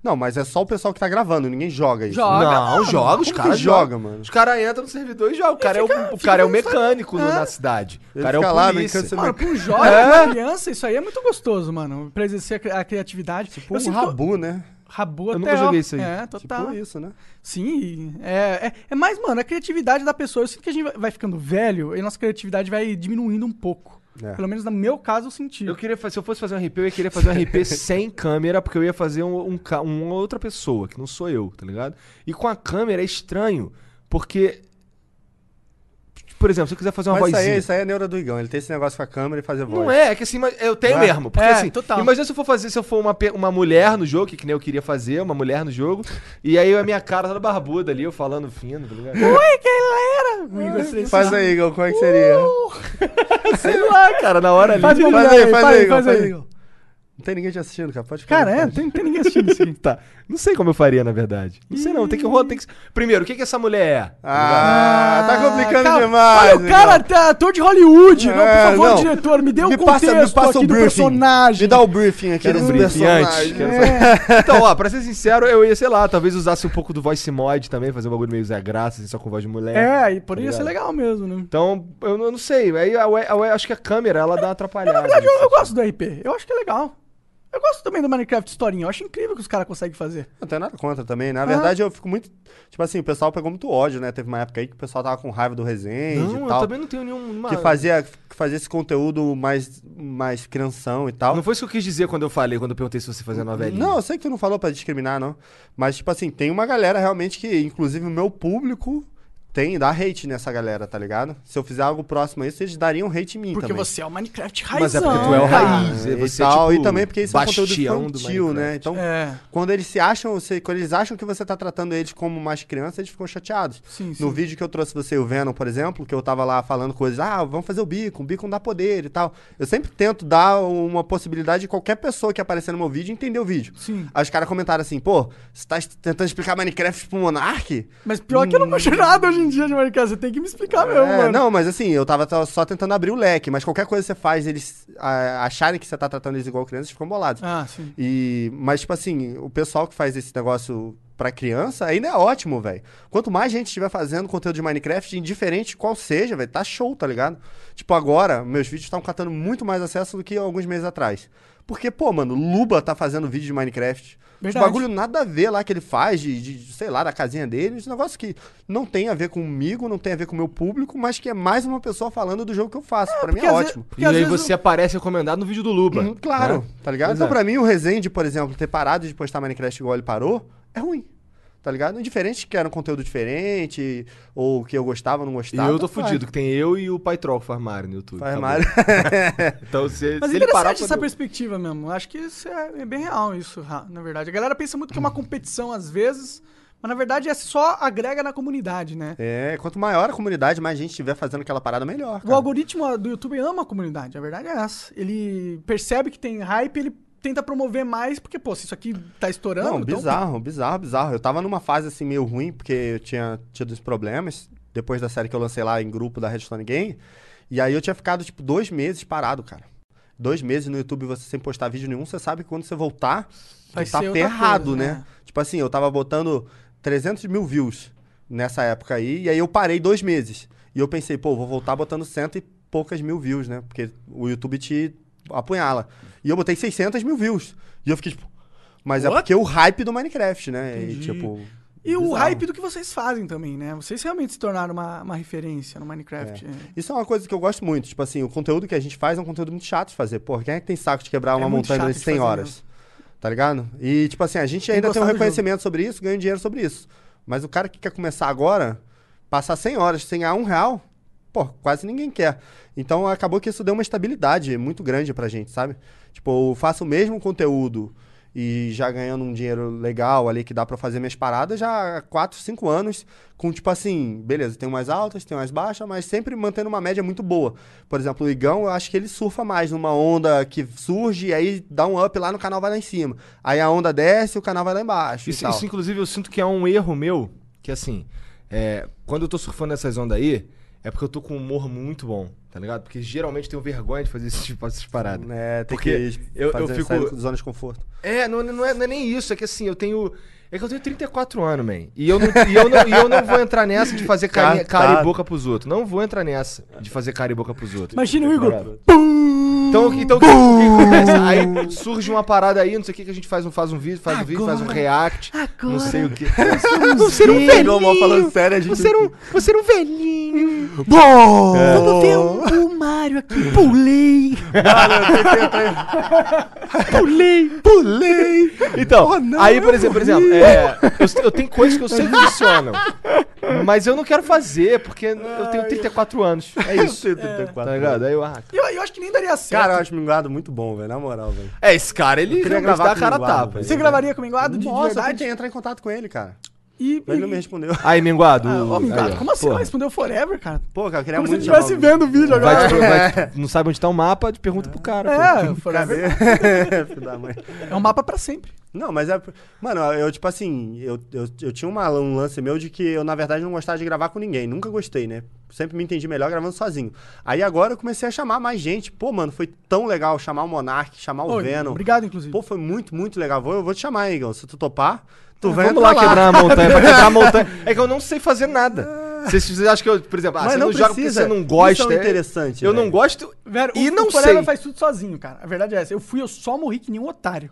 Não, mas é só o pessoal que tá gravando, ninguém joga isso. Joga. não, mano. joga, os caras que joga, jogam. mano? Os caras entram no servidor e jogam. O cara, é, fica- o, o fica cara é o aí. mecânico no- É. na cidade. O Ele cara é o lá polícia. brincando, Mano, pra um jovem, É. criança, isso aí é muito gostoso, mano. Pra exercer a cri- a criatividade. Tipo um sinto eu- rabu, né? Rabu Eu até, nunca ó. joguei isso aí. É, total. Tipo isso, né? Sim, é, é, é mais, mano, a criatividade da pessoa. Eu sinto que a gente vai- ficando velho e a nossa criatividade vai diminuindo um pouco. É. Pelo menos no meu caso eu senti. Eu queria fazer, se eu fosse fazer um RP, eu ia querer fazer um RP sem câmera, porque eu ia fazer um, um ca- uma outra pessoa, que não sou eu, tá ligado? E com a câmera é estranho, porque. Por exemplo, se eu quiser fazer uma Mas isso aí, vozinha. isso aí é neura do Igão. Ele tem esse negócio com a câmera e fazer voz. Não é, é que assim, eu tenho Vai. mesmo. Porque É, assim, total. imagina se eu for fazer, se eu for uma, uma mulher no jogo, que, que nem eu queria fazer, uma mulher no jogo, e aí a minha cara toda barbuda ali, eu falando fino, tá ligado? Oi, galera! Faz aí, Igão, como é que seria? Sei lá, cara, na hora ali. Faz Faz aí, faz faz aí, faz faz aí, aí. Igão. Não tem ninguém te assistindo, cara. Pode ficar. Cara, é, tem, tem ninguém assistindo isso aqui. Tá. Não sei como eu faria, na verdade. Não sei não, tem que rolar, tem que... Primeiro, o que que essa mulher é? Ah, tá complicando calma. demais. Olha, o cara é ator de Hollywood. não, por É, favor, não. diretor, me dê o me contexto passa, me passa aqui o do briefing. personagem. Me dá o briefing aqui Quero do um briefing antes, É. Então, ó, pra ser sincero, eu ia, sei lá, talvez usasse um pouco do voice mod também, fazer um bagulho meio Zé Graça, assim, só com voz de mulher. É, e poderia Tá ser legal mesmo, né? Então, eu não, eu não sei. Aí acho que a câmera, ela dá uma atrapalhada. Na verdade, eu, eu gosto do RP. Eu acho que é legal. Eu gosto também do Minecraft historinha. Eu acho incrível que os caras conseguem fazer. Não tem nada contra também. Na verdade, eu fico muito. Tipo assim, o pessoal pegou muito ódio, né? Teve uma época aí que o pessoal tava com raiva do Resende Não, e eu tal. também não tenho nenhuma... Que fazia, que fazia esse conteúdo mais, mais crianção e tal. Não foi isso que eu quis dizer quando eu falei, quando eu perguntei se você fazia novelinha. Não, eu sei que tu não falou pra discriminar, não. Mas, tipo assim, tem uma galera realmente que, inclusive, o meu público tem, dá hate nessa galera, tá ligado? Se eu fizer algo próximo a isso, eles dariam hate em mim Porque também. você é o Minecraft Mas é raizão. porque tu é o raiz. E, você é, tal, tipo, e também porque isso é um conteúdo infantil, né? Então, É, quando eles se acham, você- quando eles acham que você tá tratando eles como mais criança, eles ficam chateados. sim, sim. No vídeo que eu trouxe você e o Venom, por exemplo, que eu tava lá falando coisas, ah, vamos fazer o bico, o bico não dá poder e tal. Eu sempre tento dar uma possibilidade de qualquer pessoa que aparecer no meu vídeo entender o vídeo. Sim. Aí os caras comentaram assim, pô, você tá tentando explicar Minecraft pro Monark? Mas pior que eu não manjo nada hoje em dia de Minecraft. Você tem que me explicar mesmo, É, mano. não, mas assim, eu tava só tentando abrir o leque, mas qualquer coisa que você faz, eles ah, acharem que você tá tratando eles igual crianças, ficam bolados. Ah, sim. E, mas, tipo assim, o pessoal que faz esse negócio pra criança ainda é ótimo, velho. Quanto mais gente estiver fazendo conteúdo de Minecraft, indiferente qual seja, velho, tá show, tá ligado? Tipo, agora, meus vídeos estão catando muito mais acesso do que alguns meses atrás. Porque, pô, mano, Luba tá fazendo vídeo de Minecraft. Os Verdade. bagulho nada a ver lá que ele faz, de, de, sei lá, da casinha dele. Esse negócio que não tem a ver comigo, não tem a ver com o meu público, mas que é mais uma pessoa falando do jogo que eu faço. pra mim é ótimo. porque E aí vezes você aparece recomendado no vídeo do Luba. Uhum, claro, né? tá ligado? Pois então, é. pra mim, o Resende, por exemplo, ter parado de postar Minecraft igual ele parou, é ruim. Tá ligado? Indiferente que era um conteúdo diferente, ou que eu gostava ou não E gostava. eu tô faz. fudido, que tem eu e o Pai Troll Mario no YouTube. Mario. Então se, Mas se é ele parar... interessante essa fodeu. perspectiva mesmo. Acho que isso é, é bem real, isso, na verdade. A galera pensa muito que é uma competição às vezes, mas na verdade é só agrega na comunidade, né? É, quanto maior a comunidade, mais gente estiver fazendo aquela parada, melhor. O cara. algoritmo do YouTube ama a comunidade, a verdade é essa. Ele percebe que tem hype, ele tenta promover mais, porque, pô, se isso aqui tá estourando. Não, então- bizarro, bizarro, bizarro. Eu tava numa fase assim meio ruim, porque eu tinha tido uns problemas, depois da série que eu lancei lá em grupo da Redstone Game. E aí eu tinha ficado, tipo, dois meses parado, cara. Dois meses no YouTube você sem postar vídeo nenhum, você sabe que quando você voltar, Vai tá ferrado, coisa, né? né? Tipo assim, eu tava botando 300 mil views nessa época aí, e aí eu parei dois meses. E eu pensei, pô, vou voltar botando cento e poucas mil views, né? Porque o YouTube te apunhala. E eu botei 600 mil views. E eu fiquei, tipo... Mas é What? porque o hype do Minecraft, né? E, tipo... E o bizarro. hype do que vocês fazem também, né? Vocês realmente se tornaram uma, uma referência no Minecraft. É. Isso é uma coisa que eu gosto muito. Tipo assim, o conteúdo que a gente faz é um conteúdo muito chato de fazer. Pô, quem é que tem saco de quebrar uma muito montanha de 100 fazer horas? Tá ligado? E, tipo assim, a gente Tem ainda tem um reconhecimento sobre isso, ganha dinheiro sobre isso. Mas o cara que quer começar agora, passar 100 horas sem ganhar um real, pô, quase ninguém quer. Então acabou que isso deu uma estabilidade muito grande pra gente, sabe? Tipo, eu faço o mesmo conteúdo e já ganhando um dinheiro legal ali que dá pra fazer minhas paradas já há 4, 5 anos, com tipo assim, beleza, tem umas altas, tem umas baixas, mas sempre mantendo uma média muito boa. Por exemplo, o Igão, eu acho que ele surfa mais numa onda que surge e aí dá um up lá no canal vai lá em cima. Aí a onda desce e o canal vai lá embaixo. e Isso, isso, inclusive, eu sinto que é um erro meu, que assim, é, quando eu tô surfando nessas ondas aí, é porque eu tô com um humor muito bom, tá ligado? Porque geralmente eu tenho vergonha de fazer esse tipo, essas paradas. É, tem Porque que eu- eu fazer fico- sair da zona de conforto. É, não, não, é, não é nem isso, é que assim, eu tenho. É que eu tenho 34 anos, man. E eu não, e eu não, e eu não vou entrar nessa de fazer carinha- Cara, cara tá. e boca pros outros. Não vou entrar nessa de fazer cara e boca pros outros. Imagina o Igor. Então, então o que, acontece? Aí surge uma parada aí, não sei o que, que a gente faz um, faz um vídeo, faz um vídeo, faz um react, não sei o que. Você era um Igual mal falando sério, a gente. Você era um, você era um velhinho. Bom! É. Vamos ver o, o Mario aqui. Pulei! Pulei, pulei. Então, aí, por exemplo, por exemplo, é, eu, eu tenho coisas que eu sei que funcionam. Mas eu não quero fazer, porque eu tenho 34 anos. É isso. Tá ligado? Aí eu, ah, Eu, eu acho que nem daria certo. Cara, eu acho minguado muito bom, velho. Na moral, velho. É, esse cara, ele queria realmente gravar dá a com cara a tapa. velho. Você gravaria com o Minguado de, de Nossa, eu verdade? tentei entrar em contato com ele, cara. E, Mas ele não me respondeu. Aí, Minguado. Ah, ô, Minguado, aí, como assim? Porra. Não respondeu forever, cara? Pô, cara, eu queria Como se muito chamar estivesse vendo o vídeo agora. Vai, te- vai te- não sabe onde tá o mapa, te pergunta pro cara. É, pô. forever é um mapa pra sempre. Não, mas é. Mano, eu, tipo assim, eu, eu, eu tinha uma- um lance meu de que eu, na verdade, não gostava de gravar com ninguém. Nunca gostei, né? Sempre me entendi melhor gravando sozinho. Aí agora eu comecei a chamar mais gente. Pô, mano, foi tão legal chamar o Monark, chamar o Oi, Venom. Obrigado, inclusive. Pô, foi muito, muito legal. Vou, eu vou te chamar, hein, Igor. Se tu topar, tu Vamos vai entrar lá quebrar a montanha. Pra quebrar a montanha. É que eu não sei fazer nada. Vocês, vocês acham que eu, por exemplo, ah, Mas você não não, joga porque precisa. você não gosta. Isso é é- interessante, Eu não gosto. Velho, e o, não o sei. faz tudo sozinho, cara. A verdade é essa. Eu fui, eu só morri que nem um otário.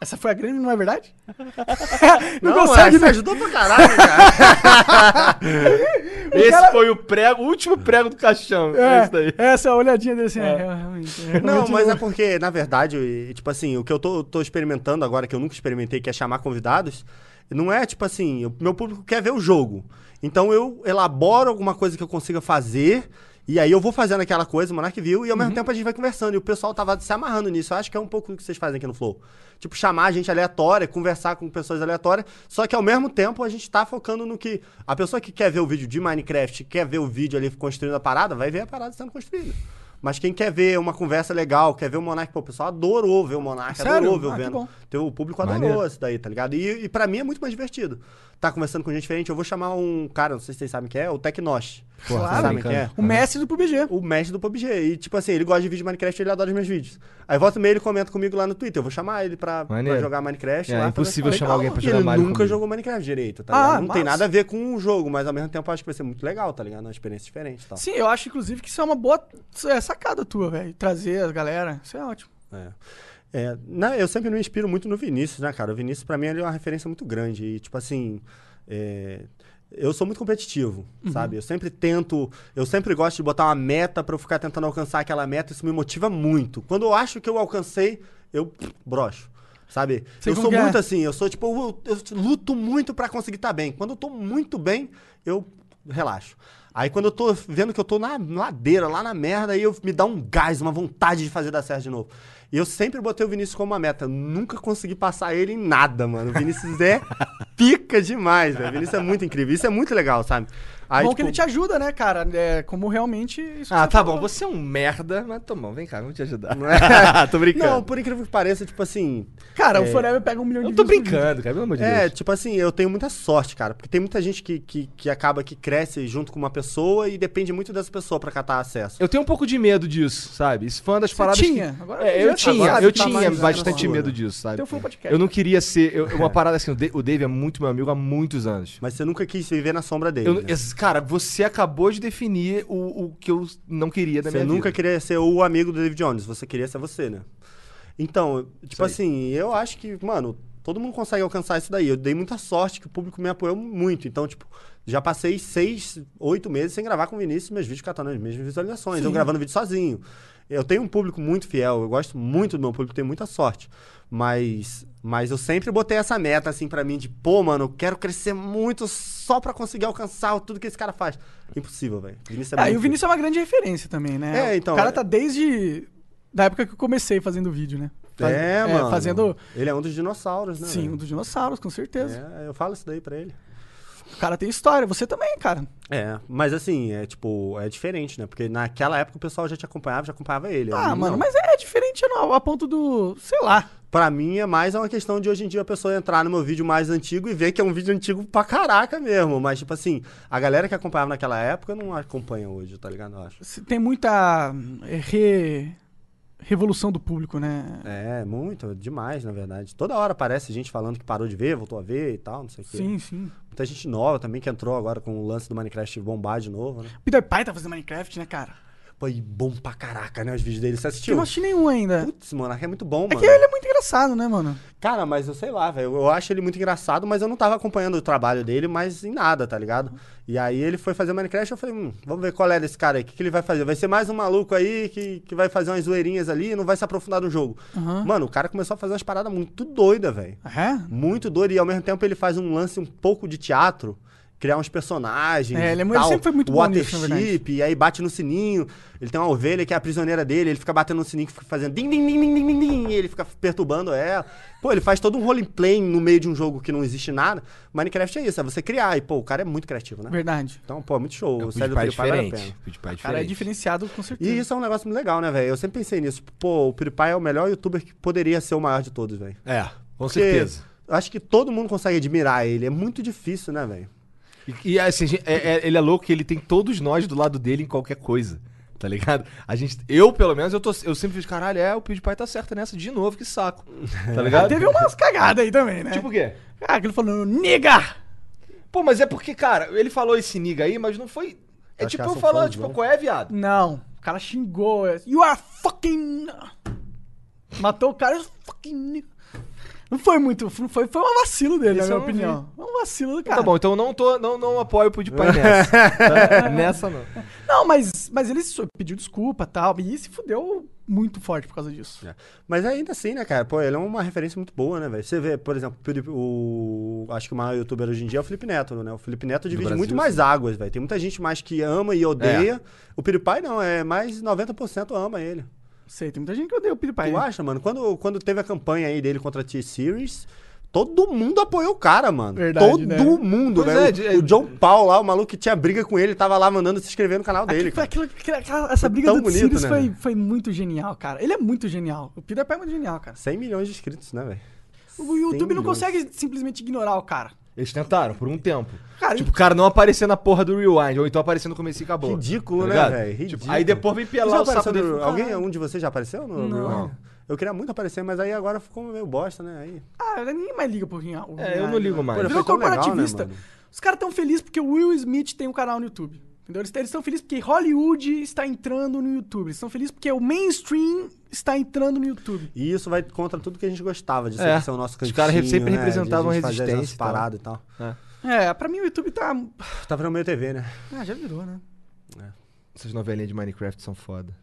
Essa foi a grande, não é verdade? não, Não, consegue, essa né? ajudou pra caralho, cara. Esse cara- foi o prego, o último prego do caixão. É, isso daí. É, essa olhadinha dele assim, é, realmente, é, Não, mas é porque, na verdade, tipo assim, o que eu tô, tô experimentando agora, que eu nunca experimentei, que é chamar convidados, não é tipo assim, o meu público quer ver o jogo. Então eu elaboro alguma coisa que eu consiga fazer, e aí eu vou fazendo aquela coisa, o Monark viu, e ao Uhum. mesmo tempo a gente vai conversando. E o pessoal tava se amarrando nisso. Eu acho que é um pouco do que vocês fazem aqui no Flow. Tipo, chamar gente aleatória, conversar com pessoas aleatórias, só que ao mesmo tempo a gente tá focando no que. A pessoa que quer ver o vídeo de Minecraft, quer ver o vídeo ali construindo a parada, vai ver a parada sendo construída. Mas quem quer ver uma conversa legal, quer ver o Monark, pô, o pessoal adorou ver o Monark, Sério? adorou ver o Ah, que Venom. Teu, o público adorou Maneiro. isso daí, tá ligado? E, e pra mim é muito mais divertido. Tá conversando com gente diferente. Eu vou chamar um cara, não sei se vocês sabem quem é, o Tecnosh. Porra, Claro, quem é? brincando. O mestre do PUBG. O mestre do PUBG. E, tipo assim, ele gosta de vídeo de Minecraft ele adora os meus vídeos. Aí volta e meia ele comenta comigo lá no Twitter. Eu vou chamar ele pra, pra jogar Minecraft. É, lá, é impossível fazer- chamar alguém pra jogar ele Mario nunca jogou Minecraft direito, tá Ah? Não tem nada a ver com o jogo, mas ao mesmo tempo eu acho que vai ser muito legal, tá ligado? Uma experiência diferente e tal. Sim, eu acho, inclusive, que isso é uma boa é, sacada tua, velho. Trazer a galera. Isso é ótimo. É. É, eu sempre me inspiro muito no Vinícius, né, cara? O Vinícius, pra mim, ele é uma referência muito grande. E, tipo assim, é, eu sou muito competitivo, sabe? Eu sempre tento, eu sempre gosto de botar uma meta pra eu ficar tentando alcançar aquela meta. Isso me motiva muito. Quando eu acho que eu alcancei, eu broxo. Sabe? Sei eu sou é. muito assim, eu sou tipo, eu, eu luto muito pra conseguir estar bem. Quando eu tô muito bem, eu relaxo. Aí quando eu tô vendo que eu tô na ladeira, lá na merda, aí eu me dá um gás, uma vontade de fazer dar certo de novo. E eu sempre botei o Vinícius como uma meta. Nunca consegui passar ele em nada, mano. O Vinícius é pica demais, velho. O Vinícius é muito incrível. Isso é muito legal, sabe? Aí, bom tipo, que ele te ajuda, né, cara? É, como realmente. Ah, tá falou. bom. Você é um merda, mas tá bom. Vem cá, vamos te ajudar. é? tô brincando. Não, por incrível que pareça, tipo assim. Cara, o Forever pega um milhão de eu tô brincando, cara. Pelo amor de É, Deus. tipo assim, eu tenho muita sorte, cara. Porque tem muita gente que, que, que acaba que cresce junto com uma pessoa e depende muito dessa pessoa pra catar acesso. Eu tenho um pouco de medo disso, sabe? Isso foi uma das Você paradas tinha? que... Agora É, já eu tinha, sabe, eu tá tinha bastante medo disso, sabe? Teu full podcast. Eu não queria ser... eu- uma parada assim, o Dave é muito meu amigo há muitos anos. Mas você nunca quis viver na sombra dele. Eu- né? Cara, você acabou de definir o, o que eu não queria da Você minha nunca vida. queria ser o amigo do David Jones, você queria ser você, né? Então, tipo assim, eu acho que, mano, todo mundo consegue alcançar isso daí. Eu dei muita sorte que o público me apoiou muito. Então, tipo, já passei seis, oito meses sem gravar com o Vinícius meus vídeos catando as mesmas visualizações. Eu gravando vídeo sozinho. Eu tenho um público muito fiel, eu gosto muito do meu público, tenho muita sorte. Mas Mas eu sempre botei essa meta, assim, pra mim, de, pô, mano, eu quero crescer muito só pra conseguir alcançar tudo que esse cara faz. Impossível, velho. É Ah, e o Vinícius é uma grande referência também, né? É, então, O cara é- tá desde. Da época que eu comecei fazendo vídeo, né? Faz- É, mano. Fazendo. Ele é um dos dinossauros, né? Sim, velho? um dos dinossauros, com certeza. É, eu falo isso daí pra ele. O cara tem história. Você também, cara. É, mas assim, é tipo, é diferente, né? Porque naquela época o pessoal já te acompanhava, já acompanhava ele. Ah, mano, não. mas é diferente não, a ponto do. Sei lá. Pra mim é mais uma questão de hoje em dia a pessoa entrar no meu vídeo mais antigo e ver que é um vídeo antigo pra caraca mesmo. Mas, tipo assim, a galera que acompanhava naquela época não acompanha hoje, tá ligado? Eu acho. Tem muita. é, Re... Revolução do público, né? É, muito, demais, na verdade. Toda hora aparece gente falando que parou de ver, voltou a ver e tal, não sei o quê. Sim, sim. Muita gente nova também que entrou agora com o lance do Minecraft bombar de novo, né? Peter Pai tá fazendo Minecraft, né, cara? Pô, e bom pra caraca, né? Os vídeos dele. Você Eu assistiu? não assisti nenhum ainda. Putz, mano, é muito bom, É mano. que ele é muito engraçado, né, mano? Cara, mas eu sei lá, velho. Eu acho ele muito engraçado, mas eu não tava acompanhando o trabalho dele, mas em nada, tá ligado? E aí ele foi fazer Minecraft, eu falei, hum, vamos ver qual é desse cara aí, o que, que ele vai fazer? Vai ser mais um maluco aí que, que vai fazer umas zoeirinhas ali e não vai se aprofundar no jogo. Aham. Mano, o cara começou a fazer umas paradas muito doidas, velho. É? Muito doido. E ao mesmo tempo ele faz um lance um pouco de teatro. Criar uns personagens. É, ele é mu- ele tal, sempre foi muito bom Watership, nisso, verdade. e aí bate no sininho. Ele tem uma ovelha que é a prisioneira dele, ele fica batendo no sininho, fica fazendo din, din, din, din, din, din, din, e ele fica perturbando ela. Pô, ele faz todo um roleplay no meio de um jogo que não existe nada. Minecraft é isso, é você criar. E, pô, o cara é muito criativo, né? Verdade. Então, pô, é muito show. O o sério do PewDiePie é vale a diferente. pena. O PewDiePie é O cara é diferenciado, com certeza. E isso é um negócio muito legal, né, velho? Eu sempre pensei nisso. Pô, o PewDiePie é o melhor youtuber que poderia ser o maior de todos, velho. É, com Porque certeza. eu Acho que todo mundo consegue admirar ele. É muito difícil, né, velho? E, e, assim, gente- é- é- ele é louco que ele tem todos nós do lado dele em qualquer coisa. Tá ligado? A gente, eu, pelo menos, eu, tô, eu sempre fiz, caralho, é, o PewDiePie tá certo nessa de novo, que saco. Tá ligado? Teve umas cagadas aí também, né? Tipo o quê? Ah, que ele falou, nigga! Pô, mas é porque, cara, ele falou esse niga aí, mas não foi. É Acho tipo eu falando, tipo, qual é, viado? Não, o cara xingou. é, You are fucking. Matou o cara, "You fucking. nigga." Não foi muito, não foi, foi um vacilo dele, Isso na eu minha não opinião. Um vacilo do Tá cara. bom, então eu não, tô, não, não apoio o PewDiePie nessa. tá? Nessa não. Não, mas, mas ele pediu desculpa e tal, e se fudeu muito forte por causa disso. É. Mas ainda assim, né, cara? Pô, ele é uma referência muito boa, né, velho? Você vê, por exemplo, o. Acho que o maior youtuber hoje em dia é o Felipe Neto, né? O Felipe Neto divide Brasil, muito sim. mais águas, velho. Tem muita gente mais que ama e odeia. O PewDiePie não, é mais 90% ama ele. Sei, tem muita gente que odeia o PewDiePie. Tu acha, mano? Quando, quando teve a campanha aí dele contra a T-Series, todo mundo apoiou o cara, mano. Verdade, todo né? mundo, velho. é, de- o John Paul lá, o maluco que tinha briga com ele, tava lá mandando se inscrever no canal dele. Aquilo, aquilo, aquela- essa Foi briga do bonito, Sirius né, foi, foi muito genial, cara. Ele é muito genial. O PewDiePie é muito genial, cara. 100 milhões de inscritos, né, velho? O YouTube não milhões. consegue simplesmente ignorar o cara. Eles tentaram por um tempo. Cara, tipo, o cara não aparecer na porra do Rewind, ou então aparecer no começo e acabou. Ridículo, Tá né, velho? Tipo, aí depois vem pelar o sapo dele. no- e Alguém, um de vocês já apareceu no Não. Rewind? Eu queria muito aparecer, mas aí agora ficou meio bosta, né? Aí... Ah, ninguém mais liga pro o É, eu não ligo mais. Pô, Virou tão legal, corporativista. né? Os caras tão felizes porque o Will Smith tem um canal no YouTube. Entendeu? Eles estão felizes porque Hollywood está entrando no YouTube. Eles estão felizes porque o mainstream está entrando no YouTube. E isso vai contra tudo que a gente gostava de É. ser o nosso Os cantinho, caras sempre né? representavam de a gente fazer as resistência nossas e tal. e tal. É, pra mim o YouTube tá. Tá virando meio TV, né? Ah, já virou, né? Essas novelinhas de Minecraft são foda.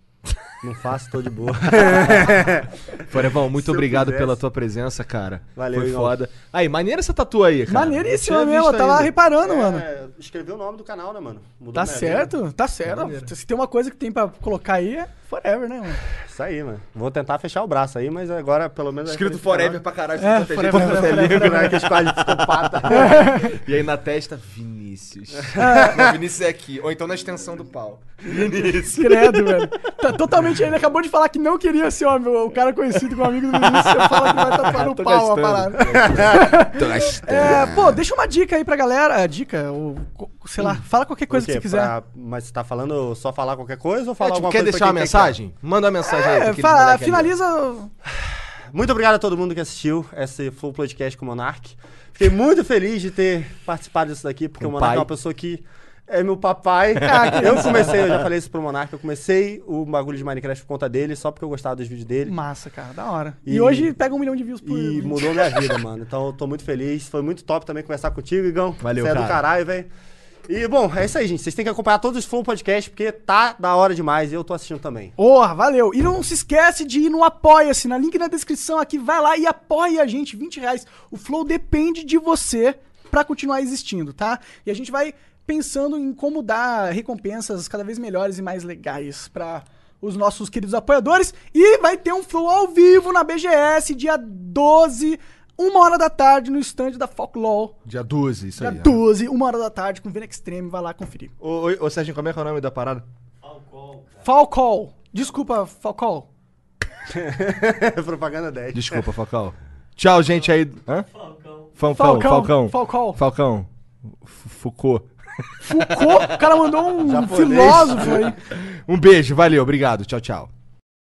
Não faço, tô de boa. Forevão, muito Se obrigado pela tua presença, cara. Valeu, Foi foda. Aí, maneira essa tatu aí, cara. Maneiríssima mesmo, eu tava ainda. reparando, mano. É, escreveu o nome do canal, né, mano? Mudou Tá certo, tá certo. Se tem uma coisa que tem pra colocar aí, é forever, né, mano? Isso aí, mano. Vou tentar fechar o braço aí, mas agora pelo menos... Escrito é Forever pra caralho, É, forever, forever, o forever, livro, né? Que escolhe psicopata. E aí na testa, Vinícius. Não, Vinícius é aqui. Ou então na extensão do pau. Vinícius. Credo, velho. Tá totalmente. Ele acabou de falar que não queria ser o, o cara conhecido como amigo do Vinícius. Você fala que vai tatuar no pau a parada. Tô gastando. É, pô, deixa uma dica aí pra galera. É, Dica, ou sei lá, fala qualquer coisa que você quiser. Pra- Mas você tá falando só falar qualquer coisa ou É, falar tipo, alguma quer coisa deixar pra uma quem quer? Mensagem? Manda uma mensagem aí. É, fala- ali. finaliza. Muito obrigado a todo mundo que assistiu esse Flow Podcast com o Monark. Fiquei muito feliz de ter participado disso daqui, porque Com o Monark pai. é uma pessoa que é meu papai. Ah, eu comecei, eu já falei isso pro Monark, eu comecei o bagulho de Minecraft por conta dele, só porque eu gostava dos vídeos dele. Massa, cara, da hora. E, E- hoje pega um milhão de views por E mudou minha vida, mano. Então eu tô muito feliz. Foi muito top também conversar contigo, Igão. Valeu, Você é do cara. caralho, velho. E, bom, é isso aí, gente. Vocês têm que acompanhar todos os Flow Podcast, porque tá da hora demais. Eu tô assistindo também. Porra, valeu. E não se esquece de ir no Apoia-se, na link na descrição aqui, vai lá e apoia a gente, 20 reais. O Flow depende de você pra continuar existindo, tá? E a gente vai pensando em como dar recompensas cada vez melhores e mais legais pra os nossos queridos apoiadores. E vai ter um Flow ao vivo na BGS, dia 12, uma hora da tarde, no stand da Folklore. Dia 12, isso Dia aí. ó. 12, uma hora da tarde, com Vena Extreme, vai lá conferir. Ô, ô, ô, Serginho, como é que é o nome da parada? Falcol. Desculpa, Falcol. Propaganda 10. Desculpa, Falcão. Tchau, gente aí. Hã? Falcão. Falcão. Falcão. Falcão. Falcão. Foucault. Foucault, o cara mandou um Japonês. filósofo aí. Um beijo, valeu, obrigado. Tchau, tchau.